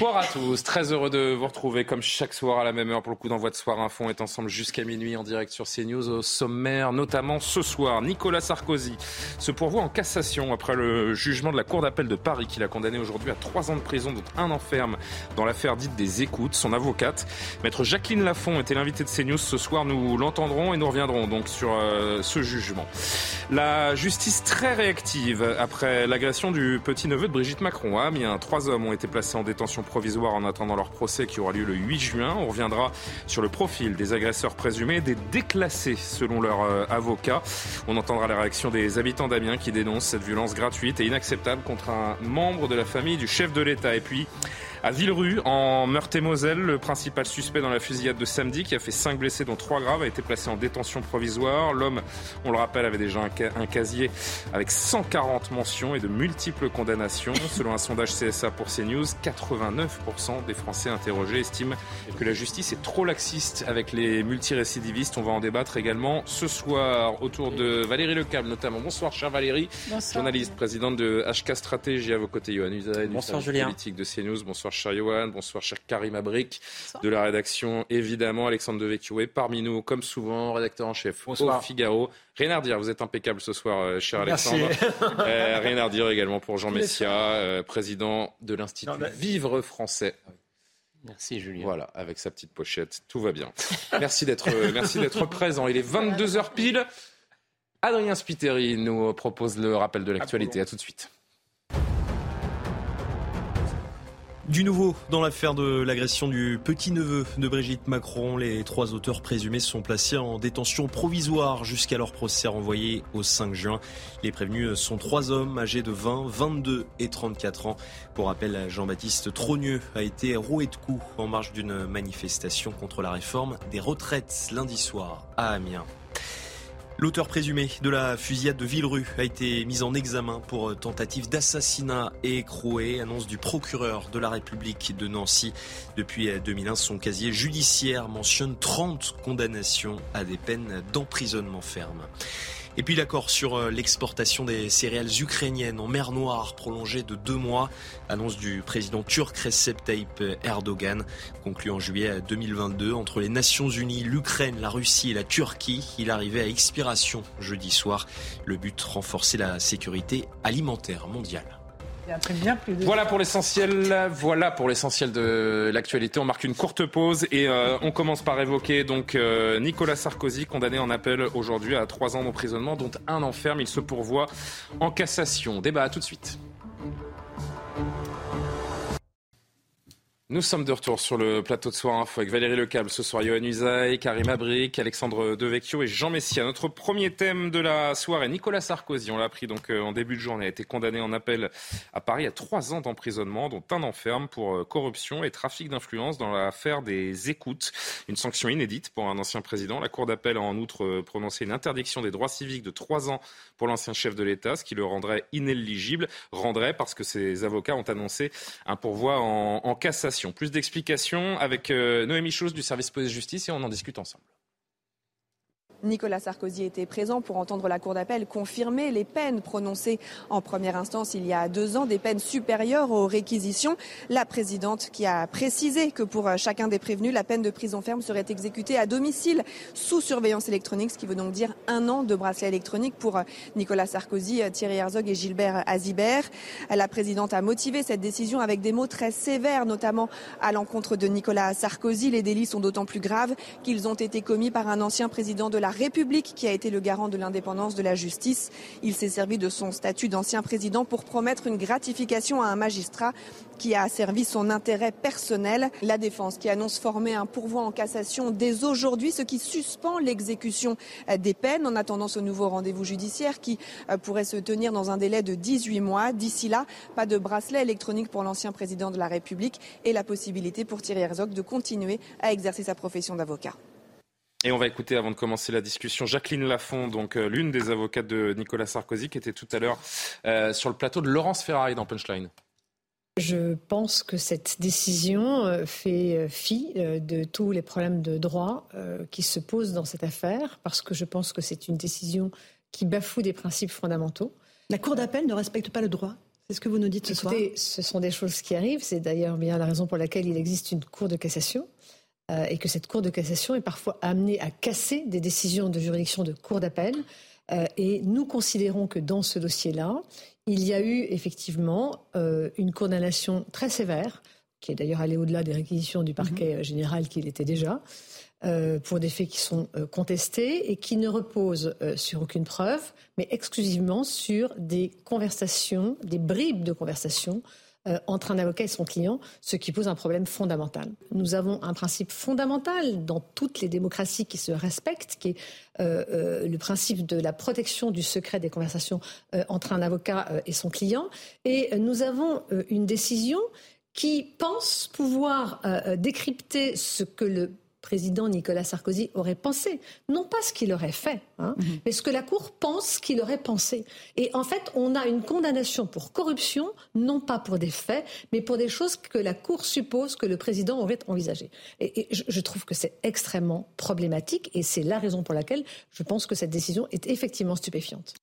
Bonsoir à tous, très heureux de vous retrouver comme chaque soir à la même heure pour le coup d'envoi de Soir Info. On est ensemble jusqu'à minuit en direct sur CNews au sommaire, notamment ce soir. Nicolas Sarkozy se pourvoit en cassation après le jugement de la Cour d'appel de Paris qui l'a condamné aujourd'hui à trois ans de prison, dont un enferme dans l'affaire dite des écoutes. Son avocate, maître Jacqueline Lafont, était l'invitée de CNews ce soir. Nous l'entendrons et nous reviendrons donc sur euh, ce jugement. La justice très réactive après l'agression du petit-neveu de Brigitte Macron à Amiens. Trois hommes ont été placés en détention provisoire en attendant leur procès qui aura lieu le 8 juin. On reviendra sur le profil des agresseurs présumés, des déclassés selon leur euh, avocat. On entendra la réaction des habitants d'Amiens qui dénoncent cette violence gratuite et inacceptable contre un membre de la famille du chef de l'État. Et puis, à Villerue, en Meurthe-et-Moselle, le principal suspect dans la fusillade de samedi, qui a fait 5 blessés dont 3 graves, a été placé en détention provisoire. L'homme, on le rappelle, avait déjà un, casier avec 140 mentions et de multiples condamnations. Selon un sondage CSA pour CNews, 89% des Français interrogés estiment que la justice est trop laxiste avec les multirécidivistes. On va en débattre également ce soir autour de Valérie Lecable notamment. Bonsoir, chère Valérie, journaliste, présidente de HK Stratégie à vos côtés, Johan Usaï, du Bonsoir, Julien. politique de CNews. Bonsoir cher Johan, bonsoir cher Karim Abric, de la rédaction évidemment, Alexandre Devecchio est parmi nous, comme souvent, rédacteur en chef bonsoir. au Figaro. Rien à redire, vous êtes impeccable ce soir, euh, cher Alexandre. euh, rien à redire également pour Jean Messia, euh, président de l'Institut Vivre Français. Merci Julien. Voilà, avec sa petite pochette, tout va bien. merci d'être, euh, merci d'être présent. Il est 22 h pile. Adrien Spiteri nous propose le rappel de l'actualité. À tout de suite. Du nouveau dans l'affaire de l'agression du petit-neveu de Brigitte Macron, les trois auteurs présumés sont placés en détention provisoire jusqu'à leur procès renvoyé au 5 juin. Les prévenus sont trois hommes âgés de 20, 22 et 34 ans. Pour rappel, Jean-Baptiste Trogneux a été roué de coups en marge d'une manifestation contre la réforme des retraites lundi soir à Amiens. L'auteur présumé de la fusillade de Villerue a été mis en examen pour tentative d'assassinat et écroué, annonce du procureur de la République de Nancy. Depuis 2001, son casier judiciaire mentionne 30 condamnations à des peines d'emprisonnement ferme. Et puis l'accord sur euh, l'exportation des céréales ukrainiennes en mer Noire prolongé de deux mois, annonce du président turc Recep Tayyip Erdogan, conclu en juillet 2022 entre les Nations Unies, l'Ukraine, la Russie et la Turquie. Il arrivait à expiration jeudi soir. Le but, renforcer la sécurité alimentaire mondiale. Voilà pour l'essentiel. Voilà pour l'essentiel de l'actualité. On marque une courte pause et euh, on commence par évoquer donc euh, Nicolas Sarkozy condamné en appel aujourd'hui à trois ans d'emprisonnement, dont un enferme. Il se pourvoit en cassation. Débat à tout de suite. Nous sommes de retour sur le plateau de Soir Info avec Valérie Lecable, ce soir Yohann Usaï, Karim Abric, Alexandre Devecchio et Jean Messia. Notre premier thème de la soirée, Nicolas Sarkozy, on l'a appris donc euh, en début de journée, a été condamné en appel à Paris à trois ans d'emprisonnement, dont un enferme pour euh, corruption et trafic d'influence dans l'affaire des écoutes. Une sanction inédite pour un ancien président. La Cour d'appel a en outre euh, prononcé une interdiction des droits civiques de trois ans pour l'ancien chef de l'État, ce qui le rendrait inéligible, rendrait parce que ses avocats ont annoncé un pourvoi en, en cassation. Plus d'explications avec euh, Noémie Chose du service police-justice et on en discute ensemble. Nicolas Sarkozy était présent pour entendre la Cour d'appel confirmer les peines prononcées en première instance il y a deux ans, des peines supérieures aux réquisitions. La présidente qui a précisé que pour chacun des prévenus, la peine de prison ferme serait exécutée à domicile sous surveillance électronique, ce qui veut donc dire un an de bracelet électronique pour Nicolas Sarkozy, Thierry Herzog et Gilbert Azibert. La présidente a motivé cette décision avec des mots très sévères, notamment à l'encontre de Nicolas Sarkozy. Les délits sont d'autant plus graves qu'ils ont été commis par un ancien président de la la République qui a été le garant de l'indépendance de la justice. Il s'est servi de son statut d'ancien président pour promettre une gratification à un magistrat qui a servi son intérêt personnel. La défense qui annonce former un pourvoi en cassation dès aujourd'hui, ce qui suspend l'exécution des peines en attendant ce nouveau rendez-vous judiciaire qui euh, pourrait se tenir dans un délai de 18 mois. D'ici là, pas de bracelet électronique pour l'ancien président de la République et la possibilité pour Thierry Herzog de continuer à exercer sa profession d'avocat. Et on va écouter, avant de commencer la discussion, Jacqueline Lafont, donc euh, l'une des avocates de Nicolas Sarkozy, qui était tout à l'heure euh, sur le plateau de Laurence Ferrari dans Punchline. Je pense que cette décision euh, fait fi de tous les problèmes de droit qui se posent dans cette affaire, parce que je pense que c'est une décision qui bafoue des principes fondamentaux. La Cour d'appel ne respecte pas le droit c'est ce que vous nous dites ce soir? Ce sont des choses qui arrivent. C'est d'ailleurs bien la raison pour laquelle il existe une Cour de cassation. Euh, et que cette Cour de cassation est parfois amenée à casser des décisions de juridiction de Cour d'appel. Euh, et nous considérons que dans ce dossier-là, il y a eu effectivement euh, une condamnation très sévère, qui est d'ailleurs allée au-delà des réquisitions du parquet mhm. général qu'il était déjà, pour des faits qui sont contestés et qui ne reposent sur aucune preuve, mais exclusivement sur des conversations, des bribes de conversations entre un avocat et son client, ce qui pose un problème fondamental. Nous avons un principe fondamental dans toutes les démocraties qui se respectent, qui est euh, euh, le principe de la protection du secret des conversations entre un avocat et son client. Et nous avons une décision qui pense pouvoir décrypter ce que le président Nicolas Sarkozy aurait pensé. Non pas ce qu'il aurait fait, hein, mhm. mais ce que la Cour pense qu'il aurait pensé. Et en fait, on a une condamnation pour corruption, non pas pour des faits, mais pour des choses que la Cour suppose que le président aurait envisagées. Et, je, trouve que c'est extrêmement problématique et c'est la raison pour laquelle je pense que cette décision est effectivement stupéfiante.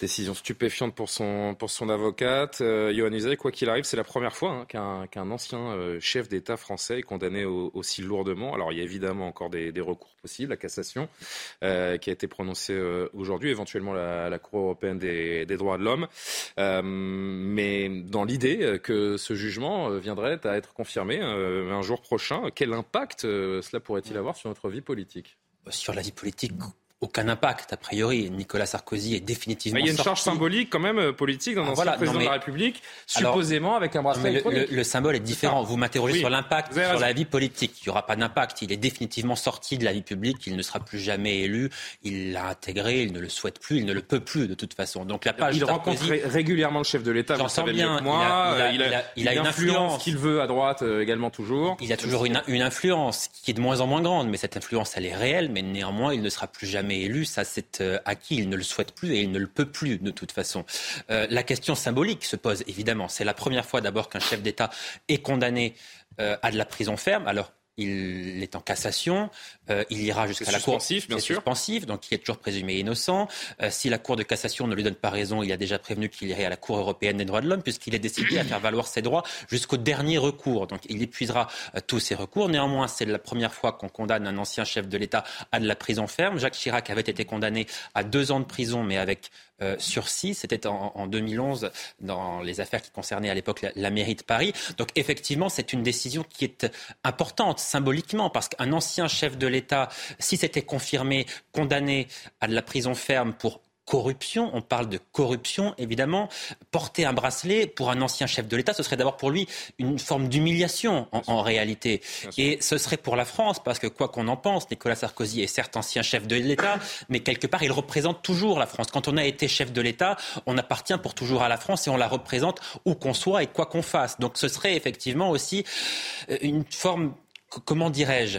Décision stupéfiante pour son, pour son avocate. Euh, Johan quoi qu'il arrive, c'est la première fois hein, qu'un ancien euh, chef d'État français est condamné aussi lourdement. Alors il y a évidemment encore des, recours possibles, la cassation euh, qui a été prononcée euh, aujourd'hui, éventuellement la, la, Cour européenne des, des droits de l'homme. mais dans l'idée que ce jugement viendrait à être confirmé un jour prochain, quel impact cela pourrait-il avoir sur notre vie politique? Sur la vie politique aucun impact, a priori. Nicolas Sarkozy est définitivement. il y a une charge symbolique quand même euh, politique dans l'ancien ah, président de la République, supposément avec un bracelet électronique. Le, symbole est différent. Vous m'interrogez sur l'impact sur la vie politique. Il n'y aura pas d'impact. Il est définitivement sorti de la vie publique. Il ne sera plus jamais élu. Il l'a intégré. Il ne le souhaite plus. Il ne le peut plus de toute façon. Donc la page. Il rencontre régulièrement le chef de l'État. J'en savez bien. moi. Il a, il a, une influence qu'il veut à droite euh, également toujours. Il a toujours une, une influence qui est de moins en moins grande, mais cette influence elle est réelle. Mais néanmoins, il ne sera plus jamais élu, ça c'est euh, acquis, il ne le souhaite plus et il ne le peut plus de toute façon. Euh, la question symbolique se pose évidemment. C'est la première fois d'abord qu'un chef d'État est condamné euh, à de la prison ferme. Alors il est en cassation, euh, il ira jusqu'à la cour bien sûr. suspensif, donc il est toujours présumé innocent. Euh, si la Cour de cassation ne lui donne pas raison, il a déjà prévenu qu'il irait à la Cour européenne des droits de l'homme, puisqu'il est décidé à faire valoir ses droits jusqu'au dernier recours. Donc il épuisera euh, tous ses recours. Néanmoins, c'est la première fois qu'on condamne un ancien chef de l'État à de la prison ferme. Jacques Chirac avait été condamné à deux ans de prison, mais avec euh, sursis. C'était en, en, 2011 dans les affaires qui concernaient à l'époque la, mairie de Paris. Donc effectivement, c'est une décision qui est importante symboliquement parce qu'un ancien chef de l'État, si c'était confirmé, condamné à de la prison ferme pour corruption, on parle de corruption évidemment, porter un bracelet pour un ancien chef de l'État, ce serait d'abord pour lui une forme d'humiliation en, réalité. Et ce serait pour la France, parce que quoi qu'on en pense, Nicolas Sarkozy est certes ancien chef de l'État, mais quelque part il représente toujours la France. Quand on a été chef de l'État, on appartient pour toujours à la France et on la représente où qu'on soit et quoi qu'on fasse. Donc ce serait effectivement aussi euh, une forme, comment dirais-je,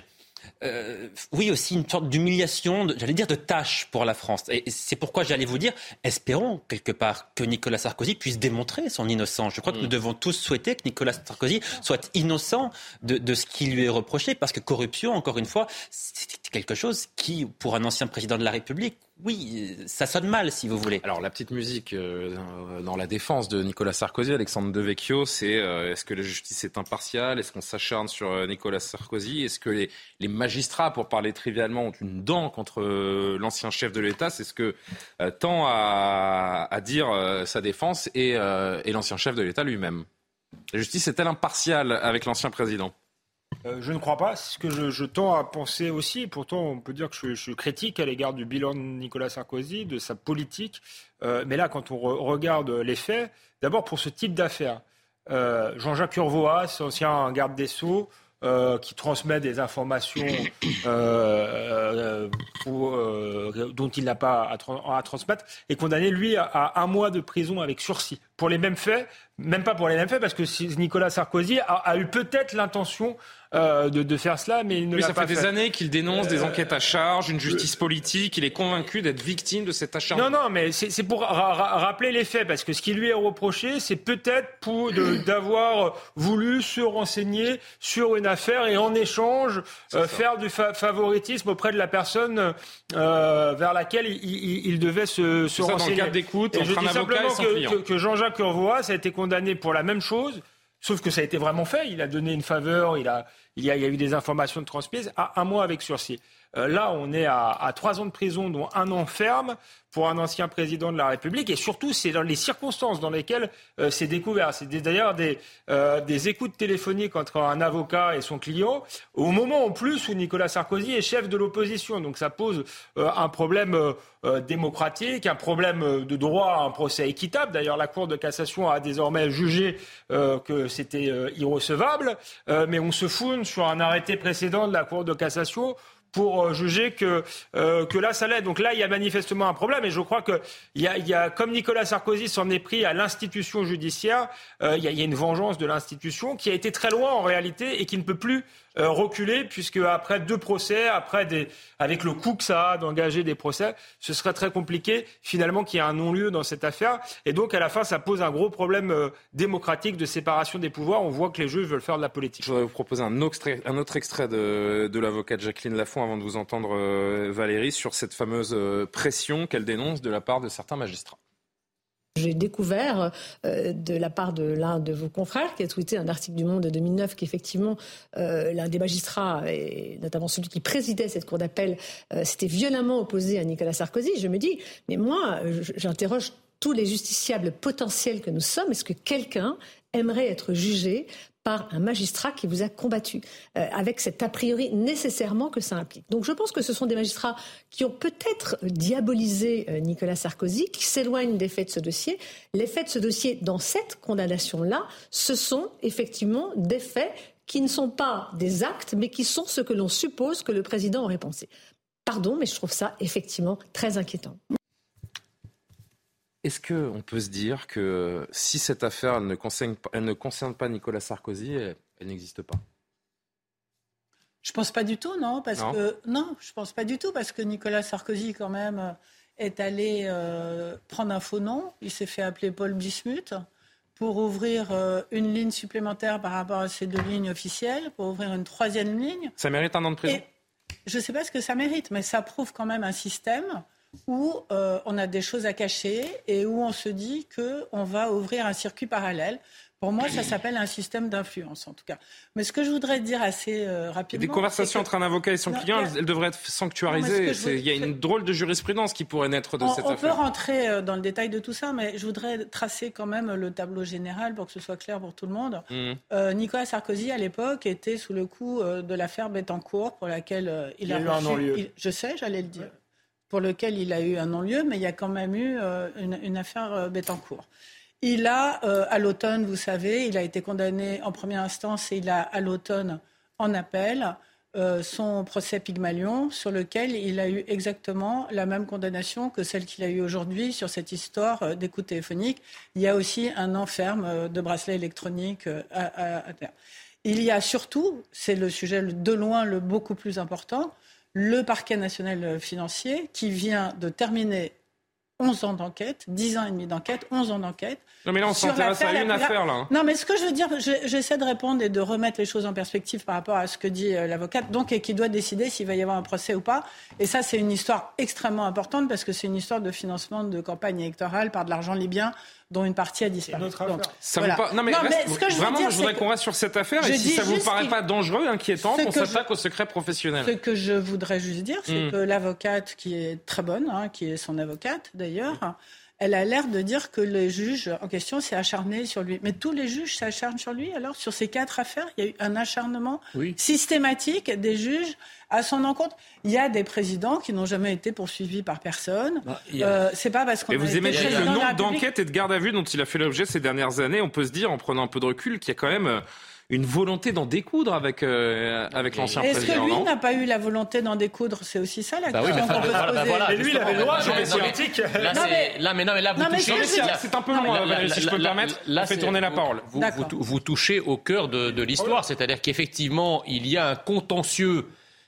euh, oui, aussi une sorte d'humiliation, j'allais dire de tâche pour la France. Et c'est pourquoi j'allais vous dire, espérons quelque part que Nicolas Sarkozy puisse démontrer son innocence. Je crois que nous mm. devons tous souhaiter que Nicolas Sarkozy soit innocent de, de ce qui lui est reproché, parce que corruption, encore une fois, quelque chose qui, pour un ancien président de la République, oui, ça sonne mal, si vous voulez. Alors, la petite musique euh, dans la défense de Nicolas Sarkozy, Alexandre Devecchio, c'est euh, est-ce que la justice est impartiale? Est-ce qu'on s'acharne sur euh, Nicolas Sarkozy? Est-ce que les, magistrats, pour parler trivialement, ont une dent contre l'ancien chef de l'État? C'est ce que tend à, dire sa défense et l'ancien chef de l'État lui-même. La justice est-elle impartiale avec l'ancien président? Euh, je ne crois pas. C'est ce que je, tends à penser aussi. Pourtant, on peut dire que je, suis critique à l'égard du bilan de Nicolas Sarkozy, de sa politique. Euh, mais là, quand on regarde les faits, d'abord pour ce type d'affaires, euh, Jean-Jacques Urvoas, ancien garde des Sceaux, qui transmet des informations dont il n'a pas à, transmettre, est condamné, lui, à, un mois de prison avec sursis. Pour les mêmes faits, même pas pour les mêmes faits, parce que Nicolas Sarkozy a eu peut-être l'intention euh, de, faire cela, mais il ne l'a pas fait. Ça fait des années qu'il dénonce des euh, enquêtes à charge, une justice politique. Il est convaincu d'être victime de cet acharnement. Non, non, mais c'est pour rappeler les faits, parce que ce qui lui est reproché, c'est peut-être pour d'avoir voulu se renseigner sur une affaire et en échange euh, faire du favoritisme auprès de la personne vers laquelle il, devait se, se renseigner. Ça dans le cadre d'écoute entre un avocat et son que, que Jean-Jacques Urvoas a été condamné pour la même chose. Sauf que ça a été vraiment fait. Il a donné une faveur, il, a, il, y a, eu des informations de transmises à un mois avec sursis. Euh, là, on est à, trois ans de prison, dont un an ferme pour un ancien président de la République. Et surtout, c'est dans les circonstances dans lesquelles euh, c'est découvert. C'est d'ailleurs des, euh, des écoutes téléphoniques entre un avocat et son client, au moment en plus où Nicolas Sarkozy est chef de l'opposition. Donc ça pose un problème démocratique, un problème de droit à un procès équitable. D'ailleurs, la Cour de cassation a désormais jugé que c'était irrecevable. mais on se fout sur un arrêté précédent de la Cour de cassation pour euh, juger que, euh, que là, ça l'est. Donc là, il y a manifestement un problème. Et je crois que, il y a, il y a, comme Nicolas Sarkozy s'en est pris à l'institution judiciaire, euh, il, y a, une vengeance de l'institution qui a été très loin en réalité et qui ne peut plus reculer, puisque après deux procès, après des, avec le coût que ça a d'engager des procès, ce serait très compliqué finalement qu'il y ait un non-lieu dans cette affaire. Et donc à la fin, ça pose un gros problème euh, démocratique de séparation des pouvoirs. On voit que les juges veulent faire de la politique. Je voudrais vous proposer un autre extrait, un autre extrait de, de l'avocate Jacqueline Lafont avant de vous entendre euh, Valérie sur cette fameuse pression qu'elle dénonce de la part de certains magistrats. J'ai découvert euh, de la part de l'un de vos confrères qui a tweeté un article du Monde de 2009 qu'effectivement euh, l'un des magistrats, et notamment celui qui présidait cette cour d'appel, euh, s'était violemment opposé à Nicolas Sarkozy. Je me dis, mais moi, j'interroge tous les justiciables potentiels que nous sommes. Est-ce que quelqu'un aimerait être jugé par un magistrat qui vous a combattu, euh, avec cet a priori nécessairement que ça implique. Donc je pense que ce sont des magistrats qui ont peut-être diabolisé euh, Nicolas Sarkozy, qui s'éloignent des faits de ce dossier. Les faits de ce dossier, dans cette condamnation-là, ce sont effectivement des faits qui ne sont pas des actes, mais qui sont ce que l'on suppose que le président aurait pensé. Pardon, mais je trouve ça effectivement très inquiétant. Est-ce qu'on peut se dire que si cette affaire ne, concerne, elle ne concerne pas Nicolas Sarkozy, elle, n'existe pas? Je pense pas du tout, non, parce que non, je pense pas du tout parce que Nicolas Sarkozy quand même euh, est allé euh, prendre un faux nom. Il s'est fait appeler Paul Bismuth pour ouvrir euh, une ligne supplémentaire par rapport à ces deux lignes officielles, pour ouvrir une troisième ligne. Ça mérite un an de prison? je ne sais pas ce que ça mérite, mais ça prouve quand même un système où euh, on a des choses à cacher et où on se dit qu'on va ouvrir un circuit parallèle. Pour moi, ça s'appelle un système d'influence, en tout cas. Mais ce que je voudrais dire assez euh, rapidement. Des conversations entre un avocat et son client, elles, devraient être sanctuarisées. Il y a une drôle de jurisprudence qui pourrait naître de cette affaire. On peut rentrer euh, dans le détail de tout ça, mais je voudrais tracer quand même le tableau général pour que ce soit clair pour tout le monde. Mmh. Nicolas Sarkozy, à l'époque, était sous le coup de l'affaire Bettencourt, pour laquelle il, a, eu un non-lieu. Je sais, j'allais le dire pour lequel il a eu un non-lieu, mais il y a quand même eu euh, une, affaire euh, Bettencourt. Il a, euh, à l'automne, vous savez, il a été condamné en première instance et il a, à l'automne, en appel, son procès Pygmalion, sur lequel il a eu exactement la même condamnation que celle qu'il a eue aujourd'hui sur cette histoire d'écoute téléphonique. Il y a aussi un enferme de bracelet électronique à terre. Il y a surtout, c'est le sujet de loin le beaucoup plus important, le parquet national financier qui vient de terminer 11 ans d'enquête, 10 ans et demi d'enquête, 11 ans d'enquête. Non mais là on s'intéresse à une affaire là. Non mais ce que je veux dire, j'essaie de répondre et de remettre les choses en perspective par rapport à ce que dit euh, l'avocate, donc et qui doit décider s'il va y avoir un procès ou pas. Et ça c'est une histoire extrêmement importante parce que c'est une histoire de financement de campagne électorale par de l'argent libyen dont une partie a disparu. ça pas... Non, mais, ce que je vraiment, je voudrais qu'on reste sur cette affaire. Et si ça vous paraît pas dangereux, inquiétant, qu'on s'attaque au secret professionnel. Ce que je voudrais juste dire, c'est hmm. que l'avocate, qui est très bonne, hein, qui est son avocate d'ailleurs, elle a l'air de dire que le juge en question s'est acharné sur lui. Mais tous les juges s'acharnent sur lui. Alors, sur ces quatre affaires, il y a eu un acharnement systématique des juges à son encontre. Il y a des présidents qui n'ont jamais été poursuivis par personne. Bah, euh, c'est pas parce qu'on. Mais vous imaginez le nombre d'enquêtes et de gardes à vue dont il a fait l'objet ces dernières années? On peut se dire, en prenant un peu de recul, qu'il y a quand même euh, une volonté d'en découdre avec, euh, avec l'ancien président. Est-ce que lui n'a pas eu la volonté d'en découdre? C'est aussi ça la bah question oui, qu'on peut se poser. Bah lui, il avait le droit, je scientifique. Là, là, mais non, mais là, vous touchez. C'est un peu long, si je peux me permettre. Là, fait tourner la parole. Vous, vous touchez au cœur de, de l'histoire, c'est-à-dire qu'effectivement, il y a un contentieux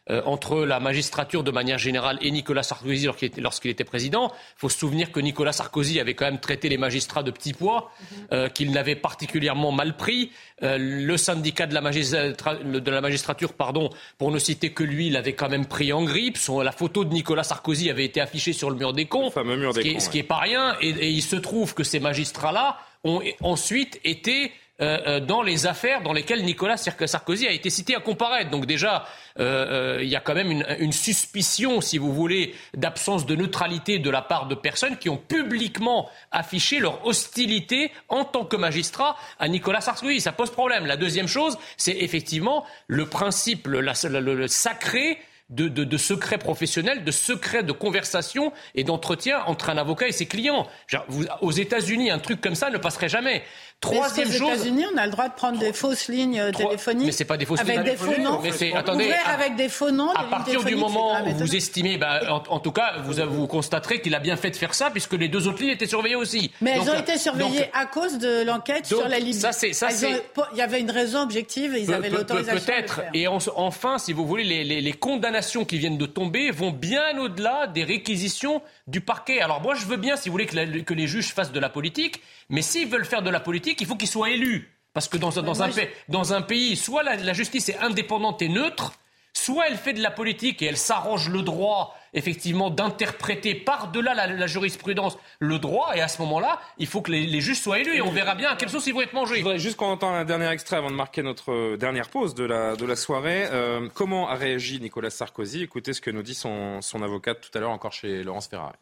euh, entre la magistrature de manière générale et Nicolas Sarkozy lorsqu'il était président. Il faut se souvenir que Nicolas Sarkozy avait quand même traité les magistrats de petits pois, euh, qu'il n'avait particulièrement mal pris. Euh, le syndicat de la, de la, magistrature, pardon, pour ne citer que lui, l'avait quand même pris en grippe. Son, la photo de Nicolas Sarkozy avait été affichée sur le mur des cons, ce, qui est, ce qui est pas rien. Et, et il se trouve que ces magistrats-là ont ensuite été euh, euh, dans les affaires dans lesquelles Nicolas Sarkozy a été cité à comparaître. Donc déjà, euh, il y a quand même une, suspicion, si vous voulez, d'absence de neutralité de la part de personnes qui ont publiquement affiché leur hostilité en tant que magistrat à Nicolas Sarkozy. Ça pose problème. La deuxième chose, c'est effectivement le principe, le sacré de, de, de secrets professionnels, de secrets de conversation et d'entretien entre un avocat et ses clients. vous, aux États-Unis, un truc comme ça ne passerait jamais. Troisième chose. Aux États-Unis, on a le droit de prendre des fausses lignes euh, téléphoniques. Mais c'est pas des fausses avec lignes des faux noms. Mais c'est attendez. avec des faux noms. À partir du moment où vous estimez, bah, en, tout cas, vous, vous constaterez qu'il a bien fait de faire ça, puisque les deux autres lignes étaient surveillées aussi. Mais elles ont été surveillées à cause de l'enquête sur la Libye. Ça, c'est, ça, c'est. Il y avait une raison objective. Ils avaient l'autorisation. Peut-être. Et enfin, si vous voulez, les, les, les condamnations qui viennent de tomber vont bien au-delà des réquisitions du parquet. Alors moi, je veux bien, si vous voulez, que, que les juges fassent de la politique, mais s'ils veulent faire de la politique, il faut qu'ils soient élus. Parce que dans, dans, un, dans un, pays, soit la, justice est indépendante et neutre, soit elle fait de la politique et elle s'arrange le droit, effectivement, d'interpréter par-delà la, jurisprudence le droit. Et à ce moment-là, il faut que les, juges soient élus et on verra bien à quelle sauce ils vont être mangés. Je juste qu'on entende un dernier extrait avant de marquer notre euh, dernière pause de la, de la soirée. Euh, comment a réagi Nicolas Sarkozy? Écoutez ce que nous dit son, son avocate tout à l'heure encore chez Laurence Ferrari.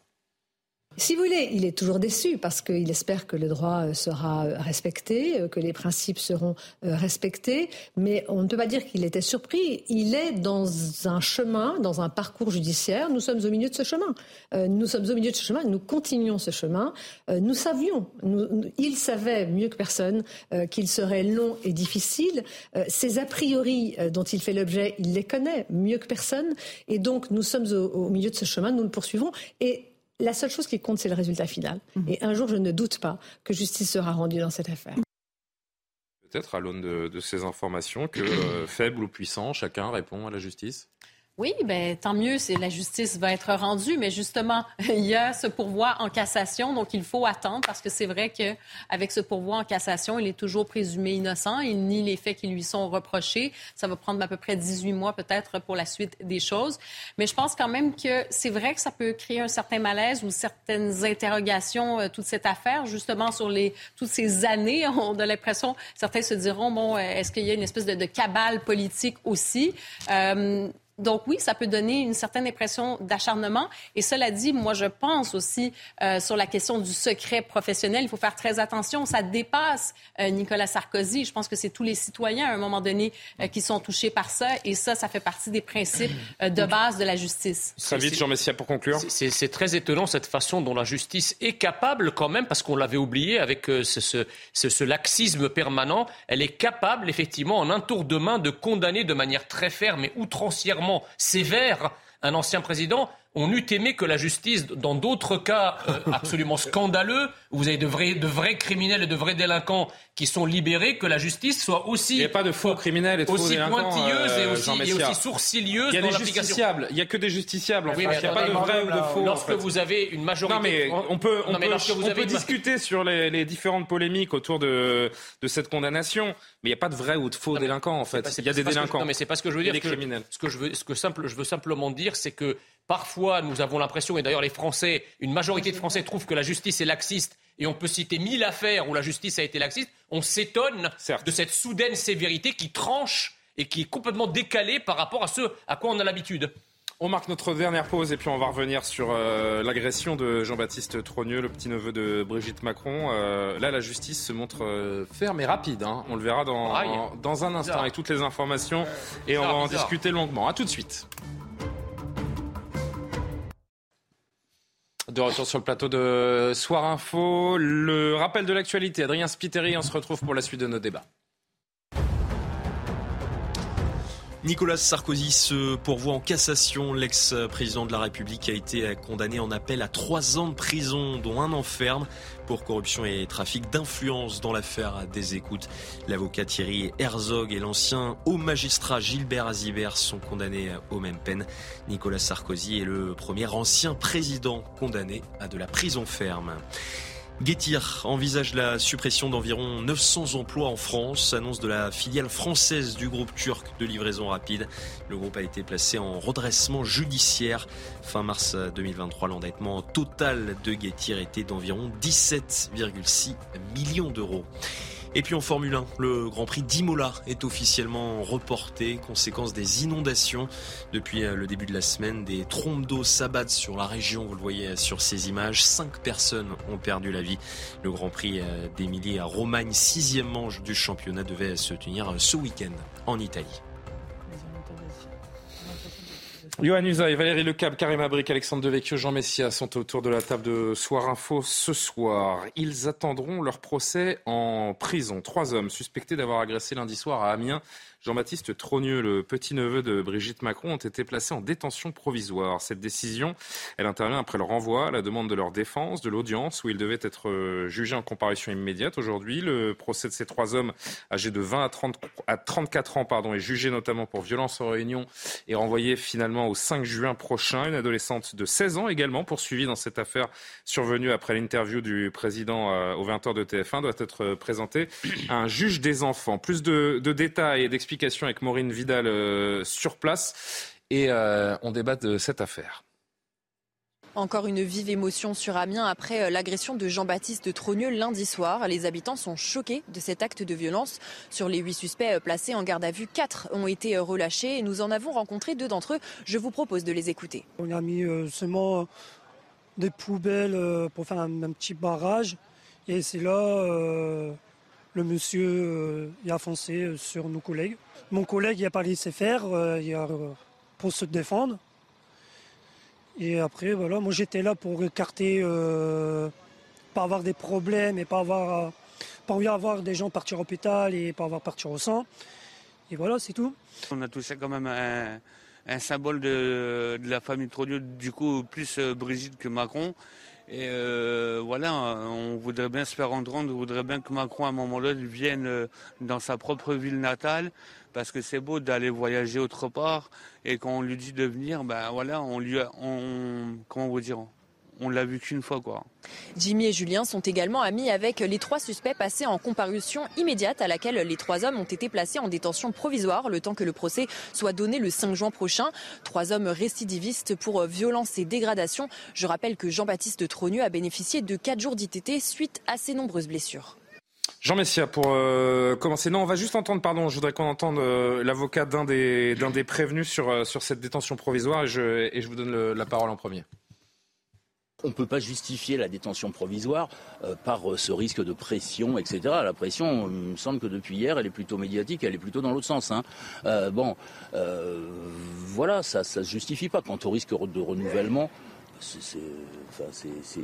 Si vous voulez, il est toujours déçu parce qu'il espère que le droit euh, sera euh, respecté, euh, que les principes seront respectés, mais on ne peut pas dire qu'il était surpris. Il est dans un chemin, dans un parcours judiciaire. Nous sommes au milieu de ce chemin. Nous sommes au milieu de ce chemin. Nous continuons ce chemin. Nous savions, il savait mieux que personne qu'il serait long et difficile. Ces a priori dont il fait l'objet, il les connaît mieux que personne. Et donc, nous sommes au, au milieu de ce chemin. Nous le poursuivons. Et la seule chose qui compte, c'est le résultat final. Mhm. Et un jour, je ne doute pas que justice sera rendue dans cette affaire. Peut-être à l'aune de, ces informations que euh, faible ou puissant, chacun répond à la justice? Oui, ben, tant mieux la justice va être rendue, mais justement, il y a ce pourvoi en cassation, donc il faut attendre parce que c'est vrai qu'avec ce pourvoi en cassation, il est toujours présumé innocent, il nie les faits qui lui sont reprochés. Ça va prendre à peu près 18 mois peut-être pour la suite des choses. Mais je pense quand même que c'est vrai que ça peut créer un certain malaise ou certaines interrogations, euh, toute cette affaire, justement sur les, toutes ces années. On a l'impression, certains se diront, bon, euh, est-ce qu'il y a une espèce de, de cabale politique aussi? Euh, donc oui, ça peut donner une certaine impression d'acharnement. Et cela dit, moi, je pense aussi euh, sur la question du secret professionnel, il faut faire très attention. Ça dépasse euh, Nicolas Sarkozy. Je pense que c'est tous les citoyens à un moment donné euh, qui sont touchés par ça. Et ça, ça fait partie des principes de base de la justice. Très vite, Jean Messia, pour conclure. C'est très étonnant cette façon dont la justice est capable quand même, parce qu'on l'avait oublié avec ce, ce, ce, laxisme permanent, elle est capable effectivement en un tour de main de condamner de manière très ferme et outrancièrement sévère un ancien président on eût aimé que la justice, dans d'autres cas euh, absolument scandaleux, où vous avez de vrais, de vrais criminels et de vrais délinquants qui sont libérés, que la justice soit aussi... Il n'y a pas de faux criminels et de aussi pointilleuse et, euh, aussi, et aussi sourcilieuse Il y a des justiciables. Il n'y a que des justiciables. il n'y a pas de vrais ou de faux. Lorsque vous avez une majorité... Non, mais on peut, on peut, on peut discuter sur les, les, différentes polémiques autour de, de cette condamnation, mais il n'y a pas de vrais ou de faux délinquants, en fait. il y a des délinquants. non, mais c'est pas ce que je veux dire. Des criminels. Ce que je veux, ce que simple, je veux simplement dire, c'est que Parfois, nous avons l'impression, et d'ailleurs les Français, une majorité de Français trouvent que la justice est laxiste, et on peut citer mille affaires où la justice a été laxiste, on s'étonne de cette soudaine sévérité qui tranche et qui est complètement décalée par rapport à ce à quoi on a l'habitude. On marque notre dernière pause et puis on va revenir sur euh, l'agression de Jean-Baptiste Trogneux, le petit-neveu de Brigitte Macron. Euh, là, la justice se montre euh, ferme et rapide. Hein. On le verra dans, dans un instant avec toutes les informations et on va en discuter longuement. A tout de suite. De retour sur le plateau de Soir Info, le rappel de l'actualité. Adrien Spiteri, on se retrouve pour la suite de nos débats. Nicolas Sarkozy se pourvoit en cassation. L'ex-président de la République a été condamné en appel à trois ans de prison, dont un an ferme, pour corruption et trafic d'influence dans l'affaire des écoutes. L'avocat Thierry Herzog et l'ancien haut magistrat Gilbert Azibert sont condamnés aux mêmes peines. Nicolas Sarkozy est le premier ancien président condamné à de la prison ferme. Getir envisage la suppression d'environ 900 emplois en France, annonce de la filiale française du groupe turc de livraison rapide. Le groupe a été placé en redressement judiciaire. Fin mars 2023, l'endettement total de Getir était d'environ 17,6 millions d'euros. Et puis en Formule 1, le Grand Prix d'Imola est officiellement reporté, conséquence des inondations. Depuis euh, le début de la semaine, des trompes d'eau s'abattent sur la région, vous le voyez sur ces images. Cinq personnes ont perdu la vie. Le Grand Prix euh, d'Émilie à Romagne, sixième manche du championnat, devait se tenir ce week-end en Italie. Johan Usaï, Valérie Lecab, Karim Abrik, Alexandre Devecchio, Jean Messia sont autour de la table de Soir Info ce soir. Ils attendront leur procès en prison. Trois hommes suspectés d'avoir agressé lundi soir à Amiens Jean-Baptiste Trogneux, le petit-neveu de Brigitte Macron, ont été placés en détention provisoire. Cette décision, elle intervient après le renvoi à la demande de leur défense de l'audience où ils devaient être euh, jugés en comparution immédiate. Aujourd'hui, le procès de ces trois hommes âgés de 20 à, 30, à 34 ans pardon, est jugé notamment pour violence en réunion et renvoyé finalement au 5 juin prochain. Une adolescente de 16 ans également poursuivie dans cette affaire survenue après l'interview du président euh, au 20h de TF1 doit être présentée à un juge des enfants. Plus de détails et d'explications explication avec Maureen Vidal euh, sur place et euh, on débat de cette affaire. Encore une vive émotion sur Amiens après euh, l'agression de Jean-Baptiste Trogneux lundi soir. Les habitants sont choqués de cet acte de violence. Sur les huit suspects placés en garde à vue, quatre ont été relâchés et nous en avons rencontré deux d'entre eux. Je vous propose de les écouter. On a mis seulement des poubelles pour faire un, petit barrage et c'est là le monsieur euh, a foncé euh, sur nos collègues. Mon collègue il a pas laissé faire euh, il a, pour se défendre. Et après, voilà, moi j'étais là pour écarter, pas avoir des problèmes et pas avoir, pas envie des gens partir au hôpital et pas avoir partir au sang. Et voilà, c'est tout. On a touché quand même un, symbole de, la famille Trogneux, du coup plus Brigitte que Macron. Et euh, voilà, on voudrait bien se faire entendre, on voudrait bien que Macron, à un moment donné, vienne euh, dans sa propre ville natale, parce que c'est beau d'aller voyager autre part, et quand on lui dit de venir, ben voilà, on lui, on, comment vous dire, on l'a vu qu'une fois. quoi. Jimmy et Julien sont également amis avec les trois suspects passés en comparution immédiate à laquelle les trois hommes ont été placés en détention provisoire le temps que le procès soit donné le 5 juin prochain. Trois hommes récidivistes pour violence et dégradation. Je rappelle que Jean-Baptiste Trogneux a bénéficié de quatre jours d'ITT suite à ses nombreuses blessures. Jean Messia, pour euh, commencer, non, on va juste entendre, pardon, je voudrais qu'on entende euh, l'avocat d'un des, des prévenus sur, euh, sur cette détention provisoire et je, et je vous donne la parole en premier. On ne peut pas justifier la détention provisoire euh, par euh, ce risque de pression, etc. La pression, il me semble que depuis hier, elle est plutôt médiatique, elle est plutôt dans l'autre sens. Hein. Euh, bon, voilà, ça ne se justifie pas. Quant au risque de renouvellement,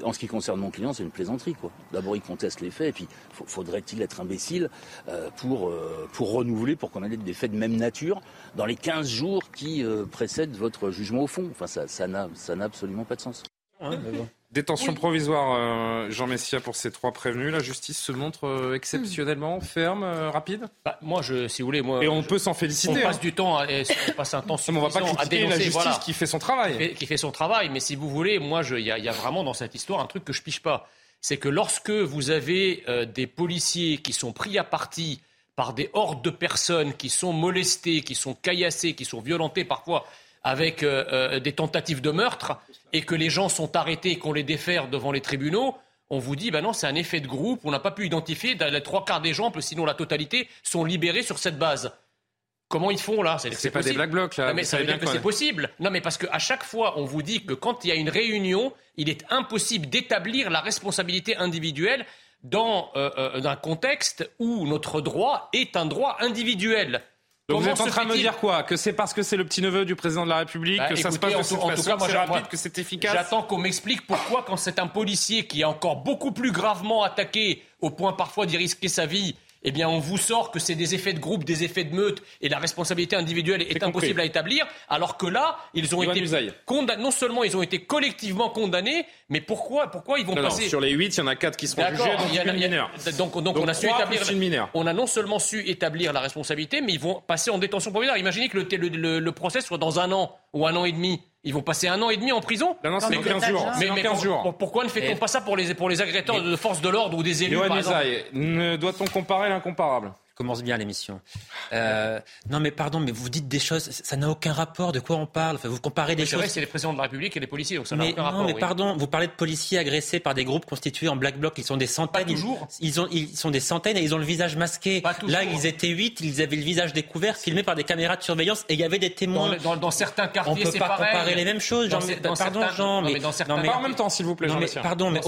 en ce qui concerne mon client, c'est une plaisanterie. D'abord, il conteste les faits, et puis faudrait-il être imbécile pour, pour renouveler, pour qu'on ait des faits de même nature dans les 15 jours qui précèdent votre jugement au fond? Enfin, ça n'a absolument pas de sens. Hein, Détention provisoire, euh, Jean Messia, pour ces trois prévenus. La justice se montre euh, exceptionnellement ferme, euh, rapide? Bah, Moi, je, si vous voulez, moi. Et on peut s'en féliciter. On passe hein. du temps, à, on passe un temps on va pas à dénoncer, la justice qui fait son travail. Qui fait, son travail, mais si vous voulez, moi, il y, y, a vraiment dans cette histoire un truc que je piche pas. C'est que lorsque vous avez des policiers qui sont pris à partie par des hordes de personnes qui sont molestées, qui sont caillassées, qui sont violentées parfois avec euh, euh, des tentatives de meurtre et que les gens sont arrêtés et qu'on les défère devant les tribunaux, on vous dit, ben non, c'est un effet de groupe, on n'a pas pu identifier, les trois quarts des gens, sinon la totalité, sont libérés sur cette base. Comment ils font là? C'est pas des black blocs là. Non, mais ça veut dire que c'est possible. Non, mais parce qu'à chaque fois, on vous dit que quand il y a une réunion, il est impossible d'établir la responsabilité individuelle dans euh, un contexte où notre droit est un droit individuel. Donc vous êtes en train de me dire quoi? Que c'est parce que c'est le petit-neveu du président de la République bah, que ça se passe de cette en façon, c'est rapide, que c'est efficace? J'attends qu'on m'explique pourquoi, quand c'est un policier qui est encore beaucoup plus gravement attaqué, au point parfois d'y risquer sa vie, eh bien, on vous sort que c'est des effets de groupe, des effets de meute, et la responsabilité individuelle est, impossible à établir, alors que là, ils ont été condamnés. Non seulement ils ont été collectivement condamnés, mais pourquoi, pourquoi ils vont passer Sur les 8, il y en a 4 qui seront jugés, donc il y a, mineurs. Donc, donc, on a su établir. On a non seulement su établir la responsabilité, mais ils vont passer en détention provisoire. Imaginez que le, le, le procès soit dans un an ou un an et demi. Ils vont passer un an et demi en prison Non, non, c'est 15 jours. Mais, mais 15 jours. pourquoi ne fait-on pas ça pour les, pour les agresseurs de forces de l'ordre ou des élus par exemple ne doit-on comparer l'incomparable? Commence bien l'émission. Euh, non, mais pardon, mais vous dites des choses, ça n'a aucun rapport. De quoi on parle? Enfin, Vous comparez des choses. C'est vrai, c'est les présidents de la République et les policiers, donc ça n'a aucun non, rapport. mais pardon, vous parlez de policiers agressés par des groupes constitués en black bloc. Ils sont des centaines. Pas toujours. Ils, ont, ils sont des centaines et ils ont le visage masqué. Là, ils étaient huit, ils avaient le visage découvert, filmé par des caméras de surveillance et il y avait des témoins. Dans, dans, certains quartiers, c'est pareil. On peut pas comparer les mêmes choses. Dans, dans pardon, Jean, mais, mais dans certains. pas en même temps, s'il vous plaît. Non, mais, pardon, mais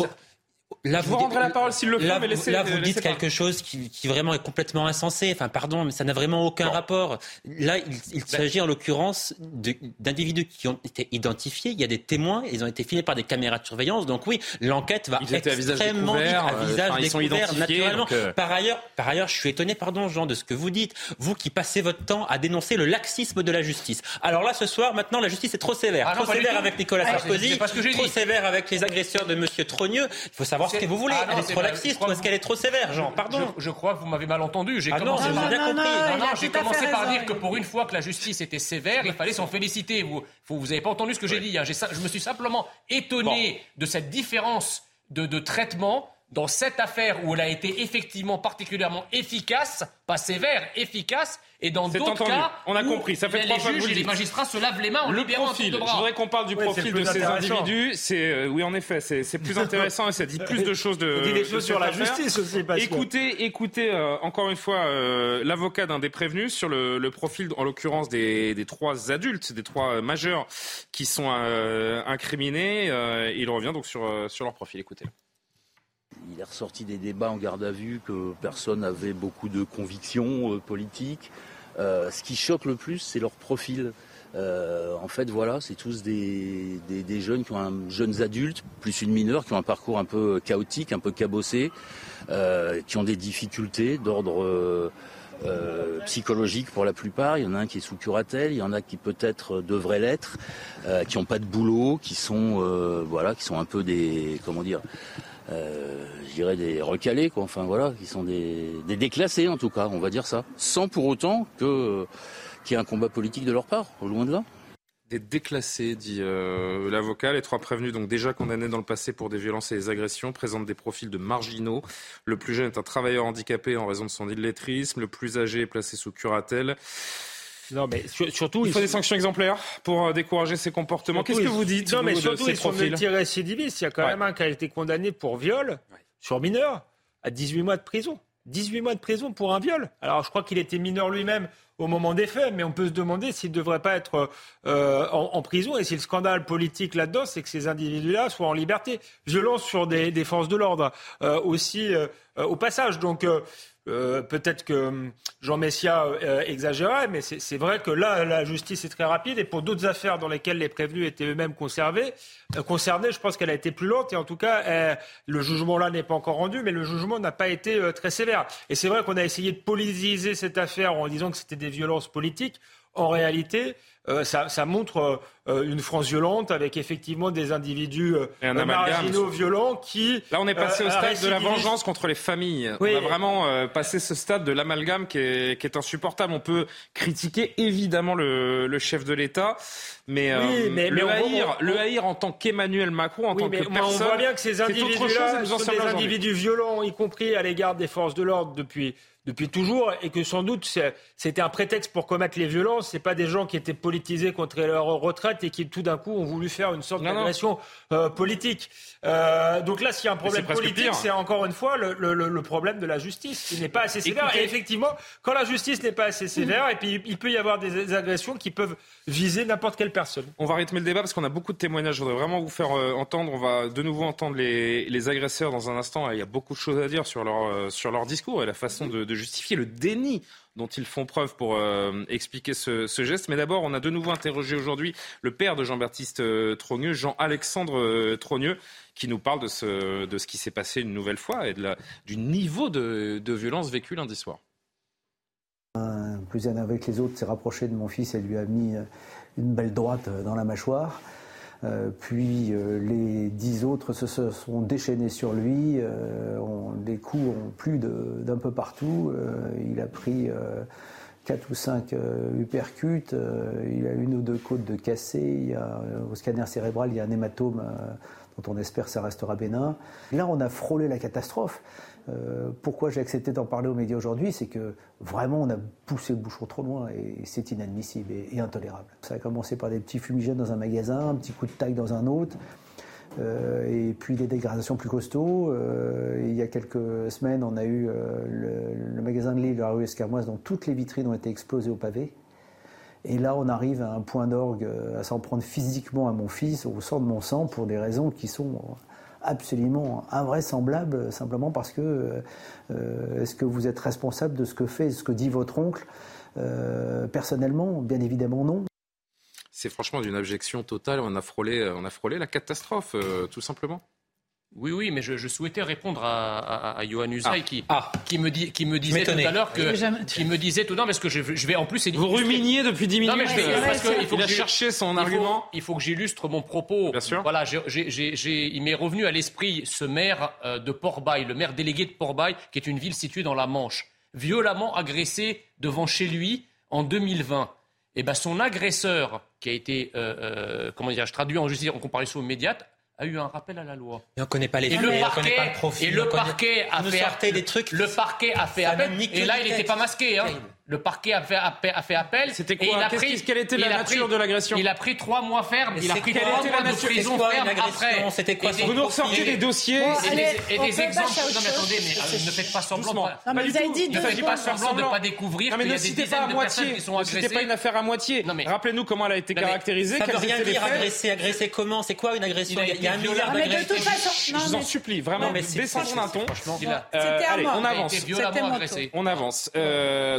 Là, vous, vous la parole s'il le là, mais laissez, là, vous dites quelque chose qui, qui, vraiment est complètement insensé. Enfin, pardon, mais ça n'a vraiment aucun rapport. Là, il, il ben. s'agit en l'occurrence d'individus qui ont été identifiés. Il y a des témoins. Ils ont été filmés par des caméras de surveillance. Donc oui, l'enquête va extrêmement à visage découvert, à visage euh, découvert naturellement. Euh... Par ailleurs, par ailleurs, je suis étonné, pardon, Jean, de ce que vous dites. Vous qui passez votre temps à dénoncer le laxisme de la justice. Alors là, ce soir, maintenant, la justice est trop sévère. Ah trop sévère avec Nicolas ah, Sarkozy. Trop dit. sévère avec les agresseurs de Monsieur Trogneux. Il faut savoir ce que vous voulez. Ah, non, trop laxiste ou est-ce qu'elle est trop sévère, Jean Pardon. Je, je, crois que vous m'avez mal entendu. J'ai ah commencé non, par bien compris. Non, non, j'ai commencé par dire que pour une fois que la justice était sévère, il fallait s'en féliciter. Vous, vous avez pas entendu ce que j'ai dit. Hein. Je me suis simplement étonné bon. de cette différence de, de traitement dans cette affaire où elle a été effectivement particulièrement efficace, pas sévère, efficace, et dans d'autres cas, on a compris. Ça fait trois les fois juges que vous et les magistrats se lavent les mains en le libérant profil. de bras. Je voudrais qu'on parle du ouais, profil de ces individus. C'est euh, oui, en effet, c'est plus intéressant et ça dit plus de choses de. dit des choses sur la justice aussi. Parce écoutez, écoutez, euh, encore une fois, euh, l'avocat d'un des prévenus sur le, le profil, en l'occurrence des, des, trois adultes, des trois majeurs qui sont incriminés. il revient donc sur sur leur profil. Écoutez. -le. Il est ressorti des débats en garde à vue que personne n'avait beaucoup de convictions euh, politiques. Euh, ce qui choque le plus, c'est leur profil. Euh, en fait, voilà, c'est tous des, jeunes qui ont un, jeunes adultes, plus une mineure, qui ont un parcours un peu chaotique, un peu cabossé, qui ont des difficultés d'ordre psychologique pour la plupart. Il y en a un qui est sous curatelle, il y en a qui peut-être devraient l'être, qui n'ont pas de boulot, qui sont voilà, qui sont un peu des comment dire euh, je dirais des recalés, quoi. Enfin voilà, qui sont des, des, déclassés en tout cas, on va dire ça, sans pour autant que qu'il y ait un combat politique de leur part, au loin de là. Des déclassés, dit euh, l'avocat. Les trois prévenus, donc déjà condamnés dans le passé pour des violences et des agressions, présentent des profils de marginaux. Le plus jeune est un travailleur handicapé en raison de son illettrisme. Le plus âgé est placé sous curatelle. Non, mais surtout, il faut des sanctions exemplaires pour décourager ces comportements. Qu'est-ce que vous dites Non, mais surtout, ils sont multirécidivistes. Il y a quand Ouais. même un qui a été condamné pour viol sur mineur à 18 mois de prison. 18 mois de prison pour un viol. Alors, je crois qu'il était mineur lui-même au moment des faits, mais on peut se demander s'il ne devrait pas être euh, en, en prison et si le scandale politique là-dedans, c'est que ces individus-là soient en liberté. Violence sur des, des forces de l'ordre euh, aussi euh, au passage. Donc, euh, euh, peut-être que hum, Jean Messia euh, exagérait, mais c'est vrai que là, la justice est très rapide. Et pour d'autres affaires dans lesquelles les prévenus étaient eux-mêmes euh, concernés, je pense qu'elle a été plus lente. Et en tout cas, euh, le jugement là n'est pas encore rendu, mais le jugement n'a pas été euh, très sévère. Et c'est vrai qu'on a essayé de politiser cette affaire en disant que c'était des violences politiques. En réalité, euh, ça, ça montre euh, une France violente avec effectivement des individus euh, marginaux violents qui. Là, on est passé euh, au stade de la vengeance contre les familles. Oui. On a vraiment euh, passé ce stade de l'amalgame qui est, qui est insupportable. On peut critiquer évidemment le, le chef de l'État, mais, euh, Oui, mais- le, mais on- haïr, on- le haïr en tant qu'Emmanuel Macron, en Oui, tant mais que on personne, voit bien que ces individus-là sont des individus violents, y compris à l'égard des forces de l'ordre depuis, depuis toujours, et que sans doute c'était un prétexte pour commettre les violences. C'est pas des gens qui étaient politisés contre leur retraite et qui tout d'un coup ont voulu faire une sorte d'agression euh, politique. Euh, donc là, s'il y a un problème politique, c'est encore une fois le, le, le, problème de la justice qui n'est pas assez sévère. Et effectivement, quand la justice n'est pas assez sévère, et puis il peut y avoir des agressions qui peuvent viser n'importe quelle personne. On va rythmer le débat parce qu'on a beaucoup de témoignages. Je voudrais vraiment vous faire euh, entendre. On va de nouveau entendre les, les, agresseurs dans un instant. Il y a beaucoup de choses à dire sur leur, sur leur discours et la façon de, de justifier le déni dont ils font preuve pour euh, expliquer ce, geste. Mais d'abord, on a de nouveau interrogé aujourd'hui le père de Jean-Baptiste euh, Trogneux, Jean-Alexandre euh, Trogneux, qui nous parle de ce, de ce qui s'est passé une nouvelle fois et de du niveau de, de violence vécu lundi soir. Un plus jeune avec les autres s'est rapproché de mon fils et lui a mis une belle droite dans la mâchoire. Euh, puis euh, les dix autres se, sont déchaînés sur lui. Euh, les coups ont plu d'un peu partout. il a pris quatre ou cinq uppercuts. il a une ou deux côtes de cassées. au scanner cérébral, il y a un hématome dont on espère que ça restera bénin. Là, on a frôlé la catastrophe. Euh, pourquoi j'ai accepté d'en parler aux médias aujourd'hui C'est que vraiment, on a poussé le bouchon trop loin et c'est inadmissible et, intolérable. Ça a commencé par des petits fumigènes dans un magasin, un petit coup de taille dans un autre. Euh, et puis des dégradations plus costauds. Euh, il y a quelques semaines, on a eu le, magasin de Lille, la rue Escamoise, dont toutes les vitrines ont été explosées au pavé. Et là, on arrive à un point d'orgue, à s'en prendre physiquement à mon fils, au sang de mon sang, pour des raisons qui sont absolument invraisemblable simplement parce que euh, est-ce que vous êtes responsable de ce que fait, ce que dit votre oncle? Euh, Personnellement, bien évidemment non. C'est franchement d'une abjection totale. On a frôlé, on a frôlé la catastrophe, euh, tout simplement. Oui, oui, mais je, souhaitais répondre à, à, Johan Usaï qui, ah. qui, me qui me disait tout à l'heure que. Qui me disait tout. Non, parce que je, je vais en plus. Vous ruminiez depuis 10 minutes. Non, mais je vais, parce que il faut il a cherché son argument. il faut que j'illustre mon propos. Bien sûr. Voilà, il m'est revenu à l'esprit ce maire euh, de Port-Bail, le maire délégué de Port-Bail, qui est une ville située dans la Manche, violemment agressé devant chez lui en 2020. Et eh ben son agresseur, qui a été, euh, euh, comment dire, je traduis en justice en comparaison immédiate, a eu un rappel à la loi. Et on connaît pas les et le parquet, pas le profil. Et le parquet a fait des trucs. Le parquet a fait appel. Et là, il n'était pas masqué. Hein. Le parquet a fait, a fait appel. C'était quoi il a pris, Quelle était la nature de l'agression Il a pris trois mois ferme. Il a pris trois mois de prison ferme après. C'était quoi Vous nous ressortez des dossiers et des exemples. Non mais attendez, mais euh, ne faites pas semblant. Non mais vous avez dit ne faites pas semblant de ne pas découvrir qu'il y a des dizaines de personnes qui sont agressées. C'était pas une affaire à moitié. Rappelez-nous comment elle a été caractérisée. Ça veut rien dire agresser. Agresser comment C'est quoi une agression Il y a un milliard d'agressions. Je vous en supplie, vraiment, descendons d'un ton. Euh, allez, on avance. On avance.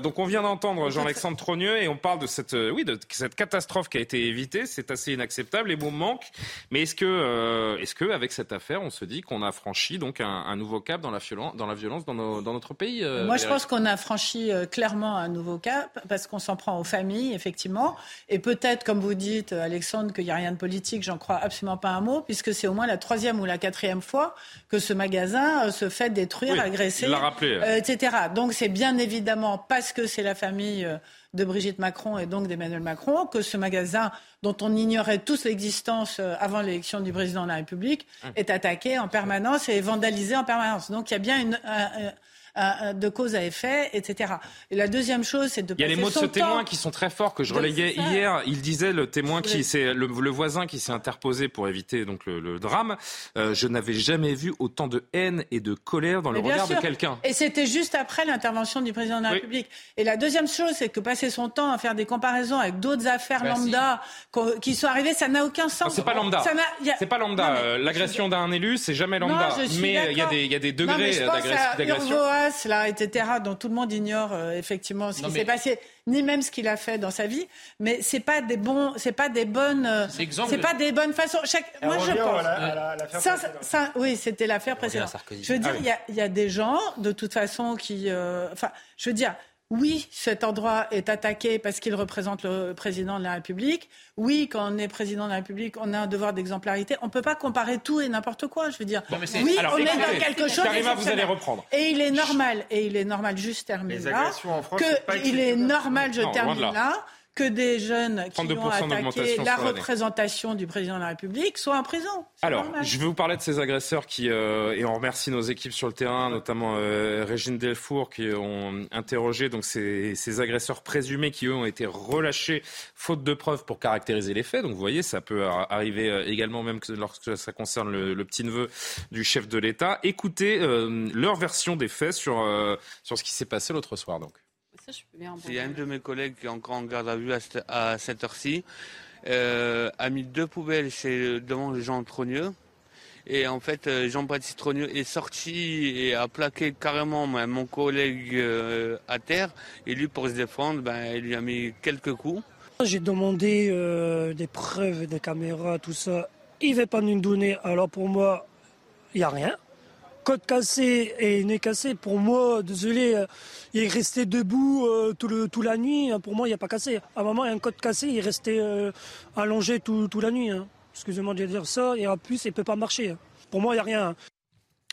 Donc on vient d'entendre Jean-Alexandre Alexandre Trogneux et on parle de cette, euh, oui, de cette catastrophe qui a été évitée. C'est assez inacceptable. Les mots manquent. Mais est-ce que, euh, est-ce que, avec cette affaire, on se dit qu'on a franchi donc un, nouveau cap dans la, violence dans, la violence dans, dans notre pays euh, Moi, je pense qu'on a franchi clairement un nouveau cap parce qu'on s'en prend aux familles, effectivement. Et peut-être, comme vous dites, Alexandre, qu'il n'y a rien de politique. J'en crois absolument pas un mot, puisque c'est au moins la troisième ou la quatrième fois que ce magasin se fait détruire, agresser, etc. Donc c'est bien évidemment parce que c'est la famille de Brigitte Macron et donc d'Emmanuel Macron, que ce magasin dont on ignorait tous l'existence euh, avant l'élection du président de la République hum. est attaqué en permanence et vandalisé en permanence. Donc il y a bien une, de cause à effet, etc. Et la deuxième chose, c'est de Il y a les mots de ce témoin qui sont très forts que je relayais hier. Il disait le témoin qui c'est le, voisin qui s'est interposé pour éviter donc le, drame. Euh, je n'avais jamais vu autant de haine et de colère dans le regard de quelqu'un. Et c'était juste après l'intervention du président de la République. Et la deuxième chose, c'est que passer son temps à faire des comparaisons avec d'autres affaires bah, lambda qui sont arrivées, ça n'a aucun sens. C'est pas lambda. C'est pas lambda. Euh, l'agression d'un élu, c'est jamais lambda. mais il y a des degrés d'agression là, etc., dont tout le monde ignore euh, effectivement ce qui s'est passé, ni même ce qu'il a fait dans sa vie. Mais c'est pas des bons, c'est pas des bonnes, euh, c'est pas des bonnes façons. Chaque, moi, je pense. ça, ça, oui, c'était l'affaire précédente. Je veux dire, ah il y, a des gens, de toute façon, qui, euh, enfin, je veux dire, oui, cet endroit est attaqué parce qu'il représente le président de la République. Oui, quand on est président de la République, on a un devoir d'exemplarité. On ne peut pas comparer tout et n'importe quoi. Je veux dire, oui, on est dans quelque chose. Karima, vous allez reprendre. Et il est normal, et il est normal, juste terminer là, que il est normal, je termine là, que des jeunes qui 32% ont attaqué la représentation du président de la République soient en prison. Alors, normal. je vais vous parler de ces agresseurs qui, euh, et on remercie nos équipes sur le terrain, notamment euh, Régine Delfour, qui ont interrogé donc ces, ces agresseurs présumés qui eux ont été relâchés faute de preuves pour caractériser les faits. Donc vous voyez, ça peut ar- arriver euh, également même que lorsque ça concerne le, le petit neveu du chef de l'État. Écoutez euh, leur version des faits sur euh, sur ce qui s'est passé l'autre soir. Donc. Ça, je peux bien en Il y a un de mes collègues qui est encore en garde à vue à cette, à cette heure-ci, euh, a mis deux poubelles chez, devant Jean Trogneux. Et en fait, euh, Jean-Baptiste Trogneux est sorti et a plaqué carrément ben, mon collègue euh, à terre. Et lui, pour se défendre, ben, il lui a mis quelques coups. J'ai demandé euh, des preuves, des caméras, tout ça. Il ne veut pas nous donner. Alors pour moi, il n'y a rien. Côte cassé et nez cassé, pour moi, désolé, euh, il est resté debout euh, tout le, toute la nuit. Pour moi, il n'y a pas cassé. À un moment, il y a un côte cassé, il est resté euh, allongé tout- toute la nuit. hein. Excusez-moi de dire ça. Et en plus, il ne peut pas marcher. hein. Pour moi, il n'y a rien.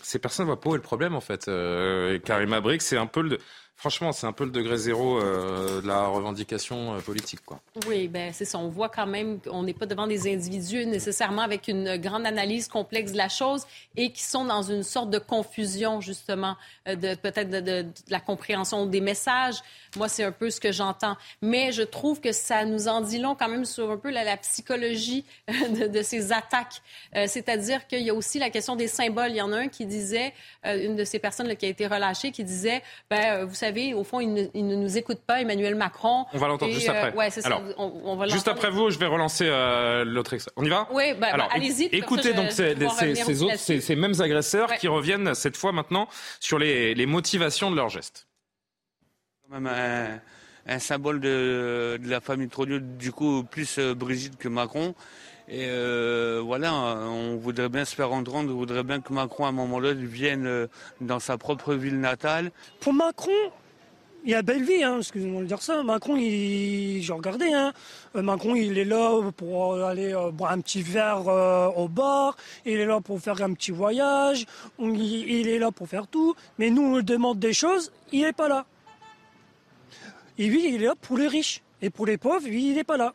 Ces personnes voient pas où est le problème en fait. Euh, Karim Abrik, c'est un peu le, franchement, c'est un peu le degré zéro euh, de la revendication euh, politique, quoi. Oui, ben c'est ça. On voit quand même qu'on n'est pas devant des individus nécessairement avec une grande analyse complexe de la chose et qui sont dans une sorte de confusion, justement, euh, de peut-être de, la compréhension des messages. Moi, c'est un peu ce que j'entends. Mais je trouve que ça nous en dit long quand même sur un peu la, la psychologie de, de ces attaques. Euh, C'est-à-dire qu'il y a aussi la question des symboles. Il y en a un qui disait, euh, une de ces personnes là, qui a été relâchée, qui disait, ben, euh, vous savez, au fond, il ne, il ne nous écoute pas, Emmanuel Macron. On va l'entendre juste euh, après. ouais, c'est ça. Alors, On, on va Juste après vous, je vais relancer euh, l'autre extrait. On y va? Oui, ben, ben, allez-y. Écoutez donc je- ces, autres, mêmes agresseurs Ouais. qui reviennent cette fois maintenant sur les, les motivations de leurs gestes. Même un, symbole de, la famille Trogneux, du coup plus euh, Brigitte que Macron. Et euh, voilà, on voudrait bien se faire entendre, on voudrait bien que Macron à un moment donné vienne euh, dans sa propre ville natale. Pour Macron, il y a belle vie, hein, excusez-moi de dire ça. Macron, il, j'ai regardé, hein. Macron, il est là pour aller boire un petit verre au bar, il est là pour faire un petit voyage, il, il est là pour faire tout. Mais nous, on lui demande des choses, il n'est pas là. Et lui, il est là pour les riches. Et pour les pauvres, lui, il n'est pas là.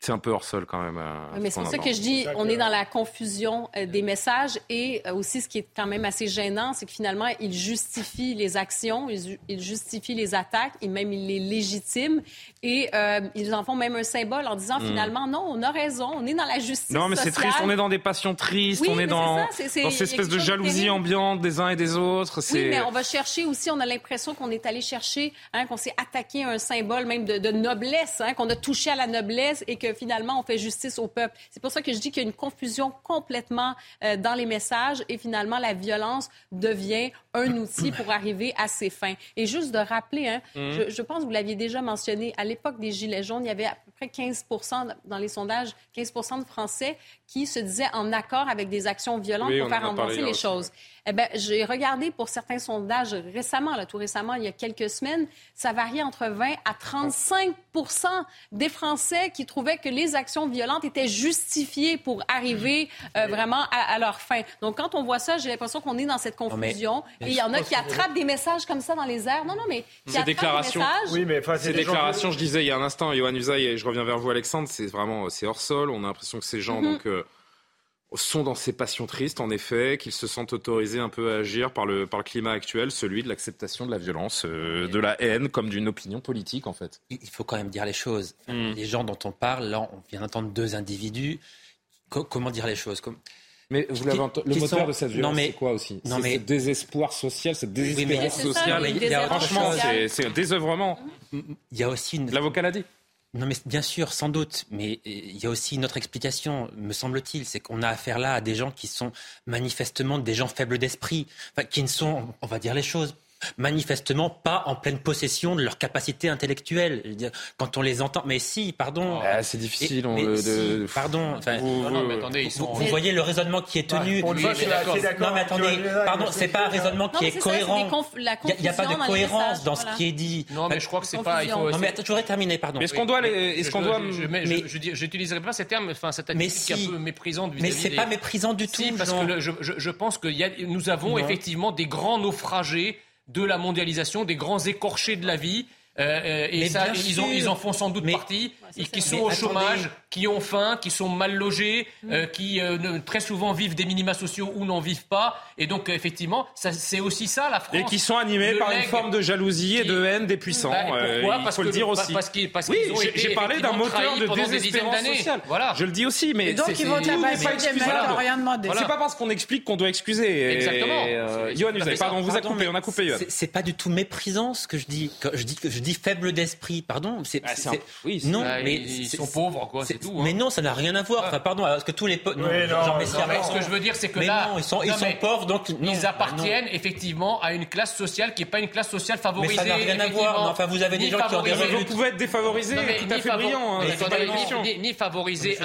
C'est un peu hors sol quand même. euh, mais c'est pour ça que je dis, on est dans la confusion euh, des messages et euh, aussi ce qui est quand même assez gênant, c'est que finalement, il justifie les actions, il, ju- il justifie les attaques et même il les légitime et euh, ils en font même un symbole en disant Mm. finalement, non, on a raison, on est dans la justice Non, mais c'est triste. On est dans des passions tristes. Oui, on est dans, ça, cette espèce de jalousie ambiante des uns et des autres. Oui, mais on va chercher aussi, on a l'impression qu'on est allé chercher, hein, qu'on s'est attaqué à un symbole même de, de noblesse, hein, qu'on a touché à la noblesse et que finalement on fait justice au peuple. C'est pour ça que je dis qu'il y a une confusion complètement euh, dans les messages et finalement la violence devient un outil pour arriver à ses fins. Et juste de rappeler, hein, Mhm. je, je pense que vous l'aviez déjà mentionné, à l'époque des Gilets jaunes, il y avait à peu près 15 dans les sondages, 15 de Français qui se disaient en accord avec des actions violentes Oui, pour faire avancer les aussi, choses. Eh ben, j'ai regardé pour certains sondages récemment, là, tout récemment, il y a quelques semaines, ça variait entre 20 à 35% des Français qui trouvaient que les actions violentes étaient justifiées pour arriver euh, vraiment à, à leur fin. Donc, quand on voit ça, j'ai l'impression qu'on est dans cette mais- confusion. mais et il y en a qui attrapent des messages comme ça dans les airs. Non, non, mais qui Ces attrapent déclarations, des messages. ces des gens- déclarations, je disais il y a un instant, Johan Usaï, et je reviens vers vous, Alexandre, c'est vraiment c'est hors sol. On a l'impression que ces gens Mhm. donc euh, sont dans ces passions tristes, en effet, qu'ils se sentent autorisés un peu à agir par le par le climat actuel, celui de l'acceptation de la violence, euh, de la haine, comme d'une opinion politique, en fait. Il faut quand même dire les choses. Enfin, Mm. Les gens dont on parle, là, on vient d'entendre deux individus. Co- comment dire les choses? Comme- Mais vous l'avez ent- le moteur sont- de cette violence, c'est quoi aussi? Non, C'est mais ce désespoir social, cette Oui, mais- désespérance ça, sociale. oui, il y a autre Franchement, c'est c'est un désœuvrement. Il y a aussi une... L'avocat l'a dit. Non, mais bien sûr, sans doute. Mais il y a aussi une autre explication, me semble-t-il. C'est qu'on a affaire là à des gens qui sont manifestement des gens faibles d'esprit, qui ne sont, on va dire les choses, manifestement pas en pleine possession de leur capacité intellectuelle. Je veux dire, quand on les entend, mais si, pardon. Ah, c'est difficile, Et- on mais le- si, de- pardon. Enfin, Vous- Non, non, mais attendez, ils vous, sont. vous voyez le raisonnement qui est tenu. suis assez d'accord Non, mais attendez, pardon, c'est pas un raisonnement Non, qui mais est cohérent. Il n'y a, pas de cohérence messages, dans voilà. ce qui est dit. Non, mais je crois que c'est pas. Il faut, Non, mais attends, je voudrais terminer, pardon. Mais est-ce qu'on doit, est-ce qu'on doit, mais mais- j'utiliserai pas ces termes, enfin cette Mais attitude qui est si. un peu méprisante Mais c'est pas méprisant du Si, tout, parce que je, pense que nous avons effectivement des grands naufragés de la mondialisation, des grands écorchés de la vie. et ça, ils, ont, ils en font sans doute partie, et qui sont au chômage, qui ont faim, qui sont mal logés, mm. qui très souvent vivent des minima sociaux ou n'en vivent pas. Et donc, effectivement, c'est aussi ça la France. Et qui sont animés par une forme de jalousie et de haine des puissants. Bah, pourquoi il faut le dire aussi. Parce qu'ils oui, j'ai parlé d'un moteur de désespérance sociale. Voilà. Je le dis aussi, mais. donc, ils vont pas rien demander. C'est pas parce qu'on explique qu'on doit excuser. Exactement. Yoann, pardon, on vous a coupé, on a coupé Yoann. C'est pas du tout méprisant ce que je dis. Je dis que je dis faible d'esprit, pardon. C'est ah, oui, non, mais ils sont pauvres, quoi, c'est tout. Mais non, ça n'a rien à voir. Enfin, pardon, parce que tous les non, ce que je veux dire, c'est que là, ils sont pauvres, donc ils appartiennent effectivement à une classe sociale qui n'est pas une classe sociale favorisée. Mais ça n'a rien à voir. Enfin, vous avez des gens qui ont des revenus. Vous pouvez être défavorisé, tout à fait brillant. Ni favorisé,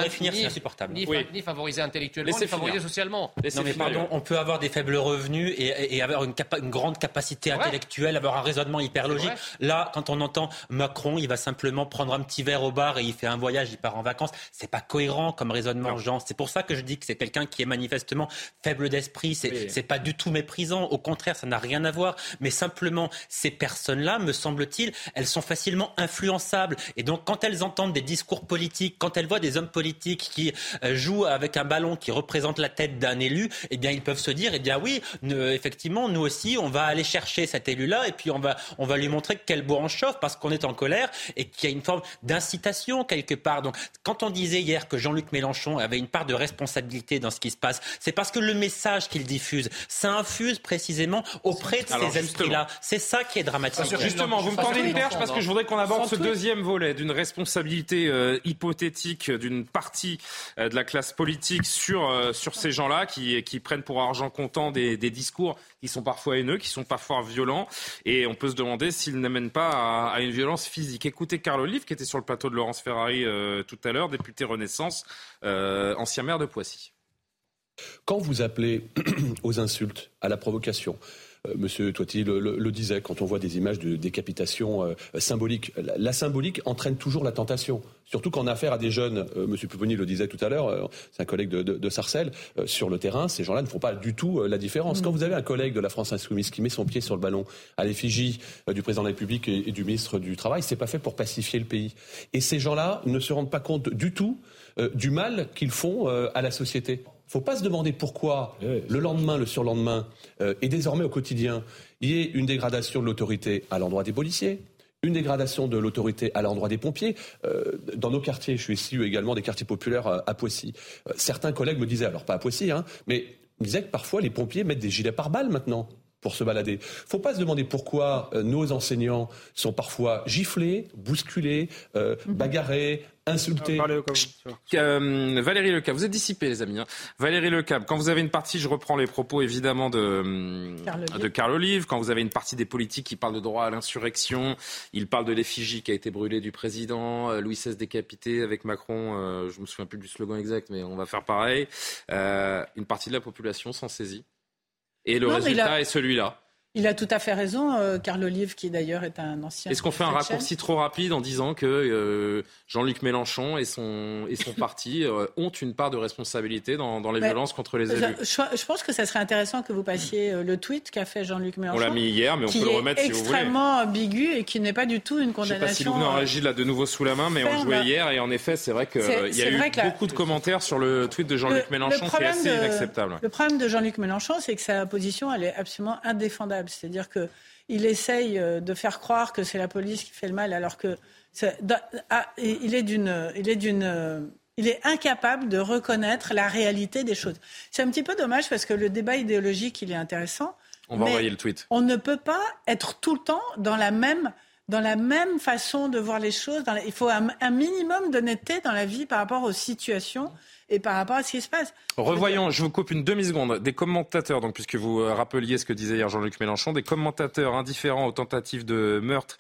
ni favorisé intellectuellement, ni favorisé socialement. Non mais pardon, on peut avoir des faibles revenus et avoir une grande capacité intellectuelle, avoir un raisonnement hyper logique. Là, quand on entend Macron, il va simplement prendre un petit verre au bar et il fait un voyage, il part en vacances. C'est pas cohérent comme raisonnement, Jean. C'est pour ça que je dis que c'est quelqu'un qui est manifestement faible d'esprit. C'est pas du tout méprisant. Au contraire, ça n'a rien à voir. Mais simplement, ces personnes-là, me semble-t-il, elles sont facilement influençables. Et donc, quand elles entendent des discours politiques, quand elles voient des hommes politiques qui euh, jouent avec un ballon qui représente la tête d'un élu, eh bien, ils peuvent se dire, eh bien oui, effectivement, nous aussi, on va aller chercher cet élu-là et puis on va, on va lui montrer quel bois en chauffe parce qu'on est en colère et qu'il y a une forme d'incitation quelque part. Donc, quand on disait hier que Jean-Luc Mélenchon avait une part de responsabilité dans ce qui se passe, c'est parce que le message qu'il diffuse, ça infuse précisément auprès de ces esprits-là. C'est ça qui est dramatique. Justement, vous me tendez une perche parce que je voudrais qu'on aborde ce deuxième volet d'une responsabilité euh, hypothétique d'une partie euh, de la classe politique sur, euh, sur ces gens-là qui, qui prennent pour argent comptant des, des discours qui sont parfois haineux, qui sont parfois violents. Et on peut se demander s'ils n'amènent pas à, une violence physique. Écoutez Carl Olive, qui était sur le plateau de Laurence Ferrari euh, tout à l'heure, député Renaissance, euh, ancien maire de Poissy. Quand vous appelez aux insultes, à la provocation, Monsieur Toiti le, disait, quand on voit des images de décapitation euh, symbolique, la, symbolique entraîne toujours la tentation. Surtout quand on a affaire à des jeunes, euh, Monsieur Pupponi le disait tout à l'heure, c'est un collègue de, Sarcelles, sur le terrain, ces gens-là ne font pas du tout la différence. Quand vous avez un collègue de la France Insoumise qui met son pied sur le ballon à l'effigie du président de la République et, du ministre du Travail, c'est pas fait pour pacifier le pays. Et ces gens-là ne se rendent pas compte du tout du mal qu'ils font à la société faut pas se demander pourquoi le lendemain, le surlendemain, euh, et désormais au quotidien, il y ait une dégradation de l'autorité à l'endroit des policiers, une dégradation de l'autorité à l'endroit des pompiers. Euh, dans nos quartiers, je suis issu également des quartiers populaires euh, à, Poissy. certains collègues me disaient, alors pas à Poissy, hein, mais me disaient que parfois les pompiers mettent des gilets pare-balles maintenant pour se balader. Faut pas se demander pourquoi nos enseignants sont parfois giflés, bousculés, mhm. bagarrés, insulté. Euh, Valérie Lecab, vous êtes dissipé les amis. Hein. Valérie Lecab, quand vous avez une partie, je reprends les propos évidemment de Carl, de Carl Olive, quand vous avez une partie des politiques qui parlent de droit à l'insurrection, il parle de l'effigie qui a été brûlée du président, euh, Louis XVI décapité avec Macron, euh, je me souviens plus du slogan exact, mais on va faire pareil. une partie de la population s'en saisit. Et le résultat est celui-là. Il a tout à fait raison, euh, Carl Olive, qui d'ailleurs est un ancien. Est-ce qu'on fait un raccourci trop rapide en disant que euh, Jean-Luc Mélenchon et son, et son parti euh, ont une part de responsabilité dans, dans les violences contre les élus? je, pense que ça serait intéressant que vous passiez le tweet qu'a fait Jean-Luc Mélenchon. On l'a mis hier, mais on peut le remettre si vous voulez. extrêmement ambigu et qui n'est pas du tout une condamnation. Je ne sais pas si Louvain réagi là de nouveau sous la main, mais on jouait hier et en effet, c'est vrai qu'il y a eu beaucoup de commentaires sur le tweet de Jean-Luc Mélenchon qui est assez inacceptable. Le problème de Jean-Luc Mélenchon, c'est que sa position, elle est absolument indéfendable. C'est-à-dire que il essaye euh, de faire croire que c'est la police qui fait le mal, alors que ah, il est d'une, il est d'une, il est incapable de reconnaître la réalité des choses. C'est un petit peu dommage parce que le débat idéologique, il est intéressant. On va envoyer le tweet. On ne peut pas être tout le temps dans la même dans la même façon de voir les choses. il faut un, un minimum d'honnêteté dans la vie par rapport aux situations et par rapport à ce qui se passe. Revoyons, je vous coupe une demi-seconde, des commentateurs, donc puisque vous euh, rappeliez ce que disait hier Jean-Luc Mélenchon, des commentateurs indifférents aux tentatives de meurtre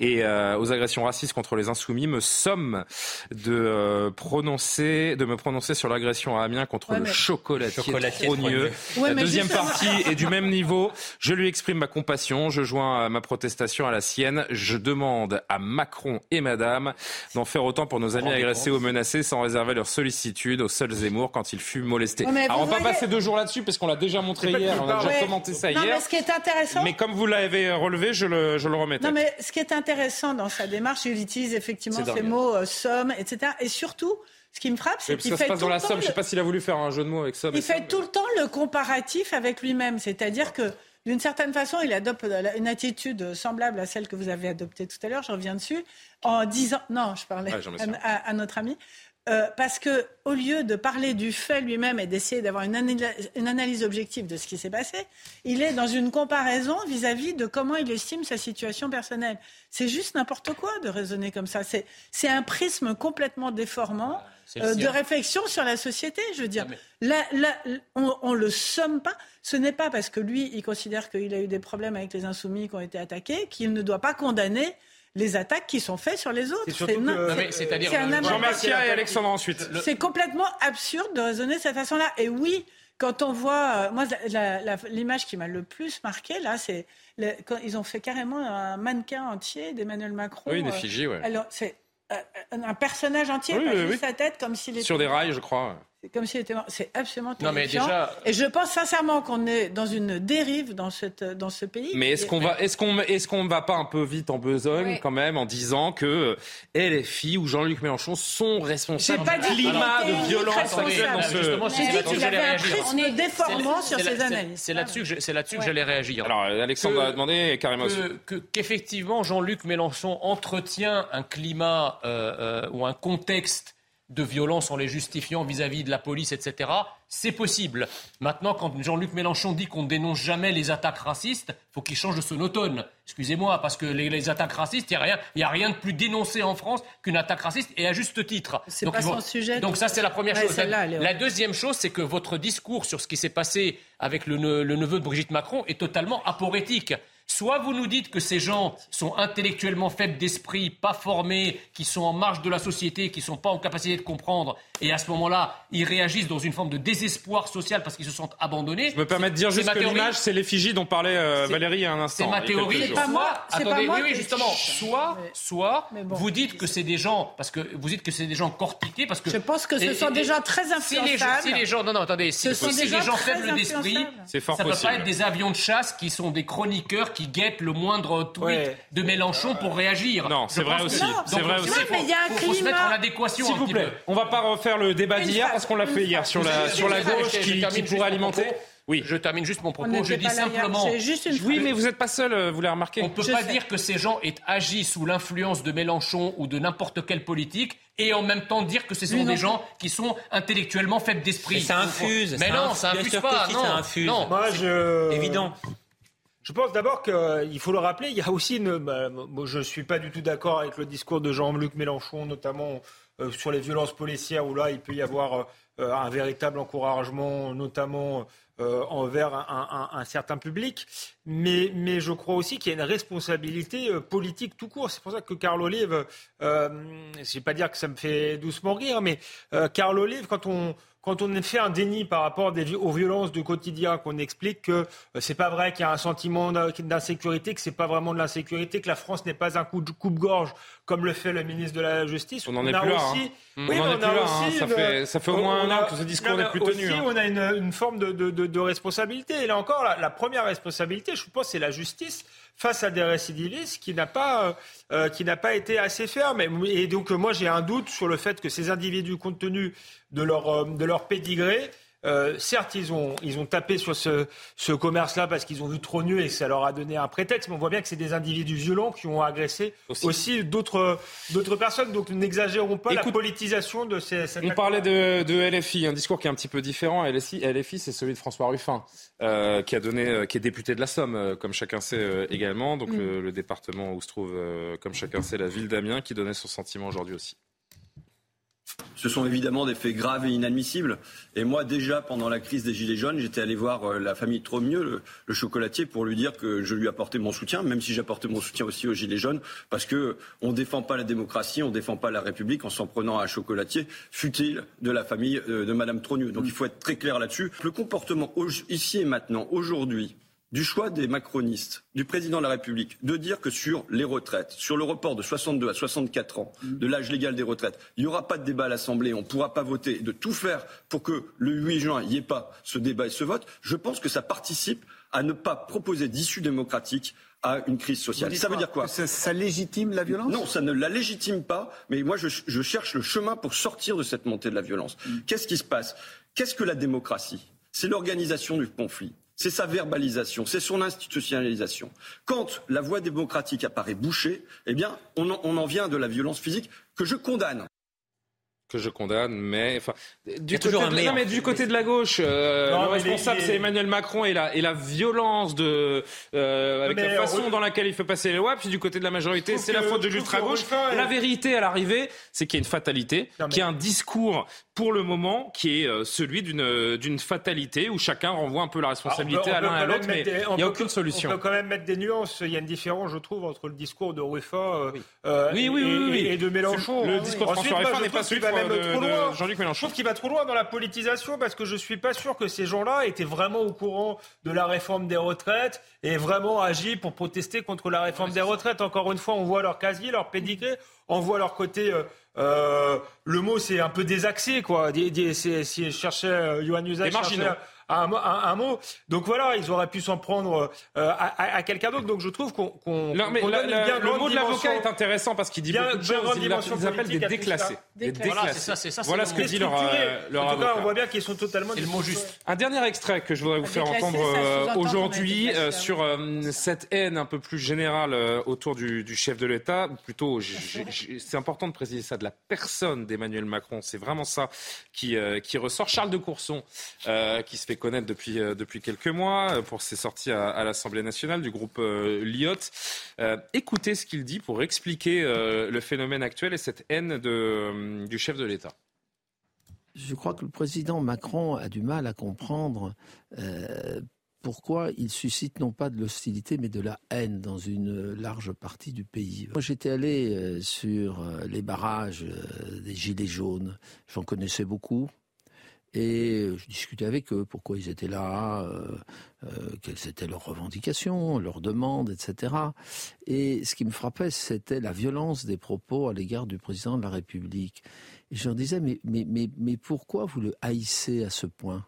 et euh, aux agressions racistes contre les insoumis me somment de euh, prononcer, de me prononcer sur l'agression à Amiens contre le chocolatier, chocolatier trogneux. La deuxième partie est du même niveau. Je lui exprime ma compassion, je joins ma protestation à la sienne. Je demande à Macron et Madame d'en faire autant pour nos amis agressés ou menacés sans réserver leur sollicitude seul Zemmour quand il fut molesté. Ouais, mais Alors, on va voyez- passer deux jours là-dessus parce qu'on l'a déjà montré hier, on a déjà Ouais. commenté ça Non, hier. mais ce qui est intéressant. Mais comme vous l'avez relevé, je le, je le remettais. Non, mais ce qui est intéressant dans sa démarche, il utilise effectivement ces mots euh, somme, etc. Et surtout, ce qui me frappe, c'est qu'il ça fait se passe tout dans le la temps somme. Je sais le- pas s'il a voulu faire un jeu de mots avec ça. Il fait tout le temps le comparatif avec lui-même. C'est-à-dire que, d'une certaine façon, il adopte une attitude semblable à celle que vous avez adoptée tout à l'heure, je reviens dessus, en disant... Non, je parlais Ouais, à notre ami. Euh, parce que au lieu de parler du fait lui-même et d'essayer d'avoir une, analyse- une analyse objective de ce qui s'est passé, il est dans une comparaison vis-à-vis de comment il estime sa situation personnelle. C'est juste n'importe quoi de raisonner comme ça. C'est un prisme complètement déformant le euh, de réflexion sur la société. Je veux dire, là, là, on, on le somme pas. Ce n'est pas parce que lui, il considère qu'il a eu des problèmes avec les insoumis qui ont été attaqués qu'il ne doit pas condamner les attaques qui sont faites sur les autres. C'est que- Non, mais c'est-à-dire, c'est un le- amalgame. Jean Messia et Alexandre ensuite. C'est complètement absurde de raisonner de cette façon-là. Et oui, quand on voit, euh, moi, l'image qui m'a le plus marqué, là, c'est quand ils ont fait carrément un mannequin entier d'Emmanuel Macron. Oui, une euh, effigie, ouais. Alors, c'est euh, un personnage entier, Oui, pas oui, juste oui. sa tête, comme s'il était Sur des rails, je crois. Comme s'il était mort. C'est absolument Non, mais terrifiant. déjà- Et je pense sincèrement qu'on est dans une dérive dans, cette, dans ce pays. Mais est-ce qu'on va, est-ce qu'on, est-ce qu'on va pas un peu vite en besogne Oui. quand même en disant que LFI ou Jean-Luc Mélenchon sont responsables pas du climat de violence irresponsable. actuel dans ce. Justement, J'ai c'est dit qu'il avait un prisme déformant sur c'est- analyses. C'est là-dessus que c'est là-dessus que j'allais réagir. Alors Alexandre Que- a demandé carrément qu'effectivement Jean-Luc Mélenchon entretient un climat euh, euh, ou un contexte de violence en les justifiant vis-à-vis de la police, etc., c'est possible. Maintenant, quand Jean-Luc Mélenchon dit qu'on ne dénonce jamais les attaques racistes, faut qu'il change de sonotone. Excusez-moi, parce que les, les attaques racistes, il n'y a, rien- y a rien de plus dénoncé en France qu'une attaque raciste, et à juste titre. C'est Donc, pas ils vont- son sujet, Donc ça, c'est la première Ouais, chose. La, deuxième chose, c'est que votre discours sur ce qui s'est passé avec le, ne- le neveu de Brigitte Macron est totalement aporétique. Soit vous nous dites que ces gens sont intellectuellement faibles d'esprit, pas formés, qui sont en marge de la société, qui ne sont pas en capacité de comprendre, et à ce moment-là, ils réagissent dans une forme de désespoir social parce qu'ils se sentent abandonnés. Je me permets de dire C'est juste que l'image, c'est l'effigie dont parlait euh, C'est- Valérie il y a un instant. C'est ma théorie. jours. pas moi, c'est pas attendez, moi oui, oui, justement. Soit, soit, Mais bon. vous dites que c'est des gens, parce que vous dites que c'est des gens cortiqués, parce que. Je pense que ce Et- sont et- des gens très si les, gens, influençables. si les gens, non, non, attendez, si, Ce sont si des gens faibles d'esprit. C'est ça ne peut pas être des avions de chasse qui sont des chroniqueurs qui guettent le moindre tweet Ouais. de Mélenchon pour réagir. Non, c'est vrai aussi. Donc, C'est vrai aussi. il faut- Ouais, mais il y a un faut- faut se mettre en adéquation S'il vous plaît, peu. on va pas refaire le débat d'hier parce qu'on l'a fait hier sur la, sur la gauche qui, termine qui pourrait alimenter. Oui. Je termine juste mon On propos. Je dis simplement. C'est juste une Oui, mais vous n'êtes pas seul, euh, vous l'avez remarqué. On ne peut Je pas sais. dire que ces gens aient agi sous l'influence de Mélenchon ou de n'importe quelle politique et en même temps dire que ce sont des gens qui sont intellectuellement faibles d'esprit. Mais ça infuse, Mais ça non, infuse, ça infuse pas. si, non, ça infuse. non. Moi, je... Évident. Je pense d'abord qu'il faut le rappeler, il y a aussi une. bah, je ne suis pas du tout d'accord avec le discours de Jean-Luc Mélenchon, notamment euh, sur les violences policières, où là, il peut y avoir euh, un véritable encouragement, notamment euh, envers un, certain public. Mais, mais je crois aussi qu'il y a une responsabilité euh, politique tout court. C'est pour ça que Carl Olive, euh, je ne vais pas dire que ça me fait doucement rire, mais euh, Carl Olive, quand on quand on fait un déni par rapport aux violences du quotidien, qu'on explique que euh, c'est pas vrai qu'il y a un sentiment d'in- d'insécurité, que c'est pas vraiment de l'insécurité, que la France n'est pas un coup de coupe-gorge comme le fait le ministre de la Justice. On n'en est plus là, Ça fait- ça fait au moins un an que ce discours n'est plus tenu, aussi, hein. on a une, une forme de, de- de- de responsabilité. Et là encore, la, la première responsabilité, je pense, c'est la justice face à des récidivistes qui n'a pas, euh, euh, qui n'a pas été assez ferme. Et, donc, euh, moi, j'ai un doute sur le fait que ces individus, compte tenu de leur, euh, de leur pédigré, euh, certes, ils ont, ils ont tapé sur ce, ce commerce-là parce qu'ils ont vu trop nu et que ça leur a donné un prétexte. Mais on voit bien que c'est des individus violents qui ont agressé Aussi. aussi, d'autres, d'autres personnes. Donc n'exagérons pas la politisation de ces. cette On parlait de, de LFI, un discours qui est un petit peu différent. LFI, LFI c'est celui de François Ruffin, euh, qui a donné, euh, qui est député de la Somme, euh, comme chacun sait euh, également. Donc Mm. le, le département où se trouve, euh, comme chacun sait, la ville d'Amiens, qui donnait son sentiment aujourd'hui aussi. Ce sont évidemment des faits graves et inadmissibles. Et moi, déjà, pendant la crise des Gilets jaunes, j'étais allé voir euh, la famille Tromieux, le, le chocolatier, pour lui dire que je lui apportais mon soutien, même si j'apportais mon soutien aussi aux Gilets jaunes, parce que on défend pas la démocratie, on défend pas la République en s'en prenant à un chocolatier, fut-il de la famille euh, de Madame Trogneux. Donc il faut être très clair là-dessus. Le comportement ici et maintenant, aujourd'hui, du choix des macronistes, du président de la République, de dire que sur les retraites, sur le report de 62 à 64 ans de l'âge légal des retraites, il n'y aura pas de débat à l'Assemblée, on ne pourra pas voter, de tout faire pour que le 8 juin, il n'y ait pas ce débat et ce vote, je pense que ça participe à ne pas proposer d'issue démocratique à une crise sociale. Ça veut dire quoi ça, ça, légitime la violence? Non, ça ne la légitime pas, mais moi je, je, cherche le chemin pour sortir de cette montée de la violence. Mm. Qu'est-ce qui se passe? Qu'est-ce que la démocratie? C'est l'organisation du conflit c'est sa verbalisation, c'est son institutionnalisation. Quand la voie démocratique apparaît bouchée, eh bien, on en, on en vient de la violence physique que je condamne que je condamne, mais enfin, du côté, de, non, mais du côté de la gauche, euh, non, le responsable c'est Emmanuel Macron et la, et la violence de, euh, avec la façon dans laquelle il fait passer les lois. Puis du côté de la majorité, c'est la faute de l'ultra-gauche. La vérité à l'arrivée, c'est qu'il y a une fatalité, qu'il y a un discours pour le moment qui est euh, celui d'une d'une fatalité où chacun renvoie un peu la responsabilité à l'un et à l'autre, mais il n'y a aucune solution. On peut quand même mettre des nuances. Il y a une différence, je trouve, entre le discours de Ruffin euh, oui. Euh, oui, oui, et, et, de Mélenchon. Le discours de François Ruffin n'est pas celui de, de Jean-Luc Mélenchon. Je trouve qu'il va trop loin dans la politisation parce que je suis pas sûr que ces gens-là étaient vraiment au courant de la réforme des retraites et vraiment agi pour protester contre la réforme des retraites. Encore une fois, on voit leur casier, leur pédigré, on voit leur côté euh, le mot c'est un peu désaxé quoi. Si je cherchais euh, Johan Usaï un, un, un, mot. Donc voilà, ils auraient pu s'en prendre euh, à, à, quelqu'un d'autre. Donc je trouve qu'on qu le mot de l'avocat est intéressant parce qu'il dit bien, beaucoup de choses. Il, ils appellent des déclassés. Des déclassés. Voilà, ça, ça, voilà ce que dit leur, leur En tout cas, on voit bien qu'ils sont totalement. le mot juste. Un dernier extrait que je voudrais vous faire entendre aujourd'hui sur cette haine un peu plus générale autour du, du chef de l'État. Plutôt, c'est important de préciser ça de la personne d'Emmanuel Macron. C'est vraiment ça qui, euh, qui ressort. Charles de Courson, euh, qui se fait connaître depuis, euh, depuis quelques mois euh, pour ses sorties à, l'Assemblée nationale du groupe euh, Lyot. écoutez ce qu'il dit pour expliquer le phénomène actuel et cette haine de, du chef de l'État. Je crois que le président Macron a du mal à comprendre pourquoi il suscite non pas de l'hostilité mais de la haine dans une large partie du pays. Moi j'étais allé sur les barrages des Gilets jaunes, j'en connaissais beaucoup. Et je discutais avec eux, pourquoi ils étaient là, euh, euh, quelles étaient leurs revendications, leurs demandes, etc. Et ce qui me frappait, c'était la violence des propos à l'égard du président de la République. Et je leur disais, mais, mais, mais, mais pourquoi vous le haïssez à ce point?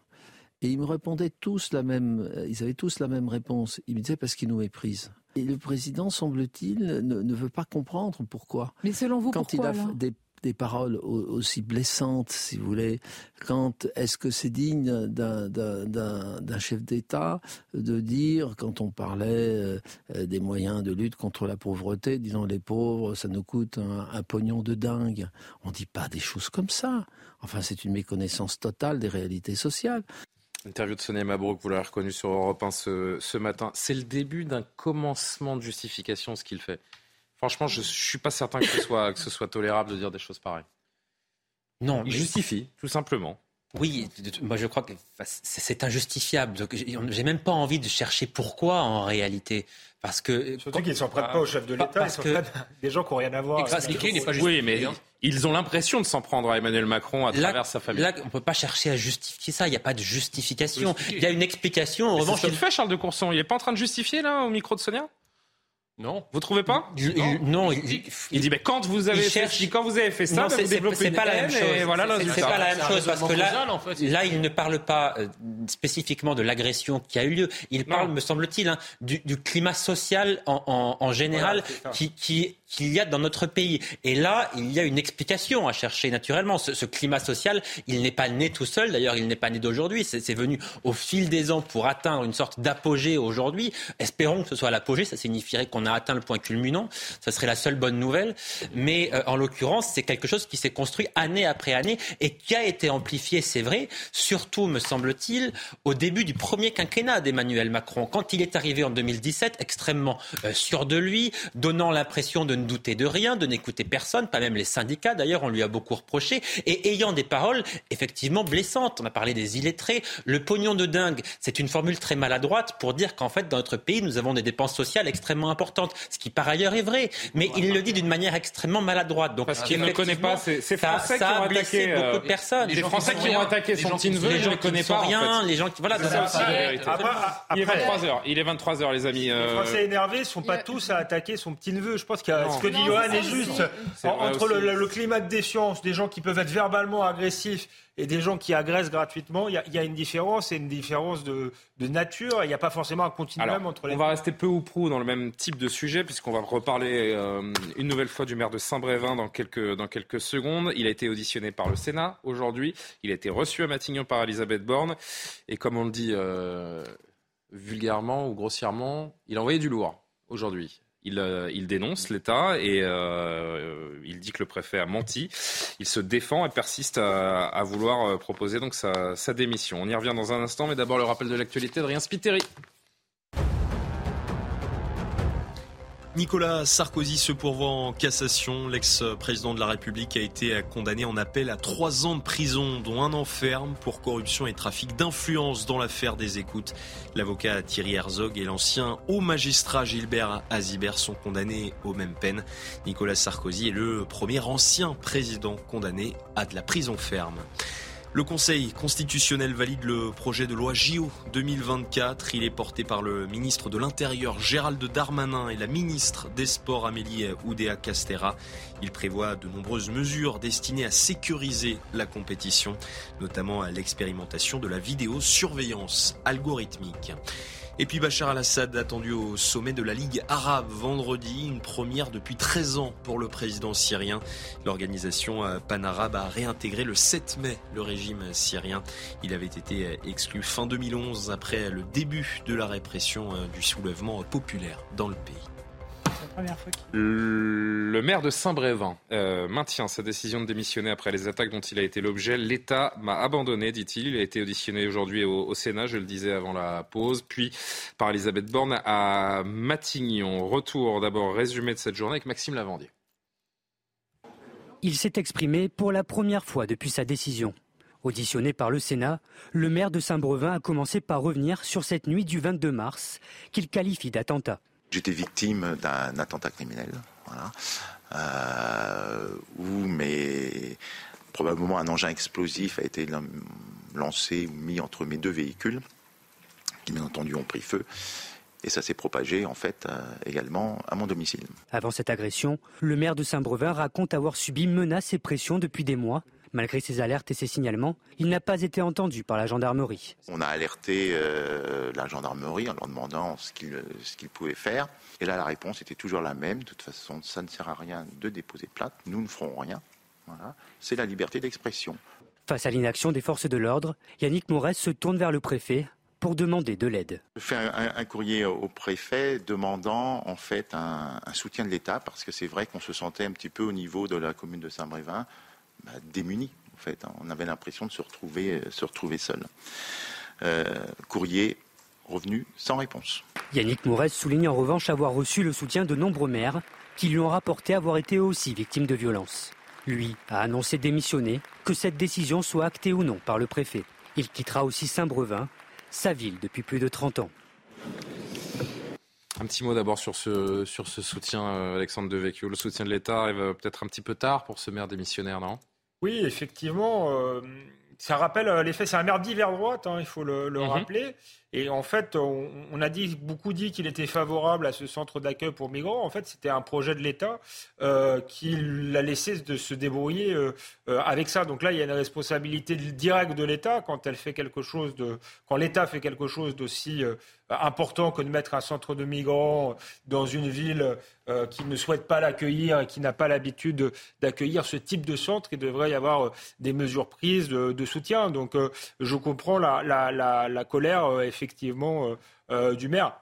Et ils me répondaient tous la même, ils avaient tous la même réponse. Ils me disaient parce qu'ils nous méprisent. Et le président, semble-t-il, ne, ne, veut pas comprendre pourquoi. Mais selon vous, Quand pourquoi il a des, des, paroles aussi blessantes, si vous voulez, quand est-ce que c'est digne d'un chef d'État de dire, quand on parlait euh, des moyens de lutte contre la pauvreté, disons les pauvres, ça nous coûte un, pognon de dingue. On ne dit pas des choses comme ça. Enfin, c'est une méconnaissance totale des réalités sociales. Interview de Sonia Mabrouk, vous l'avez reconnu sur Europe 1 ce, ce matin. C'est le début d'un commencement de justification, ce qu'il fait. Franchement, je ne suis pas certain que ce, soit, que ce soit tolérable de dire des choses pareilles. Non, il justifie, tout simplement. Oui, moi je crois que c'est injustifiable. J'ai même pas envie de chercher pourquoi en réalité. Parce que, Surtout qu'ils ne s'en prennent pas au chef de l'État, ils s'en prennent des gens qui n'ont rien à voir. Expliquer n'est pas Oui, mais ils ont l'impression de s'en prendre à Emmanuel Macron à là, travers sa famille. Là, on ne peut pas chercher à justifier ça. Il n'y a pas de justification. Il y a une explication. En revanche, ce qu'il fait, Charles de Courson. Il n'est pas en train de justifier là au micro de Sonia? Non. Vous trouvez pas Non. non il, il, dit mais quand vous avez cherche... fait, quand vous avez fait ça, non, ben vous développez pas la même chose. Voilà c'est pas la même chose parce que là, en fait, là, il ne parle pas euh, spécifiquement de l'agression qui a eu lieu. Il parle, me semble-t-il, hein, du, du, climat social en, en, en général voilà, qui, qui qu'il y a dans notre pays. Et là, il y a une explication à chercher naturellement. Ce, climat social, il n'est pas né tout seul. D'ailleurs, il n'est pas né d'aujourd'hui. C'est venu au fil des ans pour atteindre une sorte d'apogée aujourd'hui. Espérons que ce soit l'apogée. Ça signifierait qu'on a atteint le point culminant. Ça serait la seule bonne nouvelle. Mais euh, en l'occurrence, c'est quelque chose qui s'est construit année après année et qui a été amplifié, c'est vrai, surtout, me semble-t-il, au début du premier quinquennat d'Emmanuel Macron. Quand il est arrivé en 2017, extrêmement euh, sûr de lui, donnant l'impression de ne douter de rien, de n'écouter personne, pas même les syndicats. D'ailleurs, on lui a beaucoup reproché et ayant des paroles effectivement blessantes. On a parlé des illettrés. Le pognon de dingue, c'est une formule très maladroite pour dire qu'en fait, dans notre pays, nous avons des dépenses sociales extrêmement importantes importante, ce qui par ailleurs est vrai, mais il le dit d'une manière extrêmement maladroite. Donc, Parce qu'il ne connaît pas ces, ces Français ça, qui ont a blessé attaqué beaucoup de personnes. Les, Français qui ont attaqué son petit neveu, les gens ne qui ne pas. rien, en fait. les gens qui voilà. C'est ça aussi la vérité. Il est 23 h Il est 23 h les amis. Les euh, Français énervés ne sont pas tous à attaquer son petit neveu. Je pense que ce que dit Johan est juste. Entre le, climat de défiance, des gens qui peuvent être verbalement agressifs et des gens qui agressent gratuitement, il y, a- il y a une différence et une différence de, de nature. Il n'y a pas forcément un continuum Alors, entre les on va rester peu ou prou dans le même type de sujet, puisqu'on va reparler euh, une nouvelle fois du maire de Saint-Brévin dans quelques, dans quelques secondes. Il a été auditionné par le Sénat aujourd'hui. Il a été reçu à Matignon par Elisabeth Borne. Et comme on le dit euh, vulgairement ou grossièrement, il a envoyé du lourd aujourd'hui. Il, euh, il dénonce l'État et euh, il dit que le préfet a menti. Il se défend et persiste à, vouloir euh, proposer donc sa, sa démission. On y revient dans un instant, mais d'abord le rappel de l'actualité de Rien Spiteri. Nicolas Sarkozy se pourvoit en cassation. L'ex-président de la République a été condamné en appel à trois ans de prison, dont un an ferme pour corruption et trafic d'influence dans l'affaire des écoutes. L'avocat Thierry Herzog et l'ancien haut magistrat Gilbert Azibert sont condamnés aux mêmes peines. Nicolas Sarkozy est le premier ancien président condamné à de la prison ferme. Le Conseil constitutionnel valide le projet de loi JO 2024. Il est porté par le ministre de l'Intérieur Gérald Darmanin et la ministre des Sports Amélie Oudéa-Castera. Il prévoit de nombreuses mesures destinées à sécuriser la compétition, notamment à l'expérimentation de la vidéosurveillance algorithmique. Et puis Bachar al-Assad attendu au sommet de la Ligue arabe vendredi, une première depuis 13 ans pour le président syrien. L'organisation euh, panarabe a réintégré le 7 mai le régime syrien. Il avait été euh, exclu fin 2011 après le début de la répression euh, du soulèvement populaire dans le pays. C'est la première fois qu'il- Le maire de Saint-Brévin euh, maintient sa décision de démissionner après les attaques dont il a été l'objet. L'État m'a abandonné, dit-il. Il a été auditionné aujourd'hui au, au Sénat, je le disais avant la pause, puis par Elisabeth Borne à Matignon. Retour d'abord résumé de cette journée avec Maxime Lavandier. Il s'est exprimé pour la première fois depuis sa décision. Auditionné par le Sénat, le maire de Saint-Brevin a commencé par revenir sur cette nuit du 22 mars, qu'il qualifie d'attentat. J'étais victime d'un attentat criminel, euh, où probablement un engin explosif a été lan- lancé ou mis entre mes deux véhicules, qui bien entendu ont pris feu, et ça s'est propagé en fait euh, également à mon domicile. Avant cette agression, le maire de Saint-Brevin raconte avoir subi menaces et pressions depuis des mois. Malgré ses alertes et ses signalements, il n'a pas été entendu par la gendarmerie. On a alerté euh, la gendarmerie en leur demandant ce qu'ils qu'ils pouvaient faire. Et là, la réponse était toujours la même. De toute façon, ça ne sert à rien de déposer plainte. Nous ne ferons rien. Voilà. C'est la liberté d'expression. Face à l'inaction des forces de l'ordre, Yannick Morez se tourne vers le préfet pour demander de l'aide. Je fais un, un- un courrier au préfet demandant en fait un, un soutien de l'État parce que c'est vrai qu'on se sentait un petit peu au niveau de la commune de Saint-Brévin bah, démunis. En fait, on avait l'impression de se retrouver, se retrouver seul. Euh, courrier revenu sans réponse. Yannick Morez souligne en revanche avoir reçu le soutien de nombreux maires qui lui ont rapporté avoir été eux aussi victimes de violences. Lui a annoncé démissionner, que cette décision soit actée ou non par le préfet. Il quittera aussi Saint-Brevin, sa ville depuis plus de 30 ans. Un petit mot d'abord sur ce, sur ce soutien, euh, Alexandre Devecchio. Le soutien de l'État arrive euh, peut-être un petit peu tard pour ce maire démissionnaire, non? Oui, effectivement. euh, ça rappelle euh, les faits. C'est un maire d'hiver droite, hein, il faut le, le Mhm. rappeler. Et en fait, on, a beaucoup dit qu'il était favorable à ce centre d'accueil pour migrants. En fait, c'était un projet de l'État euh, qui l'a laissé de se débrouiller euh, euh, avec ça. Donc là, il y a une responsabilité directe de l'État quand elle fait quelque chose quand l'État fait quelque chose d'aussi important que de mettre un centre de migrants dans une ville qui ne souhaite pas l'accueillir et qui n'a pas l'habitude d'accueillir ce type de centre. Il devrait y avoir des mesures prises de, soutien. Donc, je comprends la, colère, effectivement, euh, euh, du maire.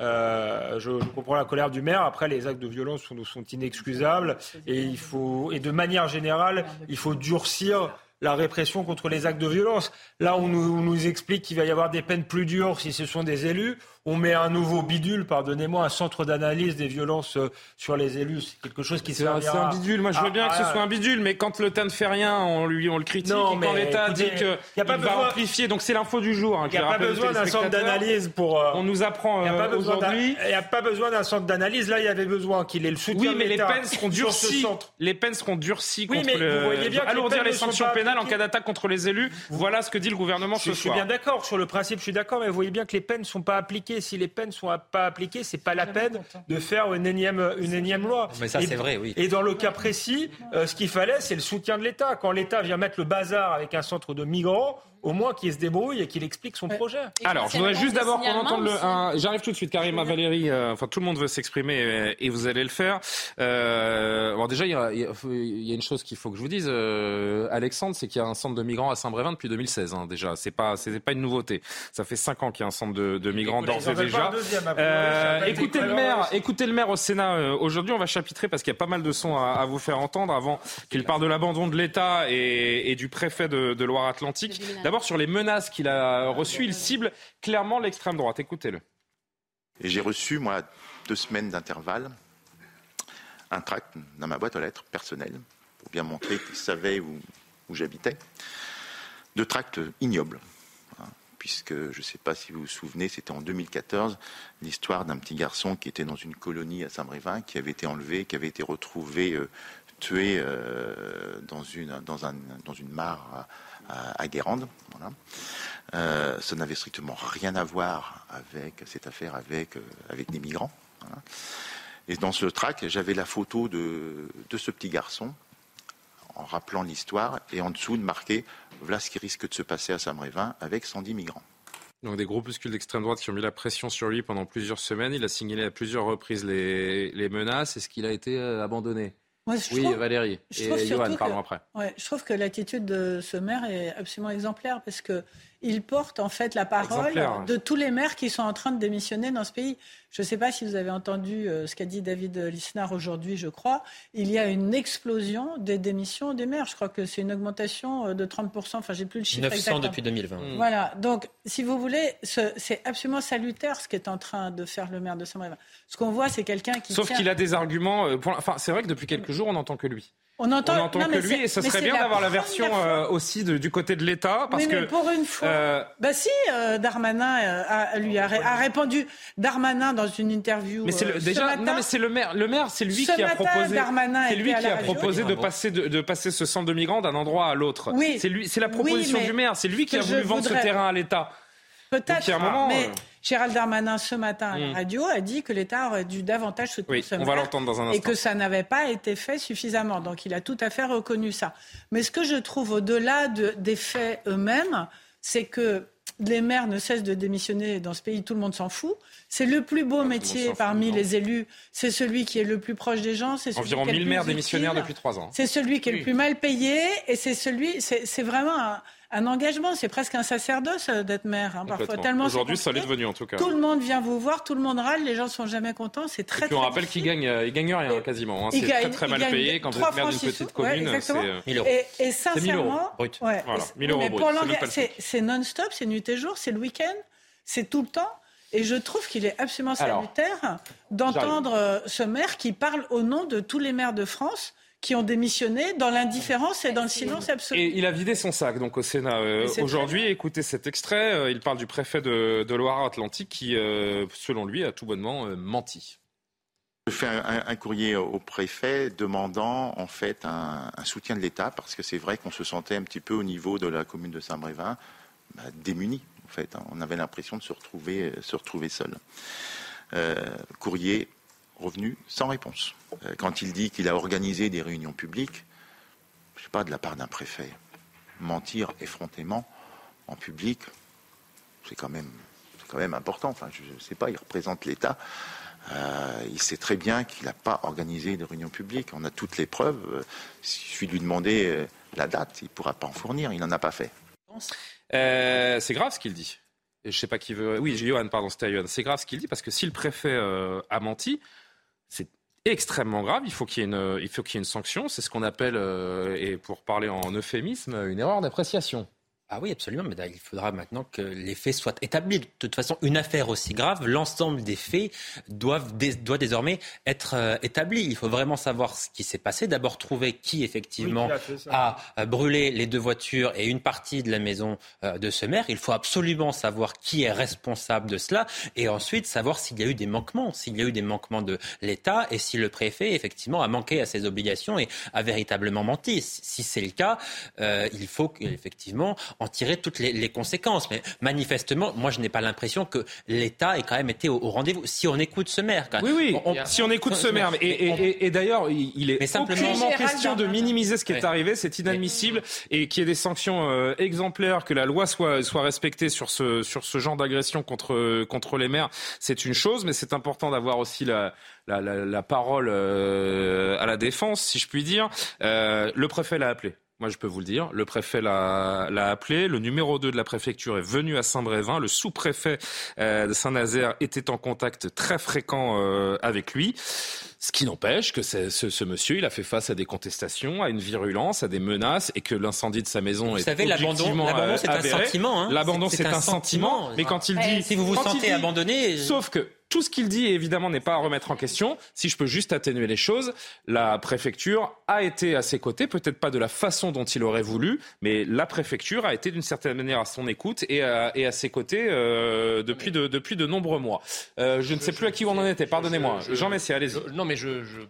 Euh, je, comprends la colère du maire. Après, les actes de violence sont, inexcusables et il faut, et de manière générale, il faut durcir la répression contre les actes de violence. Là, on nous explique qu'il va y avoir des peines plus dures si ce sont des élus. On met un nouveau bidule, pardonnez-moi, un centre d'analyse des violences euh, sur les élus. C'est quelque chose qui C'est un, c'est un bidule. Moi, je veux Ah, bien que ce soit un bidule, mais quand l'État ne fait rien, on lui on le critique. Non, et quand l'État dit qu'il y a pas va besoin- amplifier, donc c'est l'info du jour. hein, Il n'y je a pas rappelle aux besoin d'un centre d'analyse pour. euh, On nous apprend pas euh, aujourd'hui. Il n'y a pas besoin d'un centre d'analyse. Là, il y avait besoin qu'il ait le soutien Oui, mais les peines seront durcies. Les peines seront durcies Oui, mais le- vous voyez bien que les alourdir les sont sanctions pas pénales en cas d'attaque contre les élus. Voilà ce que dit le gouvernement Je, ce je suis soir. bien d'accord sur le principe, je suis d'accord, mais vous voyez bien que les peines ne sont pas appliquées. Si les peines ne sont pas appliquées, c'est pas la peine de faire une énième, une énième loi. Mais ça, Et- c'est vrai, oui. Et dans le cas précis, euh, ce qu'il fallait, c'est le soutien de l'État. Quand l'État vient mettre le bazar avec un centre de migrants, au moins qu'il se débrouille et qu'il explique son projet. Alors, je voudrais juste d'abord qu'on entende le. un- J'arrive tout de suite, Karima Valérie. euh, enfin, tout le monde veut s'exprimer euh, et vous allez le faire. Euh, bon, déjà, il y, a, il y a- il y a une chose qu'il faut que je vous dise, euh, Alexandre, c'est qu'il y a un centre de migrants à Saint-Brévin depuis 2016. hein, déjà, c'est pas, c'est pas une nouveauté. Ça fait cinq ans qu'il y a un centre de, de migrants d'ores et déjà. un deuxième, après. Euh, Ça a pas été écoutez le maire, écoutez le maire au Sénat. euh, Aujourd'hui, on va chapitrer parce qu'il y a pas mal de sons à, à vous faire entendre avant qu'il parle de l'abandon de l'État et, et du préfet de, de Loire-Atlantique. D'abord sur les menaces qu'il a reçues, il cible clairement l'extrême droite. Écoutez-le. Et j'ai reçu, moi, deux semaines d'intervalle, un tract dans ma boîte aux lettres personnelle, pour bien montrer qu'ils savaient où, j'habitais. Deux tracts ignobles, hein, puisque je ne sais pas si vous vous souvenez, c'était en 2014, l'histoire d'un petit garçon qui était dans une colonie à Saint-Brévin, qui avait été enlevé, qui avait été retrouvé euh, tué euh, dans, une, dans, un, dans une mare à, Guérande. Euh, ça n'avait strictement rien à voir avec cette affaire avec, euh, avec des migrants. Et dans ce tract, j'avais la photo de, de ce petit garçon, en rappelant l'histoire, et en dessous de marqué Voilà ce qui risque de se passer à Saint-Brévin avec 110 migrants. Donc des groupuscules d'extrême droite qui ont mis la pression sur lui pendant plusieurs semaines. Il a signalé à plusieurs reprises les, les menaces. Est-ce qu'il a été euh, abandonné? Moi, Oui, trouve- Valérie. Et Johan, que- après. Ouais, je trouve que l'attitude de ce maire est absolument exemplaire parce que il porte en fait la parole Exemplaire. de tous les maires qui sont en train de démissionner dans ce pays. Je ne sais pas si vous avez entendu euh, ce qu'a dit David Lisnard aujourd'hui, je crois. Il y a une explosion des démissions des maires. Je crois que c'est une augmentation euh, de 30%. Enfin, j'ai plus le chiffre 900 exact. depuis 2020. Mm. Voilà. Donc, si vous voulez, ce- c'est absolument salutaire ce qu'est en train de faire le maire de Saint-Brévin. Ce qu'on voit, c'est quelqu'un qui Sauf tient- qu'il a des arguments. euh, pour- Enfin, c'est vrai que depuis quelques jours, on n'entend que lui. On entend, on n'entend non, que mais lui et ce mais serait bien d'avoir la version euh, aussi de- du côté de l'État parce oui, que mais pour une fois. euh, Bah si, euh, Darmanin euh, a, lui a, ré- a répondu. Darmanin dans une interview. mais c'est ce déjà matin, non mais c'est le maire le maire c'est lui Ce qui a proposé Darmanin c'est lui qui a radio. proposé de passer de, de passer ce centre de migrants d'un endroit à l'autre Oui. c'est lui c'est la proposition mais du maire c'est lui qui a voulu vendre ce terrain à l'État Peut-être, mais euh, Gérald Darmanin ce matin à la Hmm. radio a dit que l'État aurait dû davantage soutenir oui ce on va l'entendre dans un et instant que ça n'avait pas été fait suffisamment. Donc il a tout à fait reconnu ça. Mais ce que je trouve au-delà de- des faits eux-mêmes, c'est que les maires ne cessent de démissionner dans ce pays, tout le monde s'en fout. C'est le plus beau métier parmi non. les élus, c'est celui qui est le plus proche des gens, c'est celui environ qui est le 1000 plus maires utile. démissionnaires depuis trois ans C'est celui qui est Oui. le plus mal payé et c'est celui, c'est c'est vraiment un, un engagement, c'est presque un sacerdoce euh, d'être maire. hein, parfois tellement aujourd'hui ça l'est devenu en tout cas Tout le monde vient vous voir, tout le monde râle, les gens sont jamais contents, c'est très et puis on très rappelle qu'il gagne euh, il gagne rien quasiment hein. il c'est très très mal payé quand vous êtes maire d'une petite sous. Ouais, commune c'est exactement. euh, 1000 euros. Et, et C'est 1000 euros sincèrement, brut. ouais, Voilà, et- 1000 euros mais brut, pour c'est non-stop, c'est nuit et jour, c'est le week-end, c'est tout le temps. Et je trouve qu'il est absolument salutaire d'entendre ce maire qui parle au nom de tous les maires de France qui ont démissionné dans l'indifférence et dans le silence absolu. Et il a vidé son sac donc au Sénat euh, aujourd'hui. Écoutez cet extrait. euh, il parle du préfet de, de Loire-Atlantique qui, euh, selon lui, a tout bonnement euh, menti. Je fais un, courrier au préfet demandant en fait un, un soutien de l'État parce que c'est vrai qu'on se sentait un petit peu au niveau de la commune de Saint-Brévin bah, démunis. En fait, hein. on avait l'impression de se retrouver, se retrouver seul. Euh, courrier revenu sans réponse. Euh, quand il dit qu'il a organisé des réunions publiques, je sais pas de la part d'un préfet, mentir effrontément en public, c'est quand même, c'est quand même important. Enfin, je ne sais pas, il représente l'État. Euh, il sait très bien qu'il n'a pas organisé de réunion publique. On a toutes les preuves. Euh, Il suffit de lui demander la date. Il ne pourra pas en fournir. Il n'en a pas fait. C'est grave ce qu'il dit. Je sais pas qui veut. Oui, Johan, pardon, c'était Johan. C'est grave ce qu'il dit parce que si le préfet a menti, c'est extrêmement grave. Il faut qu'il y ait une, sanction. C'est ce qu'on appelle, euh, et pour parler en euphémisme, une erreur d'appréciation. Ah oui, absolument, mais il faudra maintenant que les faits soient établis. De toute façon, une affaire aussi grave, l'ensemble des faits doivent, doit désormais être euh, établi. Il faut vraiment savoir ce qui s'est passé. D'abord trouver qui effectivement a, brûlé les deux voitures et une partie de la maison euh, de ce maire. Il faut absolument savoir qui est responsable de cela et ensuite savoir s'il y a eu des manquements, s'il y a eu des manquements de l'État et si le préfet effectivement a manqué à ses obligations et a véritablement menti. Si c'est le cas, euh, il faut effectivement en tirer toutes les, conséquences. Mais manifestement, moi, je n'ai pas l'impression que l'État ait quand même été au, rendez-vous. Si on écoute ce maire, oui, oui. si on écoute ce maire, et, d'ailleurs, il est simplement question de minimiser ce qui est arrivé. C'est inadmissible et qu'il y ait des sanctions euh, exemplaires, que la loi soit soit respectée sur ce sur ce genre d'agression contre contre les maires. C'est une chose, mais c'est important d'avoir aussi la la, la, parole euh, à la défense, si je puis dire. Euh, le préfet l'a appelé. Moi, je peux vous le dire. Le préfet l'a appelé. Le numéro 2 de la préfecture est venu à Saint-Brévin. Le sous-préfet euh, de Saint-Nazaire était en contact très fréquent euh, avec lui. Ce qui n'empêche que ce, ce, monsieur, il a fait face à des contestations, à une virulence, à des menaces, et que l'incendie de sa maison vous est savez, l'abandon, l'abandon, c'est un sentiment. Hein. L'abandon, c'est un, sentiment. Mais quand il dit, si vous vous sentez abandonné, sauf que tout ce qu'il dit, évidemment, n'est pas à remettre en question. Si je peux juste atténuer les choses, la préfecture a été à ses côtés, peut-être pas de la façon dont il aurait voulu, mais la préfecture a été d'une certaine manière à son écoute et à, et à ses côtés euh, depuis, de, depuis de nombreux mois. Euh, je ne sais plus à qui on en était, pardonnez-moi. Jean Messier, allez-y. Non, mais je, je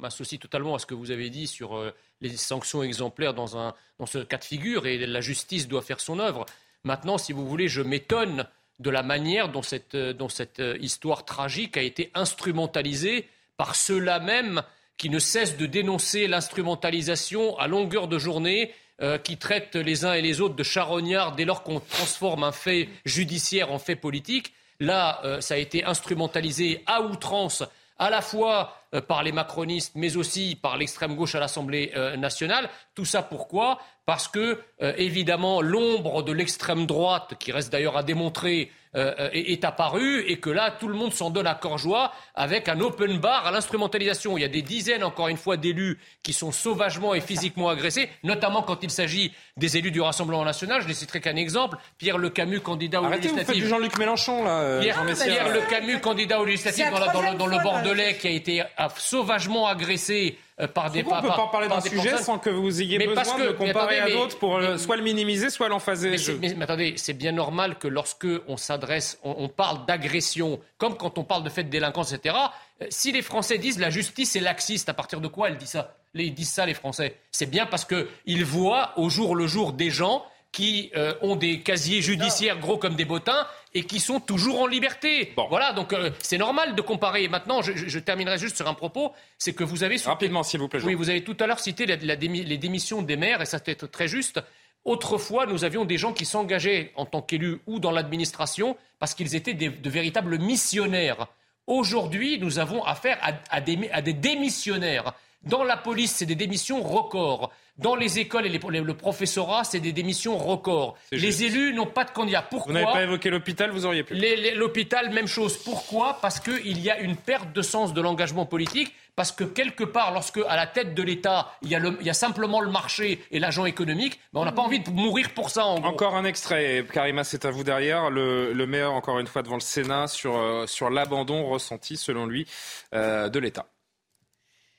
m'associe totalement à ce que vous avez dit sur euh, les sanctions exemplaires dans, un, dans ce cas de figure et la justice doit faire son œuvre. Maintenant, si vous voulez, je m'étonne de la manière dont cette, euh, euh, histoire tragique a été instrumentalisée par ceux-là même qui ne cessent de dénoncer l'instrumentalisation à longueur de journée, euh, qui traitent les uns et les autres de charognards dès lors qu'on transforme un fait judiciaire en fait politique. Là, ça a été instrumentalisé à outrance, à la fois par les macronistes, mais aussi par l'extrême gauche à l'Assemblée nationale. Tout ça pourquoi? Parce que, euh, évidemment, l'ombre de l'extrême droite, qui reste d'ailleurs à démontrer, euh, euh, est, apparue et que là, tout le monde s'en donne à cœur joie avec un open bar à l'instrumentalisation. Il y a des dizaines, encore une fois, d'élus qui sont sauvagement et physiquement agressés, notamment quand il s'agit des élus du Rassemblement national. Je ne citerai qu'un exemple. Pierre Le Camus, candidat aux Arrêtez, législatives. Vous faites du Jean-Luc Mélenchon, là. Pierre, Le Camus, candidat aux législatives dans, le, Bordelais, qui a été sauvagement agressé par des On ne peut pas parler d'un sujet sans que vous ayez besoin de comparer à d'autres pour euh, soit le minimiser, soit l'emphaser. Mais, mais, attendez, c'est bien normal que lorsque on s'adresse, on, parle d'agression, comme quand on parle de fait de délinquance, etc. Euh, si les Français disent la justice est laxiste, à partir de quoi elle dit ça? Ils disent ça, les Français. C'est bien parce qu'ils voient au jour le jour des gens qui euh, ont des casiers judiciaires gros comme des bottins et qui sont toujours en liberté. Voilà, donc euh, c'est normal de comparer. Maintenant, je, terminerai juste sur un propos, c'est que vous avez... Rapidement, s'il vous plaît. Oui, vous avez tout à l'heure cité les démissions des maires, et ça peut très juste. Autrefois, nous avions des gens qui s'engageaient en tant qu'élus ou dans l'administration parce qu'ils étaient de véritables missionnaires. Aujourd'hui, nous avons affaire à, des, à des démissionnaires. Dans la police, c'est des démissions records. Dans les écoles et le professorat, c'est des démissions records. Les élus n'ont pas de candidat. Pourquoi Vous n'avez pas évoqué l'hôpital, vous auriez pu. L'hôpital, même chose. Pourquoi? Parce qu'il y a une perte de sens de l'engagement politique. Parce que quelque part, lorsque à la tête de l'État, il, y a simplement le marché et l'agent économique, ben, on n'a pas envie de mourir pour ça. Encore un extrait, Karima, c'est à vous derrière. Le, maire, encore une fois, devant le Sénat sur, euh, sur l'abandon ressenti, selon lui, euh, de l'État.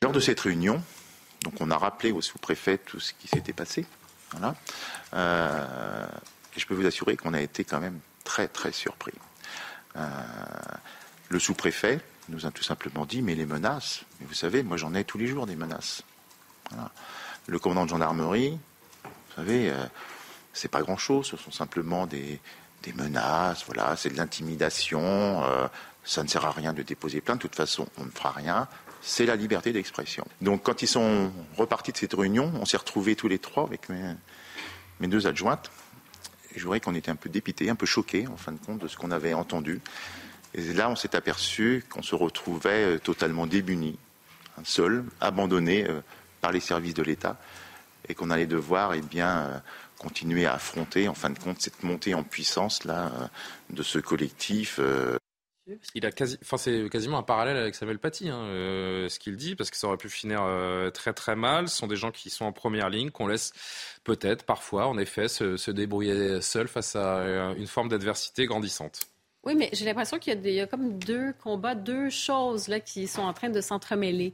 Lors de cette réunion, donc on a rappelé au sous-préfet tout ce qui s'était passé. Voilà. Euh, et je peux vous assurer qu'on a été quand même très très surpris. Euh, le sous-préfet nous a tout simplement dit mais les menaces, mais vous savez, moi j'en ai tous les jours des menaces. Le commandant de gendarmerie, vous savez, euh, c'est pas grand-chose, ce sont simplement des, des menaces, voilà, c'est de l'intimidation, ça ne sert à rien de déposer plainte, de toute façon on ne fera rien, c'est la liberté d'expression. Donc quand ils sont repartis de cette réunion, on s'est retrouvés tous les trois avec mes, deux adjointes. je voudrais qu'on était un peu dépités, un peu choqués en fin de compte de ce qu'on avait entendu. Et là, on s'est aperçu qu'on se retrouvait euh, totalement démunis, hein, seuls, abandonnés euh, par les services de l'État, et qu'on allait devoir eh bien, euh, continuer à affronter, en fin de compte, cette montée en puissance là de ce collectif. Il a quasi, enfin c'est quasiment un parallèle avec Samuel Paty, hein, euh, ce qu'il dit, parce que ça aurait pu finir euh, très très mal. Ce sont des gens qui sont en première ligne, qu'on laisse peut-être parfois, en effet, se, se débrouiller seuls face à euh, une forme d'adversité grandissante. Oui, mais j'ai l'impression qu'il y, a des- il y a comme deux combats, deux choses là, qui sont en train de s'entremêler.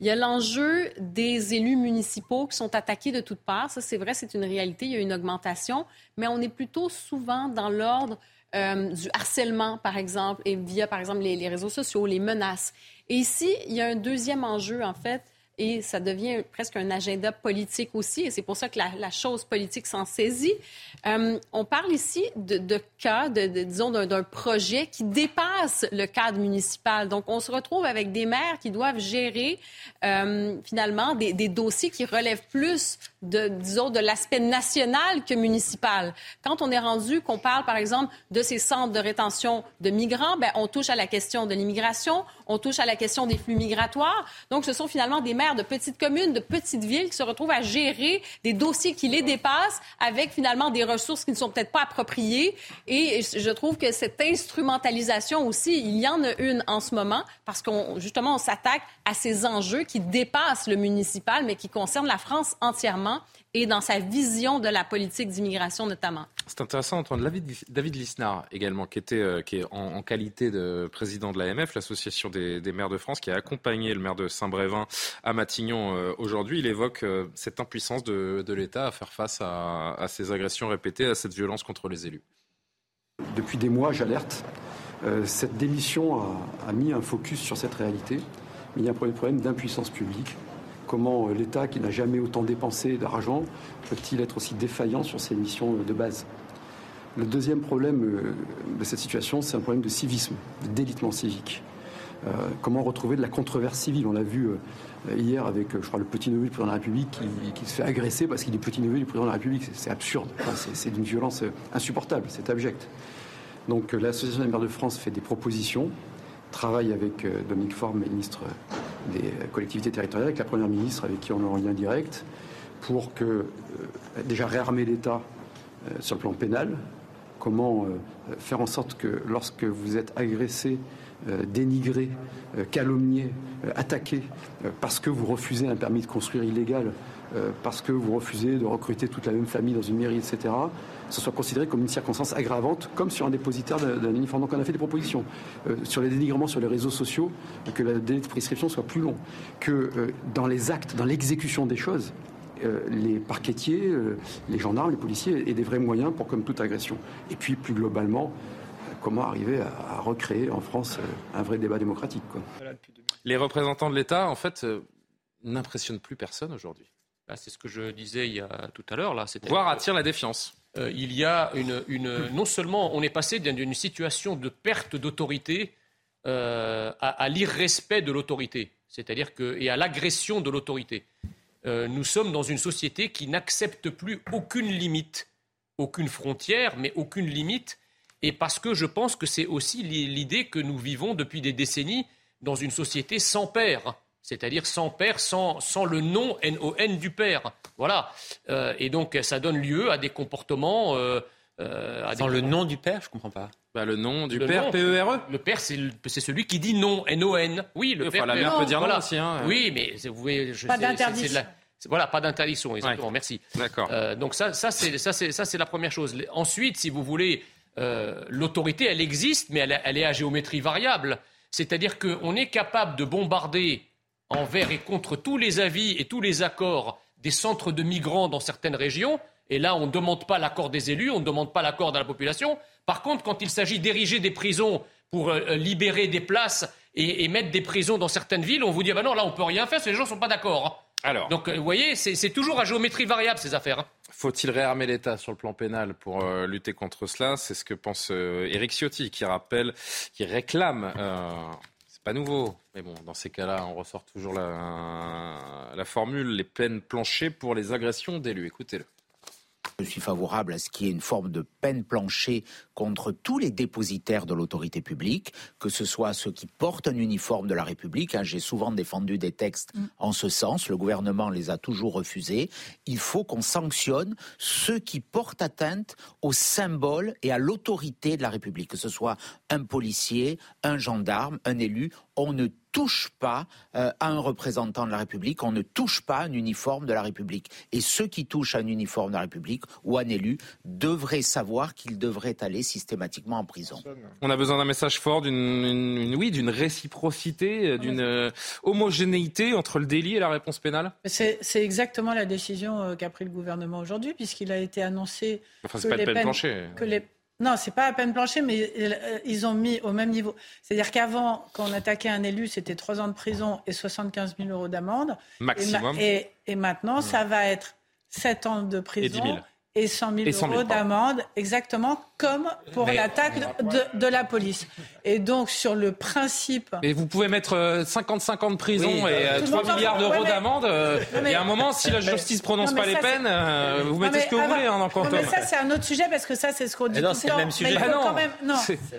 Il y a l'enjeu des élus municipaux qui sont attaqués de toutes parts. Ça, c'est vrai, c'est une réalité. Il y a une augmentation, mais on est plutôt souvent dans l'ordre euh, du harcèlement, par exemple, et via, par exemple, les, réseaux sociaux, les menaces. Et ici, il y a un deuxième enjeu, en fait, et ça devient presque un agenda politique aussi, et c'est pour ça que la, chose politique s'en saisit. Euh, on parle ici de, cas, disons, d'un d'un projet qui dépasse le cadre municipal. Donc, on se retrouve avec des maires qui doivent gérer, euh, finalement, des, des dossiers qui relèvent plus de, disons, de l'aspect national que municipal. Quand on est rendu qu'on parle, par exemple, de ces centres de rétention de migrants, ben, on touche à la question de l'immigration, on touche à la question des flux migratoires. Donc, ce sont finalement des maires de petites communes, de petites villes qui se retrouvent à gérer des dossiers qui les dépassent avec finalement des ressources qui ne sont peut-être pas appropriées. Et je trouve que cette instrumentalisation aussi, il y en a une en ce moment parce qu'on, justement, on s'attaque à ces enjeux qui dépassent le municipal, mais qui concernent la France entièrement et dans sa vision de la politique d'immigration notamment. C'est intéressant d'entendre David, David Lisnard également, qui, était, euh, qui est en, en qualité de président de l'AMF, l'Association des, des maires de France, qui a accompagné le maire de Saint-Brévin à Matignon euh, aujourd'hui. Il évoque euh, cette impuissance de, de l'État à faire face à, à ces agressions répétées, à cette violence contre les élus. Depuis des mois, j'alerte. Euh, cette démission a, a mis un focus sur cette réalité. Mais il y a un problème d'impuissance publique. Comment euh, l'État, qui n'a jamais autant dépensé d'argent, peut-il être aussi défaillant sur ses missions euh, de base? Le deuxième problème euh, de cette situation, c'est un problème de civisme, délitement civique. Comment retrouver de la controverse civile? On l'a vu hier avec, je crois, le petit-neveu du président de la République qui, se fait agresser parce qu'il est petit-neveu du président de la République. C'est- absurde. C'est- d'une violence insupportable. C'est abject. Donc l'Association des maires de France fait des propositions, travaille avec Dominique Faure, ministre des collectivités territoriales, avec la Première ministre avec qui on est en lien direct, pour que euh, déjà réarmer l'État euh, sur le plan pénal, comment euh, faire en sorte que lorsque vous êtes agressé, dénigré, calomnié, attaqué, parce que vous refusez un permis de construire illégal, parce que vous refusez de recruter toute la même famille dans une mairie, etc., ce soit considéré comme une circonstance aggravante, comme sur un dépositaire d'un uniforme. Donc on a fait des propositions euh, sur les dénigrements sur les réseaux sociaux, que le délai de prescription soit plus long, que euh, dans les actes, dans l'exécution des choses, euh, les parquetiers, euh, les gendarmes, les policiers aient des vrais moyens pour comme toute agression. Et puis plus globalement, euh, comment arriver à, à recréer en France euh, un vrai débat démocratique. Quoi. Les représentants de l'État, en fait, euh, n'impressionnent plus personne aujourd'hui. Bah, c'est ce que je disais il y a tout à l'heure. là. Voire attire la défiance. Euh, il y a une, non seulement on est passé d'une situation de perte d'autorité euh, à, l'irrespect de l'autorité, c'est-à-dire que et à l'agression de l'autorité. Euh, nous sommes dans une société qui n'accepte plus aucune limite, aucune frontière, mais aucune limite. Et parce que je pense que c'est aussi l'i- l'idée que nous vivons depuis des décennies dans une société sans père, c'est-à-dire sans père, sans, sans le nom N-O-N du père. Voilà. Euh, et donc ça donne lieu à des comportements. euh, euh, à Sans des le nom du père, je comprends pas. Bah, le nom du Le père. P-E-R-E Le père, c'est le- c'est celui qui dit non, N-O-N. Oui, le Oui, père. enfin, la peut- mère peut dire non voilà. aussi, hein. Oui, mais vous voyez, je Pas d'interdiction. Voilà, pas d'interdiction, exactement. Merci. D'accord. Euh, donc ça, ça c'est ça, c'est ça, c'est la première chose. Ensuite, si vous voulez, euh, l'autorité, elle existe, mais elle, elle est à géométrie variable. C'est-à-dire qu'on est capable de bombarder envers et contre tous les avis et tous les accords des centres de migrants dans certaines régions. Et là, on ne demande pas l'accord des élus, on ne demande pas l'accord de la population. Par contre, quand il s'agit d'ériger des prisons pour euh, libérer des places et, et mettre des prisons dans certaines villes, on vous dit, bah non, là, on peut rien faire, parce que les gens ne sont pas d'accord. hein. Alors, Donc, euh, vous voyez, c'est toujours à géométrie variable, ces affaires. hein. faut-il réarmer l'État sur le plan pénal pour euh, lutter contre cela? C'est ce que pense euh, Éric Ciotti, qui rappelle, qui réclame. Pas nouveau, mais bon, dans ces cas-là, on ressort toujours la, la formule les peines planchées pour les agressions d'élus. Écoutez-le. Je suis favorable à ce qu'il y ait une forme de peine plancher contre tous les dépositaires de l'autorité publique, que ce soit ceux qui portent un uniforme de la République. Hein, J'ai souvent défendu des textes Mm. en ce sens. Le gouvernement les a toujours refusés. Il faut qu'on sanctionne ceux qui portent atteinte au symbole et à l'autorité de la République, que ce soit un policier, un gendarme, un élu. On ne touche pas euh, à un représentant de la République, on ne touche pas à un uniforme de la République. Et ceux qui touchent à un uniforme de la République ou à un élu devraient savoir qu'ils devraient aller systématiquement en prison. On a besoin d'un message fort, d'une, une- une- oui, d'une réciprocité, d'une euh, homogénéité entre le délit et la réponse pénale. C'est exactement la décision euh, qu'a pris le gouvernement aujourd'hui, puisqu'il a été annoncé. Enfin, que pas de les peine peines- plancher. Que les... Non, c'est pas à peine plancher, mais euh, ils ont mis au même niveau. C'est-à-dire qu'avant, quand on attaquait un élu, c'était 3 ans de prison et 75 000 euros d'amende. Maximum. Et, ma- et- et maintenant, ça va être 7 ans de prison. 10 000. Et 100 000 Et 100 000, euros d'amende, exactement comme pour Mais- l'attaque de, de la police. Et donc, sur le principe. Mais vous pouvez mettre euh, 55 ans de prison Oui, et euh, euh, tout le 3 monde s'en milliards d'euros mais- d'amende. euh, mais- Il y a un moment, si la justice prononce Non, mais pas les ça, peines, euh, vous mettez ce que vous avant- voulez hein, dans le Non, mais ça, c'est un autre sujet parce que ça, c'est ce qu'on dit non, tout c'est le temps. même sujet. Mais il Ah faut non. quand même, non.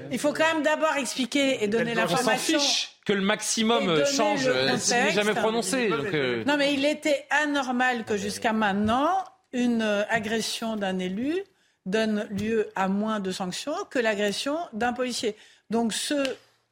Il faut quand même d'abord expliquer et donner On s'en l'information. fiche que le maximum change. euh, n'est jamais prononcé. donc, euh, Non, mais il était anormal que jusqu'à maintenant, une euh, agression d'un élu donne lieu à moins de sanctions que l'agression d'un policier. Donc ce,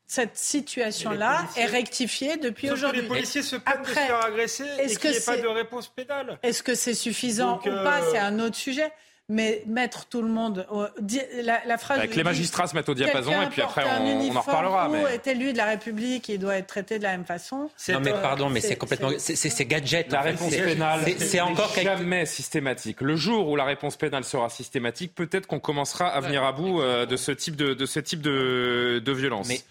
cette situation-là est rectifiée depuis aujourd'hui. les policiers se plaignent de se Après, faire agresser et est-ce qu'il n'y que ait pas c'est- de réponse pénale. Est-ce que c'est suffisant Donc, ou euh, pas C'est un autre sujet. Mais mettre tout le monde. au- di- la, la phrase Avec où les magistrats se mettent au diapason et puis après, on- on en reparlera, mais- est élu de la République, il doit être traité de la même façon. Non mais pardon, mais c'est complètement, c'est gadget. La fait. réponse pénale, c'est- c'est encore quelque- jamais systématique. Le jour où la réponse pénale sera systématique, peut-être qu'on commencera à venir à bout euh, de ce type de, de ce type de, de violence. Mais-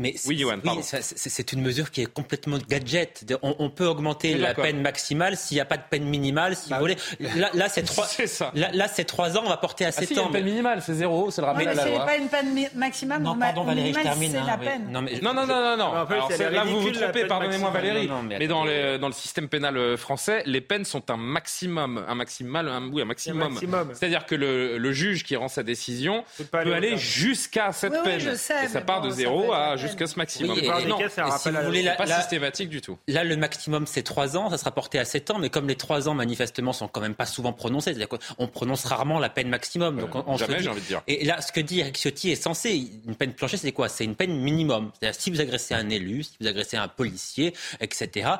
Mais oui, c'est c'est une mesure qui est complètement gadget. On, on peut augmenter Oui, la peine maximale s'il n'y a pas de peine minimale. Si vous voulez, là, là c'est trois. Là, là, c'est trois ans. On va porter à Ah sept si, il y a ans. une peine minimale, c'est zéro, c'est le Non, rappel mais à la c'est loi. pas une peine maximum. Non, pardon, Valérie, je termine, C'est hein, la oui. peine. Non, mais Non, non, non, non, non. Mais en fait, Alors, c'est c'est- là, vous vous ridicule, la trompez, peine pardonnez-moi maximale. Valérie. Non, non, mais mais dans, les- dans le système pénal euh, français, les peines sont un maximum, un maximal, un, oui, un maximum. maximum. C'est-à-dire que le, le juge qui rend sa décision peut aller jusqu'à cette Oui, oui, peine. je sais, et ça part de zéro à jusqu'à ce maximum. Oui, et- Et et non, cas, c'est un et rappel si à vous la voulez, loi. là, pas systématique du tout. Là, le maximum, c'est trois ans. Ça sera porté à sept ans. Mais comme les trois ans, manifestement, sont quand même pas souvent prononcés, c'est-à-dire qu'on prononce rarement la peine maximum. Donc, on, on se jamais, dit- j'ai envie de dire. Et là, ce que dit Eric Ciotti est censé. Une peine plancher, c'est quoi? C'est une peine minimum. C'est-à-dire, si vous agressez un élu, si vous agressez un policier, etc.,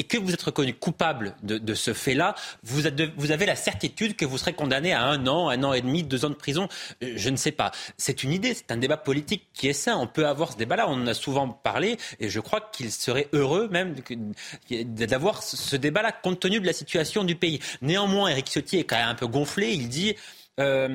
et que vous êtes reconnu coupable de, ce fait-là, vous, vous avez la certitude que vous serez condamné à un an, un an et demi, deux ans de prison. Euh, Je ne sais pas. C'est une idée, c'est un débat politique qui est sain. On peut avoir ce débat-là, on en a souvent parlé, et je crois qu'il serait heureux même d'avoir ce ce débat-là compte tenu de la situation du pays. Néanmoins, Eric Ciotti est quand même un peu gonflé. Il dit euh,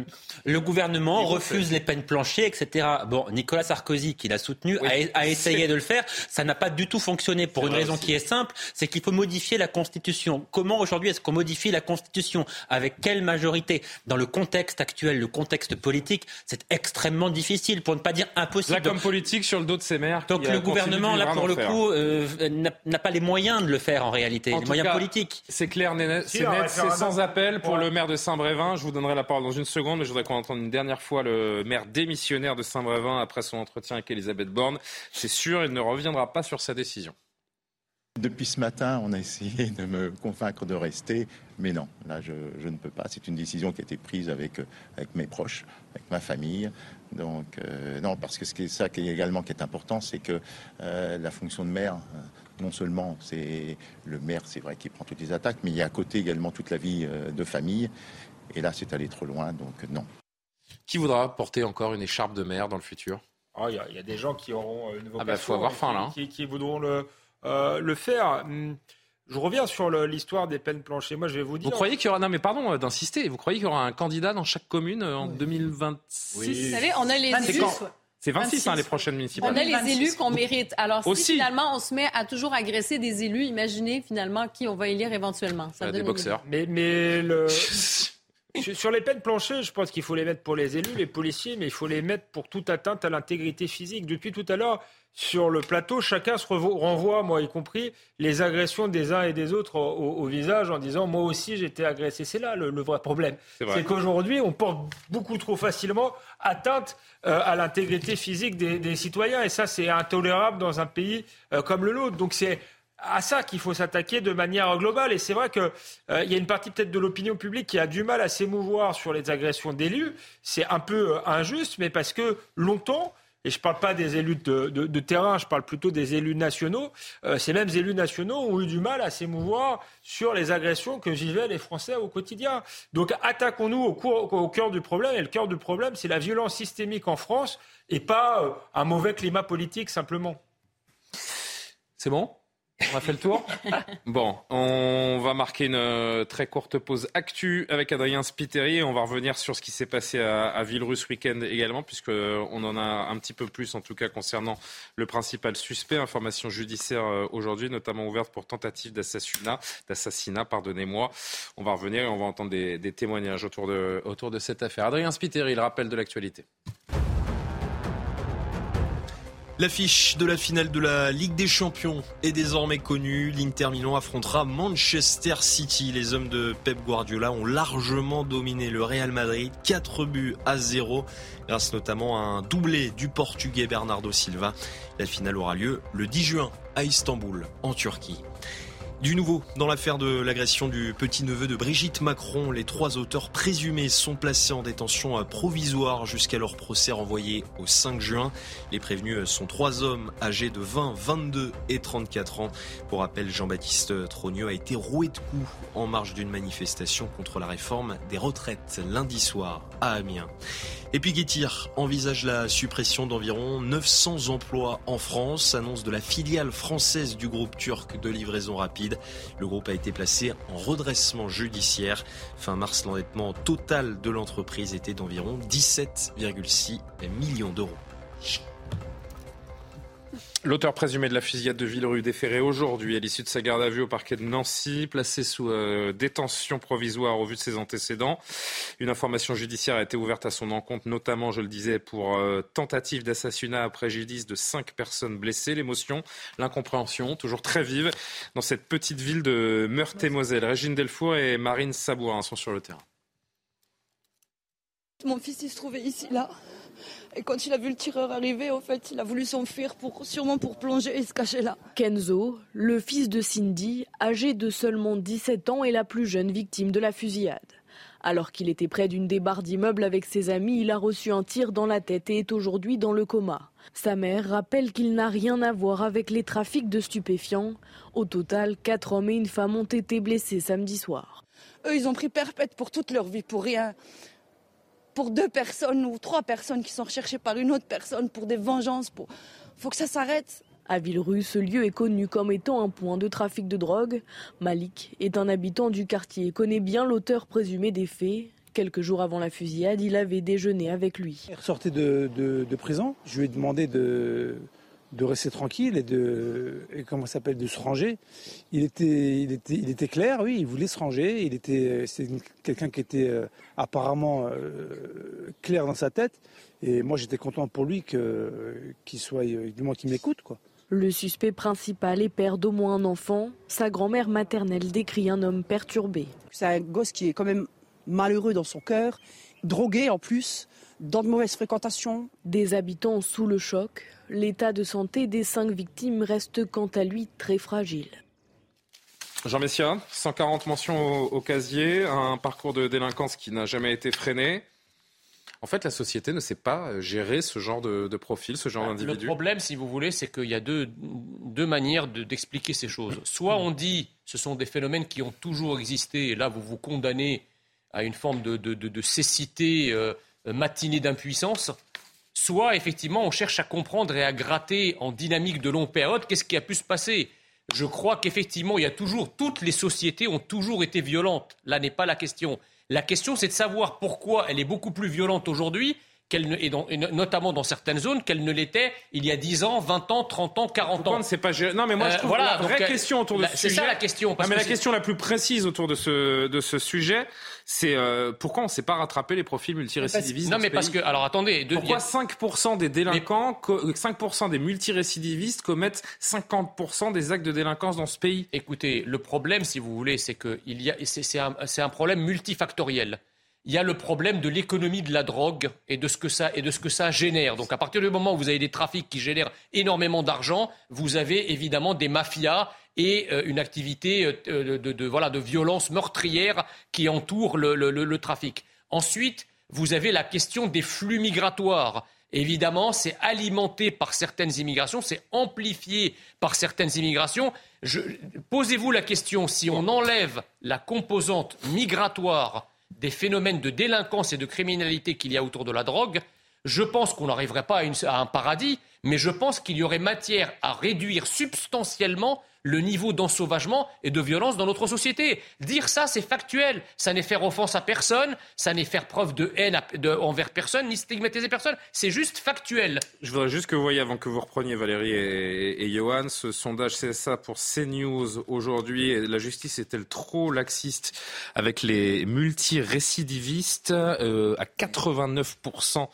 le gouvernement refuse les peines planchées, etc. Bon, Nicolas Sarkozy, qui l'a soutenu, a, a essayé de le faire. Ça n'a pas du tout fonctionné pour une raison aussi. qui est simple, c'est qu'il faut modifier la Constitution. Comment aujourd'hui est-ce qu'on modifie la Constitution? Avec quelle majorité? Dans le contexte actuel, le contexte politique, c'est extrêmement difficile, pour ne pas dire impossible. Là, comme politique, sur le dos de ses maires. Donc le gouvernement, là, pour le coup, euh, n'a pas les moyens de le faire en réalité, En les moyens cas, politiques. C'est clair, c'est net, c'est sans appel pour Ouais. le maire de Saint-Brévin. Je vous donnerai la parole dans une seconde, je voudrais qu'on entende une dernière fois le maire démissionnaire de Saint-Brévin après son entretien avec Elisabeth Borne. C'est sûr, il ne reviendra pas sur sa décision. Depuis ce matin, on a essayé de me convaincre de rester, mais non, là, je, ne peux pas. C'est une décision qui a été prise avec, mes proches, avec ma famille. Donc, euh, non, parce que ce qui est ça qui est également qui est important, c'est que euh, la fonction de maire, euh, non seulement c'est le maire, c'est vrai qu'il prend toutes les attaques, mais il y a à côté également toute la vie de famille. Et là, c'est allé trop loin, donc non. Qui voudra porter encore une écharpe de maire dans le futur? Ah, Il y, a- il y a des gens qui auront euh, une vocation. Ah bah, faut avoir faim, là, hein. Qui, qui voudront le, euh, le faire. Hum, Je reviens sur l'histoire des peines planchées. Moi, je vais vous dire. Vous croyez qu'il y aura, non mais pardon euh, d'insister, vous croyez qu'il y aura un candidat dans chaque commune en 2026 Oui. Vous savez, on a les élus. C'est 26, hein, 26. les prochaines municipales. On a les 26. élus qu'on mérite. Alors, si Aussi. finalement on se met à toujours agresser des élus, imaginez finalement qui on va élire éventuellement. Ça Euh, des boxeurs. Mais, mais le. Sur les peines planchées, je pense qu'il faut les mettre pour les élus, les policiers, mais il faut les mettre pour toute atteinte à l'intégrité physique. Depuis tout à l'heure, sur le plateau, chacun se renvoie, moi y compris, les agressions des uns et des autres au, visage en disant moi aussi j'ai été agressé. C'est là le, vrai problème. C'est qu'aujourd'hui, on porte beaucoup trop facilement atteinte euh, à l'intégrité physique des, citoyens. Et ça, c'est intolérable dans un pays euh, comme le nôtre. Donc c'est à ça qu'il faut s'attaquer de manière globale. Et c'est vrai qu'il euh, y a une partie peut-être de l'opinion publique qui a du mal à s'émouvoir sur les agressions d'élus. C'est un peu injuste, mais parce que longtemps, et je ne parle pas des élus de, terrain, je parle plutôt des élus nationaux, euh, ces mêmes élus nationaux ont eu du mal à s'émouvoir sur les agressions que vivaient les Français au quotidien. Donc attaquons-nous au, cœur du problème, et le cœur du problème, c'est la violence systémique en France, et pas euh, un mauvais climat politique simplement. C'est bon? On a fait le tour Bon, on va marquer une euh, très courte pause actu avec Adrien Spiteri et on va revenir sur ce qui s'est passé à, à week-end également, puisqu'on en a un petit peu plus en tout cas concernant le principal suspect. Information judiciaire euh, aujourd'hui, notamment ouverte pour tentative d'assassinat, pardonnez-moi. On va revenir et on va entendre des, des témoignages autour de, autour de cette affaire. Adrien Spiteri, le rappel de l'actualité. L'affiche de la finale de la Ligue des Champions est désormais connue. L'Inter Milan affrontera Manchester City. Les hommes de Pep Guardiola ont largement dominé le Real Madrid, 4 buts à 0, grâce notamment à un doublé du Portugais Bernardo Silva. La finale aura lieu le 10 juin à Istanbul, en Turquie. Du nouveau, dans l'affaire de l'agression du petit-neveu de Brigitte Macron, les trois auteurs présumés sont placés en détention provisoire jusqu'à leur procès renvoyé au 5 juin. Les prévenus sont trois hommes âgés de 20, 22 et 34 ans. Pour rappel, Jean-Baptiste Trogneux a été roué de coups en marge d'une manifestation contre la réforme des retraites lundi soir à Amiens. Et puis envisage la suppression d'environ 900 emplois en France, annonce de la filiale française du groupe turc de livraison rapide. Le groupe a été placé en redressement judiciaire. Fin mars, l'endettement total de l'entreprise était d'environ 17,6 millions d'euros. L'auteur présumé de la fusillade de Villerue déféré aujourd'hui à l'issue de sa garde à vue au parquet de Nancy, placé sous euh, détention provisoire au vu de ses antécédents. Une information judiciaire a été ouverte à son encontre, notamment, je le disais, pour euh, tentative d'assassinat à préjudice de cinq personnes blessées. L'émotion, l'incompréhension, toujours très vive dans cette petite ville de Meurthe-et-Moselle. Régine Delfour et Marine Sabourin sont sur le terrain. Mon fils, il se trouvait ici, là. Et quand il a vu le tireur arriver, en fait, il a voulu s'enfuir pour, sûrement pour plonger et se cacher là. Kenzo, le fils de Cindy, âgé de seulement 17 ans, est la plus jeune victime de la fusillade. Alors qu'il était près d'une des barres d'immeuble avec ses amis, il a reçu un tir dans la tête et est aujourd'hui dans le coma. Sa mère rappelle qu'il n'a rien à voir avec les trafics de stupéfiants. Au total, quatre hommes et une femme ont été blessés samedi soir. Eux, ils ont pris perpète pour toute leur vie, pour rien pour deux personnes ou trois personnes qui sont recherchées par une autre personne pour des vengeances. Il faut que ça s'arrête. À Villerue, ce lieu est connu comme étant un point de trafic de drogue. Malik est un habitant du quartier et connaît bien l'auteur présumé des faits. Quelques jours avant la fusillade, il avait déjeuné avec lui. Il sortait de, de prison. Je lui ai demandé de, de rester tranquille et de et comment s'appelle de se ranger. Il était il était il était clair, oui, il voulait se ranger. Il était c'est quelqu'un qui était euh, apparemment euh, clair dans sa tête. Et moi j'étais content pour lui que qu'il soit du moins qu'il m'écoute quoi. Le suspect principal est père d'au moins un enfant. Sa grand-mère maternelle décrit un homme perturbé. C'est un gosse qui est quand même malheureux dans son cœur, drogué en plus, dans de mauvaises fréquentations. Des habitants sous le choc. L'état de santé des cinq victimes reste quant à lui très fragile. Jean Messia, 140 mentions au, casier, un parcours de délinquance qui n'a jamais été freiné. En fait, la société ne sait pas gérer ce genre de, profil, ce genre bah, d'individu. Le problème, si vous voulez, c'est qu'il y a deux, deux manières d'expliquer ces choses. Soit on dit ce sont des phénomènes qui ont toujours existé, et là vous vous condamnez à une forme de, de, cécité euh, matinée d'impuissance soit effectivement on cherche à comprendre et à gratter en dynamique de longue période qu'est-ce qui a pu se passer. Je crois qu'effectivement, il y a toujours, toutes les sociétés ont toujours été violentes. Là n'est pas la question. La question, c'est de savoir pourquoi elle est beaucoup plus violente aujourd'hui qu'elle ne, et, dans- et notamment dans certaines zones, qu'elle ne l'était il y a 10 ans, 20 ans, 30 ans, 40 Pourquoi ans. ne sait pas Non, mais moi, je Euh, trouve voilà, la donc, vraie euh, question autour de la- ce c'est sujet. ça la question, parce Non, mais que la c'est- question la plus précise autour de ce, de ce sujet, c'est euh, pourquoi on ne sait pas rattraper les profils multirécidivistes Non, mais ce parce que, alors attendez, de- Pourquoi a- 5% des délinquants, co- 5% des multirécidivistes commettent 50% des actes de délinquance dans ce pays? Écoutez, le problème, si vous voulez, c'est que il y a, c'est, c'est un, c'est un problème multifactoriel. Il y a le problème de l'économie de la drogue et de ce que ça et de ce que ça génère. Donc, à partir du moment où vous avez des trafics qui génèrent énormément d'argent, vous avez évidemment des mafias et euh, une activité euh, de, de- voilà de violence meurtrière qui entoure le, le- trafic. Ensuite, vous avez la question des flux migratoires. Évidemment, c'est alimenté par certaines immigrations, c'est amplifié par certaines immigrations. Posez-vous la question, si on enlève la composante migratoire des phénomènes de délinquance et de criminalité qu'il y a autour de la drogue, je pense qu'on n'arriverait pas à, un paradis, mais je pense qu'il y aurait matière à réduire substantiellement le niveau d'ensauvagement et de violence dans notre société. Dire ça, c'est factuel. Ça n'est faire offense à personne, ça n'est faire preuve de haine envers personne, ni stigmatiser personne. C'est juste factuel. Je voudrais juste que vous voyez, avant que vous repreniez Valérie et, et Johan, ce sondage CSA pour CNews aujourd'hui. La justice est-elle trop laxiste avec les multirécidivistes? Euh, À 89%,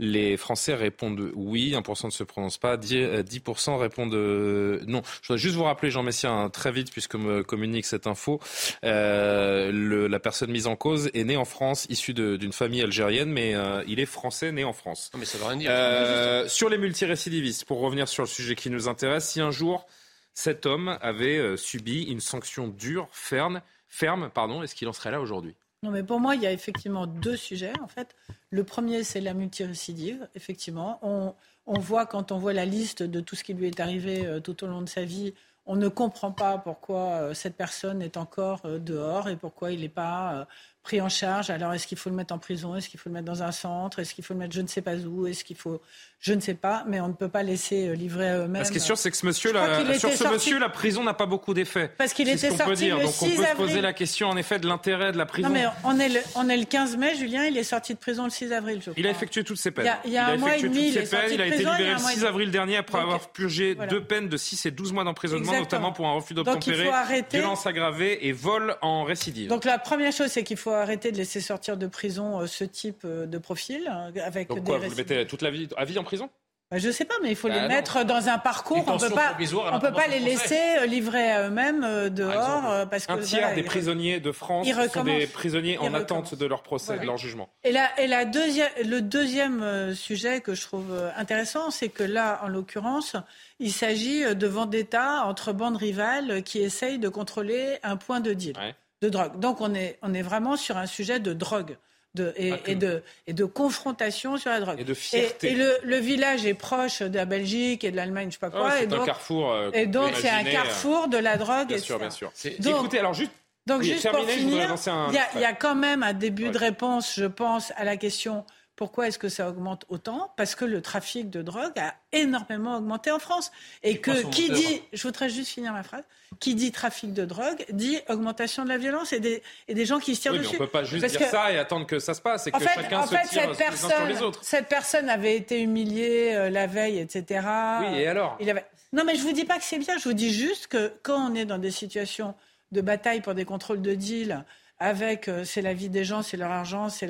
les Français répondent oui, 1% ne se prononce pas, 10%, euh, 10% répondent euh, non. Je voudrais juste vous rappeler, Jean Messia, hein, très vite, puisque me communique cette info, euh, le- la personne mise en cause est née en France, issue d'une famille algérienne, mais euh, il est français, né en France. Non, mais ça veut rien dire. Euh, sur les multirécidivistes, pour revenir sur le sujet qui nous intéresse, si un jour cet homme avait euh, subi une sanction dure, ferme, ferme, pardon, est-ce qu'il en serait là aujourd'hui? Non, mais pour moi, il y a effectivement deux sujets. En fait, le premier, c'est la multirécidive. Effectivement, on, on voit quand on voit la liste de tout ce qui lui est arrivé euh, tout au long de sa vie, on ne comprend pas pourquoi euh, cette personne est encore euh, dehors et pourquoi il n'est pas euh, pris en charge. Alors, est-ce qu'il faut le mettre en prison? Est-ce qu'il faut le mettre dans un centre? Est-ce qu'il faut le mettre je ne sais pas où? Est-ce qu'il faut... Je ne sais pas, mais on ne peut pas laisser euh, livrer à eux-mêmes. Ce qui est sûr, c'est que ce monsieur, qu'il sur était ce sorti- monsieur, la prison n'a pas beaucoup d'effet. Parce qu'il C'est ce était qu'on peut sorti dire. le Donc on 6 peut se poser avril. la question, en effet, de l'intérêt de la prison. Non, mais on est, le, on est le 15 mai, Julien, il est sorti de prison le 6 avril, je crois. Il a effectué toutes ses peines. Il y a- un mois et demi, il est sorti a été libéré le mois et 6 demi. avril dernier après avoir purgé voilà. deux peines de 6 et 12 mois d'emprisonnement, notamment pour un refus d'obtempérer, violence aggravée et vol en récidive. Donc la première chose, c'est qu'il faut arrêter de laisser sortir de prison euh, ce type euh, de profil. euh, avec Donc des vous le mettez toute la vie, à vie en prison? Bah, Je sais pas, mais il faut Bah les non. mettre dans un parcours. On peut pas, on peut pas les laisser livrer à eux-mêmes dehors parce que Un tiers voilà, des prisonniers de France sont des prisonniers en attente de leur procès, Voilà. de leur jugement. Et, la, et la deuxième, le deuxième sujet que je trouve intéressant, c'est que là, en l'occurrence, il s'agit de vendetta entre bandes rivales qui essayent de contrôler un point de deal de drogue. Donc on est, on est vraiment sur un sujet de drogue. De, et, de, et de confrontation sur la drogue. Et de fierté. Et, et le, le village est proche de la Belgique et de l'Allemagne, je sais pas Ah, quoi. c'est et un donc, carrefour, euh, et donc c'est un euh, carrefour de la drogue. Bien sûr, bien sûr. Donc- Écoutez, alors juste. donc oui, juste pour finir, il y, a- y quand même un début de réponse, je pense, à la question pourquoi est-ce que ça augmente autant? Parce que le trafic de drogue a énormément augmenté en France. Et que qui dit, je voudrais juste finir ma phrase, qui dit trafic de drogue dit augmentation de la violence et des, et des gens qui se tirent Oui, mais dessus. on peut pas juste Parce dire que- ça et attendre que ça se passe. C'est que fait, chacun en se fait, tire cette les uns sur personne, les autres. cette personne avait été humiliée euh, la veille, etc. Oui, et alors Il avait... Non, mais je vous dis pas que c'est bien. Je vous dis juste que quand on est dans des situations de bataille pour des contrôles de deal, avec euh, c'est la vie des gens, c'est leur argent, c'est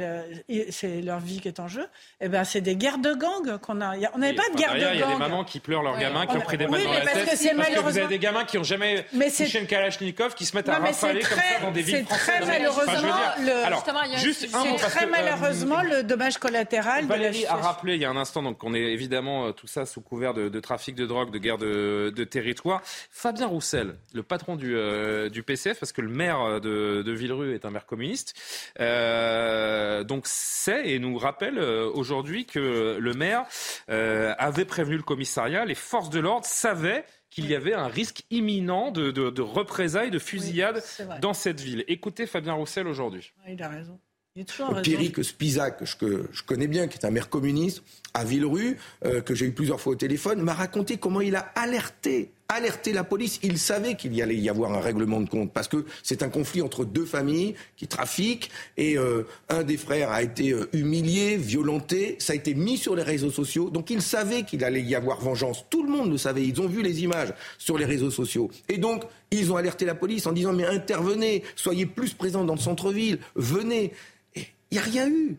c'est leur vie qui est en jeu. Eh ben, c'est des guerres de gang qu'on a. Il y a- On n'avait pas de guerre derrière, de Il y a des gang. mamans qui pleurent leurs Ouais. gamins, qui Oui, ont pris des balles dans la parce tête. que c'est parce que vous avez malheureusement- des gamins qui n'ont jamais Mais c'est- touché une Kalachnikov, qui se mettent à Non, c'est rafaler comme très- ça dans des villes c'est françaises. très Enfin, je veux malheureusement dire- le- Alors, juste un mot, C'est très que, euh, malheureusement le dommage collatéral de la Valérie a rappelé il y a un instant donc qu'on est évidemment euh, tout ça sous couvert de, de trafic de drogue, de guerre de, de territoire. Fabien Roussel, le patron du, euh, du PCF, parce que le maire de, de Villerue est un maire communiste, euh, donc sait et nous rappelle euh, aujourd'hui que le maire euh, avait prévenu le commissariat, les forces de l'ordre savaient qu'il y avait un risque imminent de, de, de représailles, de fusillades c'est dans cette ville. Écoutez Fabien Roussel aujourd'hui. Il a raison. Il a toujours raison. Pierrick Spisac, que je, que je connais bien, qui est un maire communiste, à Villerue, euh, que j'ai eu plusieurs fois au téléphone, m'a raconté comment il a alerté alerté la police. Il savait qu'il y allait y avoir un règlement de compte parce que c'est un conflit entre deux familles qui trafiquent et euh, un des frères a été euh, humilié, violenté. Ça a été mis sur les réseaux sociaux. Donc il savait qu'il allait y avoir vengeance. Tout le monde le savait. Ils ont vu les images sur les réseaux sociaux. Et donc ils ont alerté la police en disant mais intervenez, soyez plus présents dans le centre-ville, venez. Et il n'y a rien eu.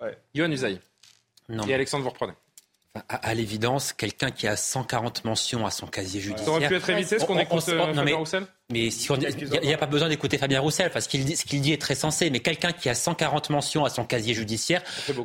Ouais. Yohann Usaï. Et Alexandre, vous reprenez. À, l'évidence, quelqu'un qui a 140 mentions à son casier judiciaire. Ça aurait pu être évité ce qu'on écoute euh, Fabien Roussel mais si il n'y a, pas besoin d'écouter Fabien Roussel parce qu'il dit, ce qu'il dit est très sensé. Mais quelqu'un qui a 140 mentions à son casier judiciaire,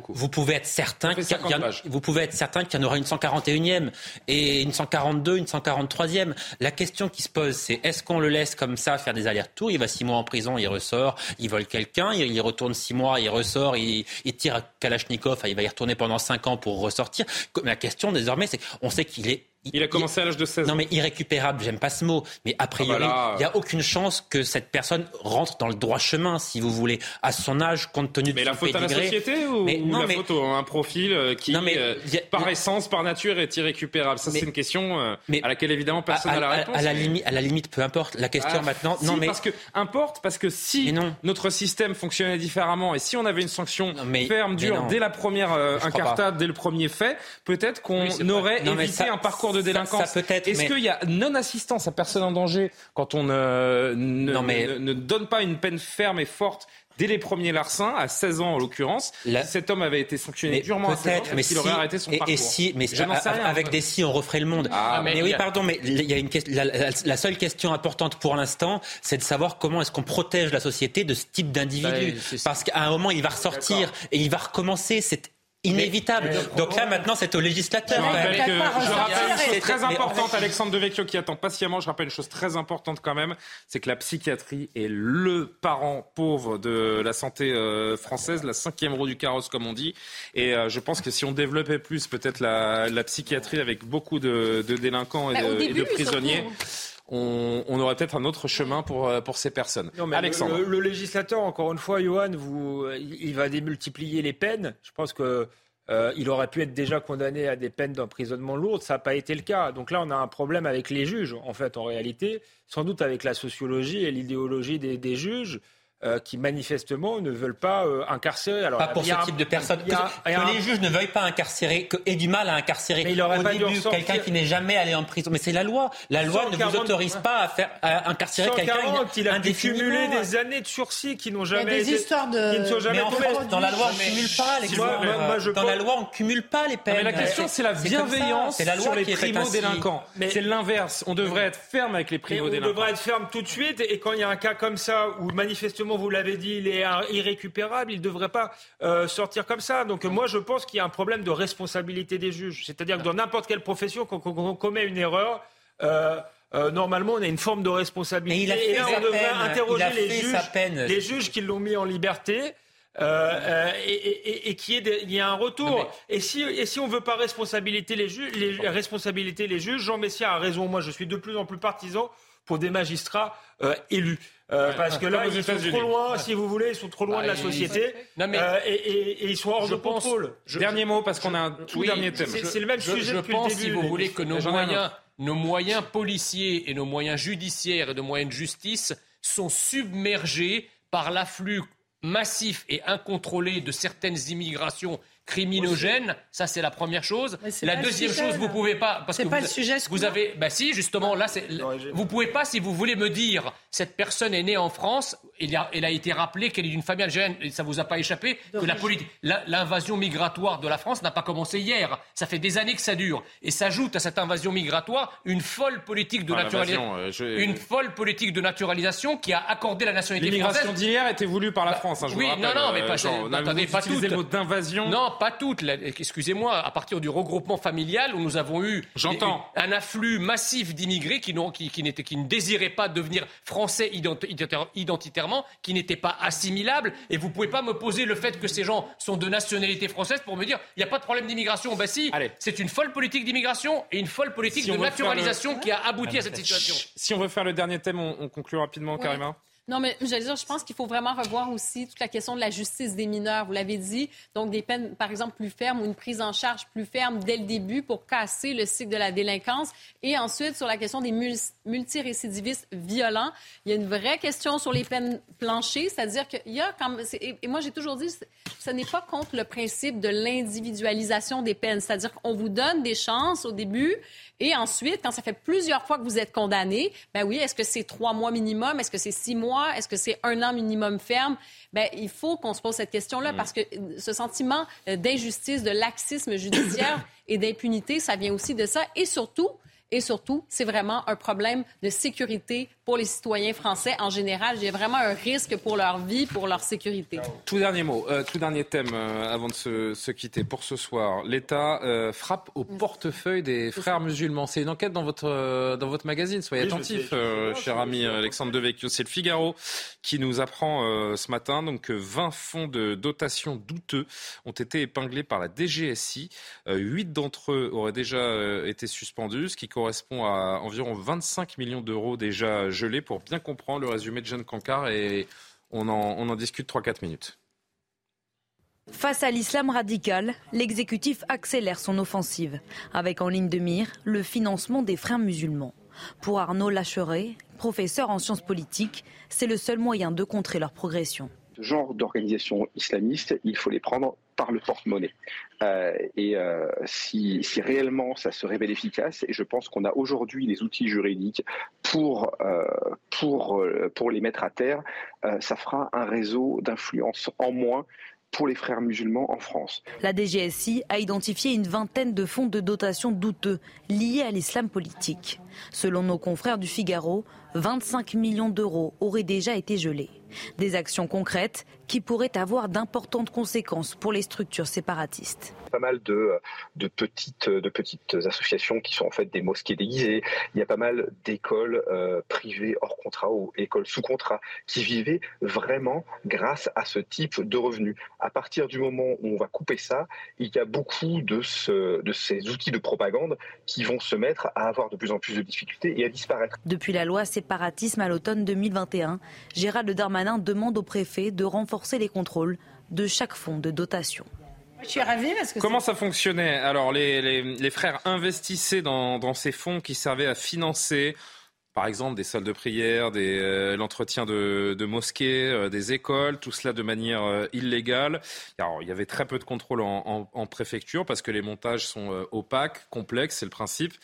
vous pouvez être certain qu'il y, vous pouvez être certain qu'il y en aura une 141e et une 142, une 143e. La question qui se pose, c'est est-ce qu'on le laisse comme ça faire des allers-retours? Il va six mois en prison, il ressort, il vole quelqu'un, il, retourne six mois, il ressort, il, il tire à Kalachnikov, il va y retourner pendant cinq ans pour ressortir. La question désormais, c'est qu'on sait qu'il est il a commencé à l'âge de 16 ans. Non, mais irrécupérable, j'aime pas ce mot. Mais a priori, ah bah il n'y a aucune chance que cette personne rentre dans le droit chemin, si vous voulez, à son âge, compte tenu de mais la faute à la société ou, mais, non, la mais... faute à un profil euh, qui, euh, par essence, par nature, est irrécupérable? Ça, c'est une question euh, à laquelle, évidemment, personne n'a la réponse. À, la limite, à la limite, peu importe. La question ah, maintenant... non, mais... parce que, importe, parce que si notre système fonctionnait différemment et si on avait une sanction ferme, dure, dès la première incartade, dès le premier fait, peut-être qu'on aurait évité un parcours de délinquance. Est-ce qu'il y a non-assistance à personne en danger quand on ne, ne, donne pas une peine ferme et forte dès les premiers larcins, à 16 ans en l'occurrence, si cet homme avait été sanctionné durement à 16 ans, mais s'il aurait arrêté son parcours. Et si, mais Je rien, avec des si, on referait le monde. Ah, mais, oui, pardon, mais il y a une la, la, seule question importante pour l'instant, c'est de savoir comment est-ce qu'on protège la société de ce type d'individu. Bah, Parce qu'à un moment, il va ressortir et il va recommencer. C'est inévitable. Donc là, maintenant, c'est au législateur. Je rappelle, que, je rappelle une chose très importante, Alexandre Devecchio qui attend patiemment, je rappelle une chose très importante quand même, c'est que la psychiatrie est le parent pauvre de la santé euh, française, la cinquième roue du carrosse, comme on dit. Et euh, je pense que si on développait plus peut-être la, la psychiatrie avec beaucoup de, de délinquants et bah, de, de prisonniers on, aurait peut-être un autre chemin pour, euh, pour ces personnes. Alexandre. Le, législateur, encore une fois, Johan, vous, il va démultiplier les peines. Je pense que euh, il aurait pu être déjà condamné à des peines d'emprisonnement lourdes. Ça n'a pas été le cas. Donc là, on a un problème avec les juges, en fait, en réalité, sans doute avec la sociologie et l'idéologie des juges. Euh, qui manifestement ne veulent pas euh, incarcérer. Alors, pas pour ce type de personnes. Que, les juges ne veuillent pas incarcérer, que, aient du mal à incarcérer mais il aurait au pas début quelqu'un qui n'est jamais allé en prison. Mais c'est la loi. La loi ne vous autorise pas à faire à incarcérer quelqu'un il a pu cumuler des années de sursis qui n'ont jamais il y a des histoires de... qui ne sont jamais mais en fait, dans la loi on ne cumule pas les peines. Dans la loi on cumule pas les peines. Mais la question c'est la bienveillance sur les primo-délinquants. C'est l'inverse. On devrait être ferme avec les primo-délinquants. On devrait être ferme tout de suite et quand il y a un cas comme ça où manifestement vous l'avez dit, il est irrécupérable, il ne devrait pas euh, sortir comme ça. Donc moi, je pense qu'il y a un problème de responsabilité des juges. C'est-à-dire que dans n'importe quelle profession, quand on commet une erreur, euh, euh, normalement, on a une forme de responsabilité. Mais il a et là, on devrait interroger les juges, les juges qui l'ont mis en liberté. et, et, qui est il y a un retour. Et si et si on veut pas responsabiliser les juges, les responsabilités les juges, Jean Messia a raison. Moi, je suis de plus en plus partisan pour des magistrats élus. Euh, parce que là, ils sont trop loin, si vous voulez, ils sont trop loin de la société euh, et, ils sont hors de contrôle. Dernier mot, parce qu'on a un tout dernier thème. C'est le même sujet je pense, si vous voulez, que nos moyens, nos moyens policiers et nos moyens judiciaires et nos moyens de justice sont submergés par l'afflux massif et incontrôlé de certaines immigrations criminogène. Ça, c'est la première chose. La deuxième chose, vous pouvez pas parce que pas vous, le sujet. Vous avez, bah si, justement, là, c'est. Vous pouvez pas, si vous voulez me dire, cette personne est née en France, il a, elle a été rappelé qu'elle est d'une famille algérienne, et ça vous a pas échappé que la politique, l'invasion migratoire de la France n'a pas commencé hier. Ça fait des années que ça dure, et s'ajoute à cette invasion migratoire une folle politique de naturalisation, euh, une folle politique de naturalisation qui a accordé la nationalité française. L'immigration d'hier était voulue par la France. Hein, je oui, vous non, non, mais pas, euh, attendez, pas toutes. le mot d'invasion. Non, pas toutes. Excusez-moi, à partir du regroupement familial où nous avons eu un afflux massif d'immigrés qui, qui, qui, qui ne désiraient pas devenir français identitairement, qui n'étaient pas assimilables. Et vous ne pouvez pas me poser le fait que ces gens sont de nationalité française pour me dire il n'y a pas de problème d'immigration. Ben si, c'est une folle politique d'immigration et une folle politique de naturalisation qui a abouti à cette situation. Si on veut faire le dernier thème, on, conclut rapidement, Karima. Non, mais j'allais dire, je pense qu'il faut vraiment revoir aussi toute la question de la justice des mineurs. Vous l'avez dit, donc des peines, par exemple, plus fermes ou une prise en charge plus ferme dès le début pour casser le cycle de la délinquance. Et ensuite, sur la question des multirécidivistes violents, il y a une vraie question sur les peines planchées, c'est-à-dire qu'il y a quand et moi j'ai toujours dit, ce n'est pas contre le principe de l'individualisation des peines, c'est-à-dire qu'on vous donne des chances au début et ensuite, quand ça fait plusieurs fois que vous êtes condamné, ben oui, est-ce que c'est trois mois minimum? Est-ce que c'est six mois? Est-ce que c'est un an minimum ferme? Ben, il faut qu'on se pose cette question-là mm. parce que ce sentiment d'injustice, de laxisme judiciaire et d'impunité, ça vient aussi de ça. Et surtout, et surtout, c'est vraiment un problème de sécurité pour les citoyens français en général. J'ai vraiment un risque pour leur vie, pour leur sécurité. Tout dernier mot, euh, tout dernier thème euh, avant de se, quitter pour ce soir. L'État euh, frappe au portefeuille des frères musulmans. C'est une enquête dans votre, dans votre magazine. Soyez attentifs, cher ami Alexandre Devecchio. C'est le Figaro qui nous apprend ce matin donc, que 20 fonds de dotation douteux ont été épinglés par la DGSI. Huit d'entre eux auraient déjà été suspendus, ce qui correspond à environ 25 millions d'euros déjà gelés pour bien comprendre le résumé de Jeanne Cancard et on en, on en discute 3-4 minutes. Face à l'islam radical, l'exécutif accélère son offensive, avec en ligne de mire le financement des frères musulmans. Pour Arnaud Lacheret, professeur en sciences politiques, c'est le seul moyen de contrer leur progression. Ce genre d'organisation islamiste, il faut les prendre par le porte-monnaie. Euh, et euh, si, réellement ça se révèle efficace, et je pense qu'on a aujourd'hui les outils juridiques pour, euh, pour, pour les mettre à terre, ça fera un réseau d'influence en moins pour les frères musulmans en France. La DGSI a identifié une vingtaine de fonds de dotation douteux liés à l'islam politique. Selon nos confrères du Figaro, 25 millions d'euros auraient déjà été gelés. Des actions concrètes qui pourraient avoir d'importantes conséquences pour les structures séparatistes pas mal de, de, petites, de petites associations qui sont en fait des mosquées déguisées. Il y a pas mal d'écoles euh, privées hors contrat ou écoles sous contrat qui vivaient vraiment grâce à ce type de revenus. À partir du moment où on va couper ça, il y a beaucoup de, ce, de ces outils de propagande qui vont se mettre à avoir de plus en plus de difficultés et à disparaître. Depuis la loi séparatisme à l'automne 2021, Gérald Darmanin demande au préfet de renforcer les contrôles de chaque fonds de dotation. Je suis ravie parce que Comment ça fonctionnait? Alors, les, frères investissaient dans, dans ces fonds qui servaient à financer par exemple des salles de prière, euh, l'entretien de, mosquées, euh, des écoles, tout cela de manière euh, illégale. Alors, il y avait très peu de contrôle en, préfecture parce que les montages sont opaques, complexes, c'est le principe.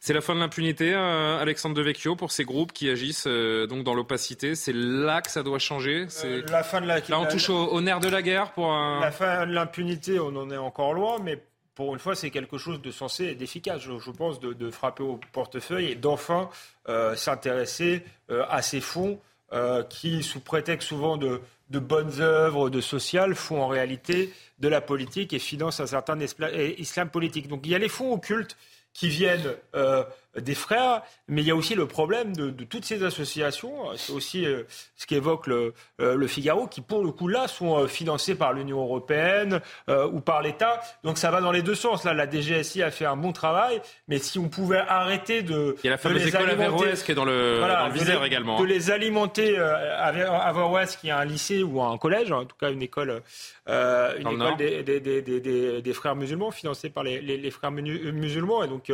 C'est la fin de l'impunité, Alexandre Devecchio, pour ces groupes qui agissent donc dans l'opacité. C'est là que ça doit changer. la fin de la... Là, on touche au, au nerf de la guerre pour un... La fin de l'impunité, on en est encore loin, mais pour une fois, c'est quelque chose de sensé et d'efficace, je, pense, de, frapper au portefeuille et d'enfin euh, s'intéresser euh, à ces fonds euh, qui, sous prétexte souvent de, bonnes œuvres, de social, font en réalité de la politique et financent un certain islam politique. Donc il y a les fonds occultes qui viennent des frères, mais il y a aussi le problème de, toutes ces associations, c'est aussi euh, ce qu'évoque le, euh, le, Figaro, qui pour le coup là sont euh, financés par l'Union européenne ou par l'État. Donc ça va dans les deux sens. Là, la DGSI a fait un bon travail, mais si on pouvait arrêter de... Il y a la fameuse école Averroès qui est dans le, dans le viseur également. De les alimenter, Averroès qui est un lycée ou un collège, en tout cas une école, une école des, des, des, des, frères musulmans, financée par les, les, frères musulmans, et donc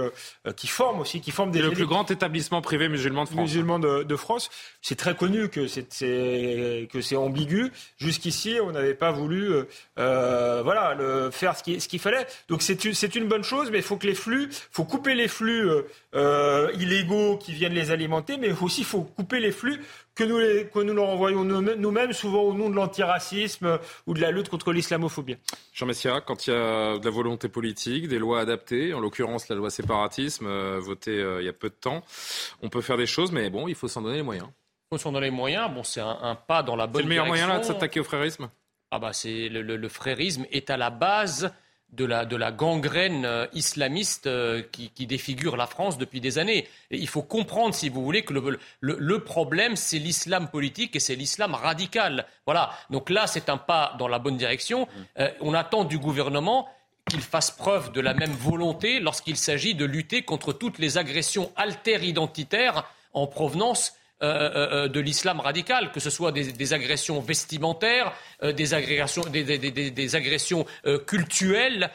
qui forment aussi, qui c'est le plus grand établissement privé musulman de France. Musulman de, France. C'est très connu que c'est que c'est ambigu. Jusqu'ici, on n'avait pas voulu euh, euh, voilà le, faire ce qu'il ce qu'il fallait. Donc c'est une c'est une bonne chose, mais il faut que les flux, faut couper les flux euh, illégaux qui viennent les alimenter, mais aussi il faut couper les flux que nous, les, que nous leur envoyons nous-mêmes, souvent au nom de l'antiracisme ou de la lutte contre l'islamophobie. Jean Messia, quand il y a de la volonté politique, des lois adaptées, en l'occurrence la loi séparatisme, euh, votée euh, il y a peu de temps, on peut faire des choses, mais bon, il faut s'en donner les moyens. Il faut s'en donner les moyens. Bon, c'est un, pas dans la bonne direction. C'est le meilleur moyen là de s'attaquer au frérisme? Ah bah c'est le, le, frérisme est à la base de la, de la gangrène euh, islamiste euh, qui, qui, défigure la France depuis des années. Et il faut comprendre, si vous voulez, que le, le, problème, c'est l'islam politique et c'est l'islam radical. Voilà. Donc là, c'est un pas dans la bonne direction. Euh, on attend du gouvernement qu'il fasse preuve de la même volonté lorsqu'il s'agit de lutter contre toutes les agressions alter-identitaires en provenance euh, de l'islam radical, que ce soit des, agressions vestimentaires, des agressions, des, agressions cultuelles,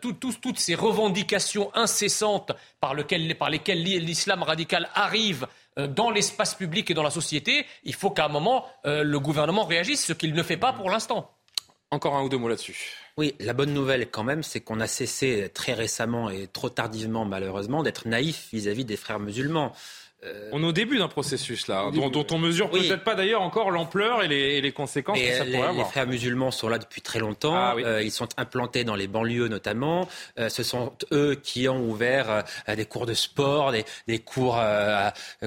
toutes ces revendications incessantes par, par lesquelles l'islam radical arrive dans l'espace public et dans la société, il faut qu'à un moment, le gouvernement réagisse, ce qu'il ne fait pas pour l'instant. Encore un ou deux mots là-dessus. Oui, la bonne nouvelle quand même, c'est qu'on a cessé très récemment et trop tardivement malheureusement d'être naïf vis-à-vis des frères musulmans. Euh, on est au début d'un processus là, dont, on mesure peut-être pas d'ailleurs encore l'ampleur et les, conséquences que ça pourrait les, avoir. Les frères musulmans sont là depuis très longtemps. Ah euh, ils sont implantés dans les banlieues notamment. Euh, ce sont eux qui ont ouvert des cours de sport, des, cours,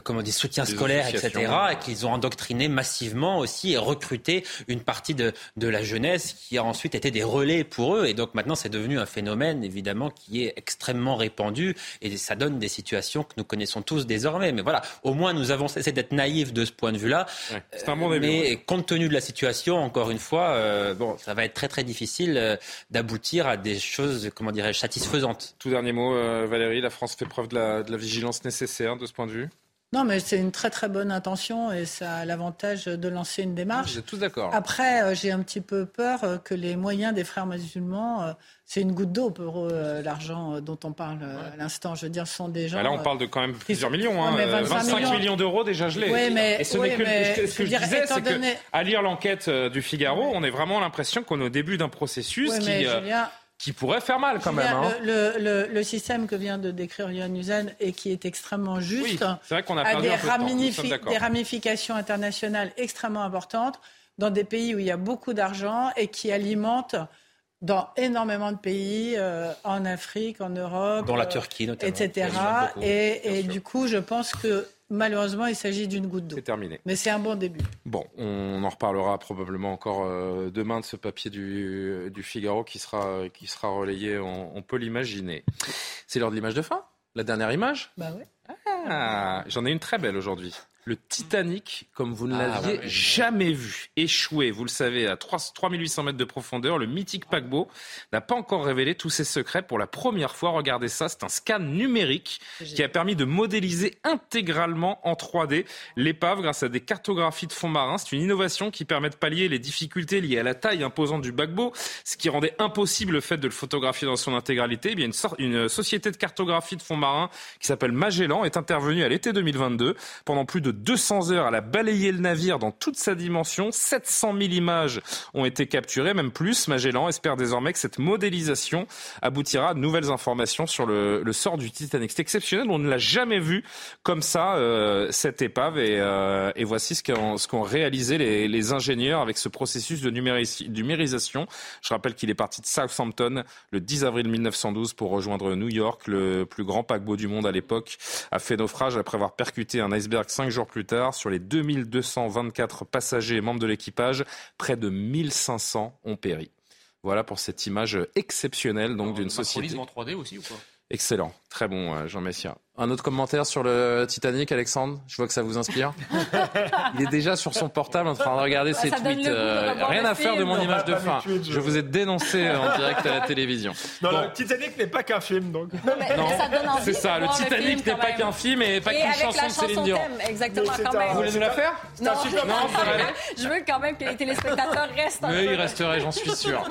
comment dire, soutien scolaire, etc. Et qu'ils ont endoctriné massivement aussi et recruté une partie de, de la jeunesse qui a ensuite été des relais pour eux. Et donc maintenant, c'est devenu un phénomène évidemment qui est extrêmement répandu et ça donne des situations que nous connaissons tous désormais. Mais voilà, au moins nous avons cessé d'être naïfs de ce point de vue-là. c'est un bon début. Mais compte tenu de la situation, encore une fois, euh, bon, ça va être très très difficile euh, d'aboutir à des choses, comment dirais-je, satisfaisantes. Tout dernier mot, euh, Valérie, la France fait preuve de la, de la vigilance nécessaire de ce point de vue? Non, mais c'est une très très bonne intention et ça a l'avantage de lancer une démarche. Vous êtes tous d'accord. Après, j'ai un petit peu peur que les moyens des frères musulmans c'est une goutte d'eau pour eux, l'argent dont on parle à l'instant. Je veux dire, ce sont des gens. Bah là, on parle de quand même plusieurs millions. Hein, 25 millions, d'euros déjà gelés. Oui, mais, et ce n'est que ce que je, disais, c'est qu'à lire l'enquête euh, du Figaro, on a vraiment l'impression qu'on est au début d'un processus qui. Euh, qui pourrait faire mal quand même. Hein. Le, le, système que vient de décrire Yann Usain et qui est extrêmement juste oui, vrai qu'on a, des, des ramifications internationales extrêmement importantes dans des pays où il y a beaucoup d'argent et qui alimentent dans énormément de pays, euh, en Afrique, en Europe, dans la Turquie notamment, etc. et, et du coup, je pense que malheureusement, il s'agit d'une goutte d'eau. C'est terminé. Mais c'est un bon début. Bon, on en reparlera probablement encore euh, demain de ce papier du, du, Figaro qui sera, qui sera relayé, on, on peut l'imaginer. C'est l'heure de l'image de fin La dernière image Bah oui. Ah, J'en ai une très belle aujourd'hui. Le Titanic, comme vous ne ah, l'aviez jamais vu, échoué, vous le savez, à 3, 3800 mètres de profondeur, le mythique paquebot n'a pas encore révélé tous ses secrets pour la première fois. Regardez ça, c'est un scan numérique qui a permis de modéliser intégralement en 3D l'épave grâce à des cartographies de fonds marins. C'est une innovation qui permet de pallier les difficultés liées à la taille imposante du paquebot, ce qui rendait impossible le fait de le photographier dans son intégralité. Eh bien, une, une société de cartographie de fonds marins qui s'appelle Magellan est intervenue à l'été 2022 pendant plus de 200 heures. Elle a balayé le navire dans toute sa dimension. 700 000 images ont été capturées, même plus. Magellan espère désormais que cette modélisation aboutira à de nouvelles informations sur le, sort du Titanic. C'est exceptionnel, on ne l'a jamais vu comme ça, euh, cette épave. Et, euh, voici ce qu'ont, réalisé les, ingénieurs avec ce processus de numérisation. Je rappelle qu'il est parti de Southampton le 10 avril 1912 pour rejoindre New York. Le plus grand paquebot du monde à l'époque a fait naufrage après avoir percuté un iceberg cinq jours plus tard. Sur les 2224 passagers et membres de l'équipage, près de 1500 ont péri. Voilà pour cette image exceptionnelle donc d'une société. en 3D aussi ou quoi Excellent, très bon euh, Jean Messia. Un autre commentaire sur le Titanic, Alexandre? Je vois que ça vous inspire. Il est déjà sur son portable en train de regarder ses tweets. Euh, rien à faire de mon image de fin. Je vous ai dénoncé en direct à la télévision. Non, le Titanic n'est pas qu'un film, donc. Non, c'est ça. Le Titanic n'est pas qu'un film et pas qu'une chanson de Céline Dion. Exactement, quand même. Vous voulez nous la faire Non, je veux quand même que les téléspectateurs restent. Mais il resterait, j'en suis sûr.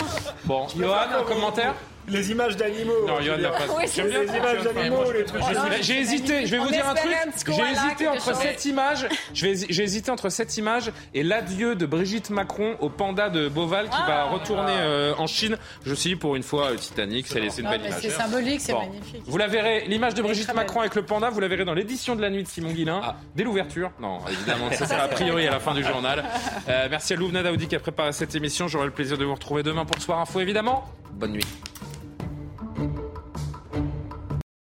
Bon, Johan, un commentaire? Les images d'animaux. Non, Johan n'a pas. les images d'animaux, les trucs. J'ai hésité, je vais vous dire un truc. J'ai hésité entre cette image, j'ai hésité entre cette image et l'adieu de Brigitte Macron au panda de Beauval qui va ah. retourner euh, en Chine. Je suis pour une fois euh, Titanic, c'est une belle image. C'est symbolique, c'est magnifique. Vous la verrez, l'image de Brigitte Macron avec le panda, vous la verrez dans l'édition de la nuit de Simon Guillain, ah. dès l'ouverture. Non, évidemment, ça sera a priori à la fin du journal. Euh, merci à Louvna Daoudi qui a préparé cette émission. J'aurai le plaisir de vous retrouver demain pour Soir Info, évidemment. Bonne nuit.